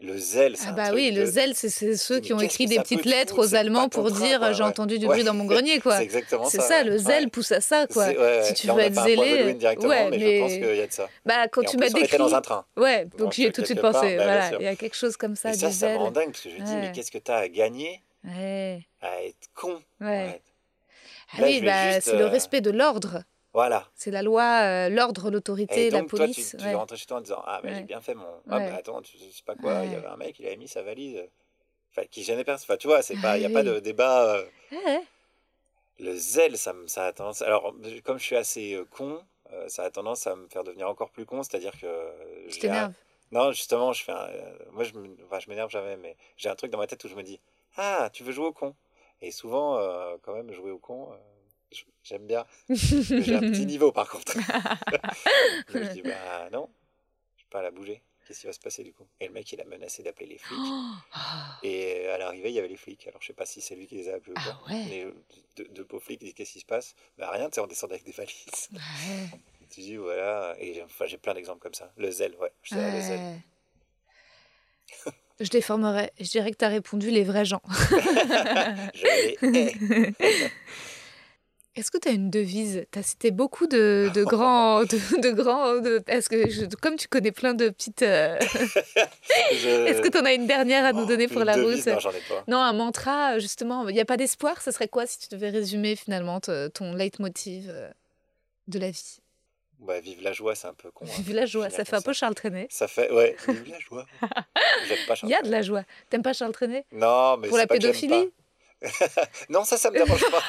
le zèle, c'est Ah un bah truc oui, le de- zèle, c'est c'est ceux Mais qui ont écrit des petites te lettres aux Allemands pour dire j'ai ouais. entendu du Ouais. bruit dans mon grenier quoi. [laughs] C'est exactement C'est ça. ça, ouais. le zèle pousse à ça quoi. Si tu veux être zélé, ouais, mais, mais- je pense qu'il y a de ça. Bah quand Et tu m'as décrit, dans un train. ouais, donc Donc, j'y ai tout de suite pensé. bah, voilà, il y a quelque chose comme ça Et du ça, ça me rend dingue parce que je me dis, mais qu'est-ce que tu as à gagner à être con Ouais. Ah oui, bah, c'est le euh, respect de l'ordre. Voilà. C'est la loi, euh, l'ordre, l'autorité, la donc, toi, tu, police. tu ouais. vas rentrer chez toi en disant Ah, mais Ouais. j'ai bien fait mon. Ah, Ouais. mais attends, tu sais pas quoi, il y avait un mec, il avait mis sa valise. Enfin, qui gênait personne. Enfin, tu vois, il n'y a pas de débat. euh. Le zèle, ça, me- ça a tendance. Alors, comme je suis assez euh, con, euh, ça a tendance à me faire devenir encore plus con. C'est-à-dire que. Tu j'ai un- t'énerves. Non, justement, je fais un- moi, je enfin, m'énerve jamais, mais j'ai un truc dans ma tête où je me dis Ah, tu veux jouer au con Et souvent, quand même, jouer au con, j'aime bien. [laughs] j'ai un petit niveau, par contre. [laughs] [laughs] Je dis Bah non, je peux pas la bouger. Qu'est-ce qui va se passer du coup? Et le mec, il a menacé d'appeler les flics. Ah. Et à l'arrivée, il y avait les flics. Alors, je sais pas si c'est lui qui les a appelés ou Ah pas. ouais. Mais euh, deux, deux pauvres flics disent Qu'est-ce qui se passe? Bah rien, tu sais, on descend avec des valises. Ouais. Tu dis Voilà. Et enfin, j'ai plein d'exemples comme ça. Le zèle, ouais. Je dirais le zèle. Ouais. Je déformerais. Je dirais que tu as répondu les vrais gens. Je les. Est-ce que tu as une devise? Tu as cité beaucoup de, de grands. De, de grands de, Est-ce que, je- comme tu connais plein de petites. euh, [laughs] Je- Est-ce que tu en as une dernière à nous Oh, donner pour la devise, route? Non, j'en ai pas. Non, un mantra, justement. Il n'y a pas d'espoir. Ce serait quoi si tu devais résumer finalement ton leitmotiv euh, de la vie? Bah, vive la joie, c'est un peu con. hein. Vive la joie. Ça fait un peu Charles Trenet. Ça fait, ouais, vive la joie. [laughs] J'aime pas Il y a de la joie. T'aimes pas Charles Trenet? Non, mais Pour c'est la pédophilie? [laughs] Non, ça, ça me dérange pas.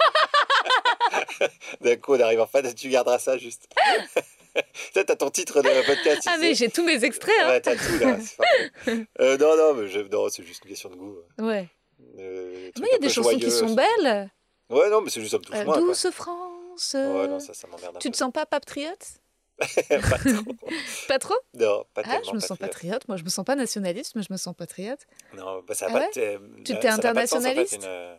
[laughs] D'un coup, on arrive en fin, tu garderas ça juste. [laughs] Toi, t'as ton titre de podcast. tu Ah, mais j'ai tous mes extraits. hein. Ouais, t'as tout là. [laughs] Euh, non, non, mais je... non, c'est juste une question de goût. Ouais. Euh, Mais il y a des chansons qui sont ça- belles. Ouais, non, mais c'est juste ça me touche Euh, moins. quoi. Douce France. Ouais, non, ça, ça m'emmerde Tu peu. te sens pas patriote? Pas trop. Pas trop? Non, pas Ah, je me sens patriote. patriote. Moi, je me sens pas nationaliste, mais je me sens patriote. Non, bah, ça a Ah pas ouais? euh, Tu ça t'es n'a pas en fait, internationaliste une, euh,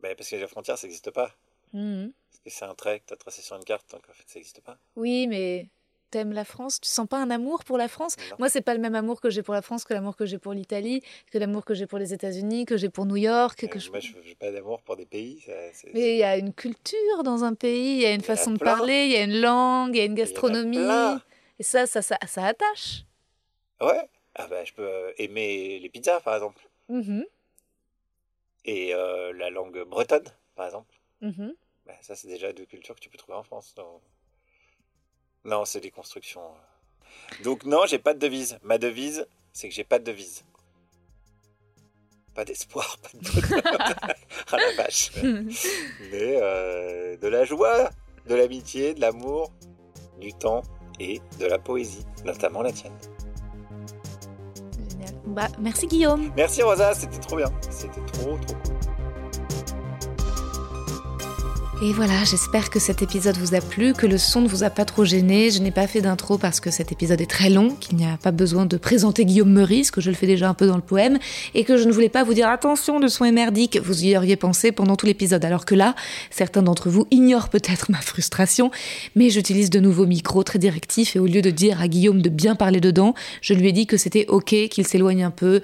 bah, Parce que la frontière, ça n'existe pas. Que c'est un trait que tu as tracé sur une carte, donc en fait, ça n'existe pas. Oui, mais t'aimes la France? Tu sens pas un amour pour la France? Non. Moi, c'est pas le même amour que j'ai pour la France que l'amour que j'ai pour l'Italie, que l'amour que j'ai pour les États-Unis, que j'ai pour New York. Que Euh, je... Moi, je n'ai pas d'amour pour des pays. ça- Mais il y a une culture dans un pays, il y a une y a façon de plein. parler, il y a une langue, il y a une a gastronomie. Et ça, ça, ça, ça attache. Ouais. Ah bah, je peux euh, aimer les pizzas, par exemple. Mhm, Et euh, la langue bretonne, par exemple. mhm. Bah, ça, c'est déjà deux cultures que tu peux trouver en France. Non, non c'est des constructions. euh. Donc, non, j'ai pas de devise. Ma devise, c'est que j'ai pas de devise. Pas d'espoir, pas de bonheur. [laughs] ah la vache. Mais euh, de la joie, de l'amitié, de l'amour, du temps et de la poésie, notamment la tienne. Génial. Bah, merci Guillaume. Merci Rosa, c'était trop bien. C'était trop, trop cool. Et voilà, j'espère que cet épisode vous a plu, que le son ne vous a pas trop gêné. Je n'ai pas fait d'intro parce que cet épisode est très long, qu'il n'y a pas besoin de présenter Guillaume Meurice, que je le fais déjà un peu dans le poème, et que je ne voulais pas vous dire attention, le son est merdique. Vous y auriez pensé pendant tout l'épisode. Alors que là, certains d'entre vous ignorent peut-être ma frustration, mais j'utilise de nouveaux micros très directifs et au lieu de dire à Guillaume de bien parler dedans, je lui ai dit que c'était ok, qu'il s'éloigne un peu.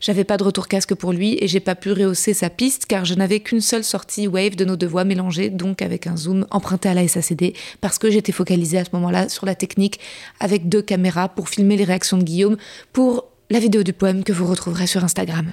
J'avais pas de retour casque pour lui et j'ai pas pu rehausser sa piste car je n'avais qu'une seule sortie wave de nos deux voix mélangées, donc avec un zoom emprunté à la SACD, parce que j'étais focalisée à ce moment-là sur la technique avec deux caméras pour filmer les réactions de Guillaume, pour la vidéo du poème que vous retrouverez sur Instagram.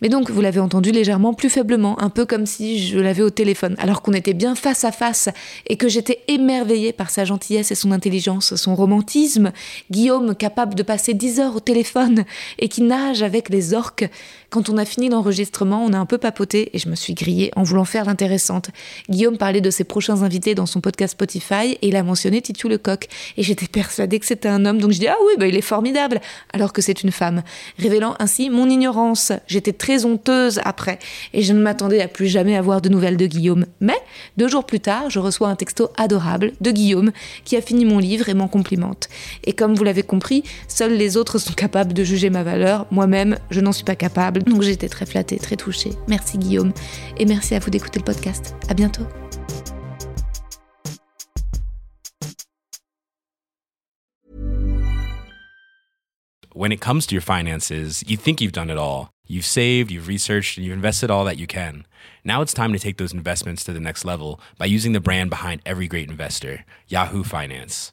Mais donc, vous l'avez entendu légèrement plus faiblement, un peu comme si je l'avais au téléphone, alors qu'on était bien face à face et que j'étais émerveillée par sa gentillesse et son intelligence, son romantisme. Guillaume, capable de passer dix heures au téléphone et qui nage avec les orques. Quand on a fini l'enregistrement, on a un peu papoté et je me suis grillée en voulant faire l'intéressante. Guillaume parlait de ses prochains invités dans son podcast Spotify et il a mentionné Titu Lecoq. Et j'étais persuadée que c'était un homme, donc je dis Ah oui, bah, il est formidable, alors que c'est une femme. Révélant ainsi mon ignorance. J'étais très honteuse après et je ne m'attendais à plus jamais avoir de nouvelles de Guillaume. Mais deux jours plus tard, je reçois un texto adorable de Guillaume qui a fini mon livre et m'en complimente. Et comme vous l'avez compris, seuls les autres sont capables de juger ma valeur. Moi-même, je n'en suis pas capable. Donc j'étais très flattée, très touchée. Merci Guillaume. Et merci à vous d'écouter le podcast. À bientôt. When it comes to your finances, you think you've done it all. You've saved, you've researched, and you've invested all that you can. Now it's time to take those investments to the next level by using the brand behind every great investor, Yahoo Finance.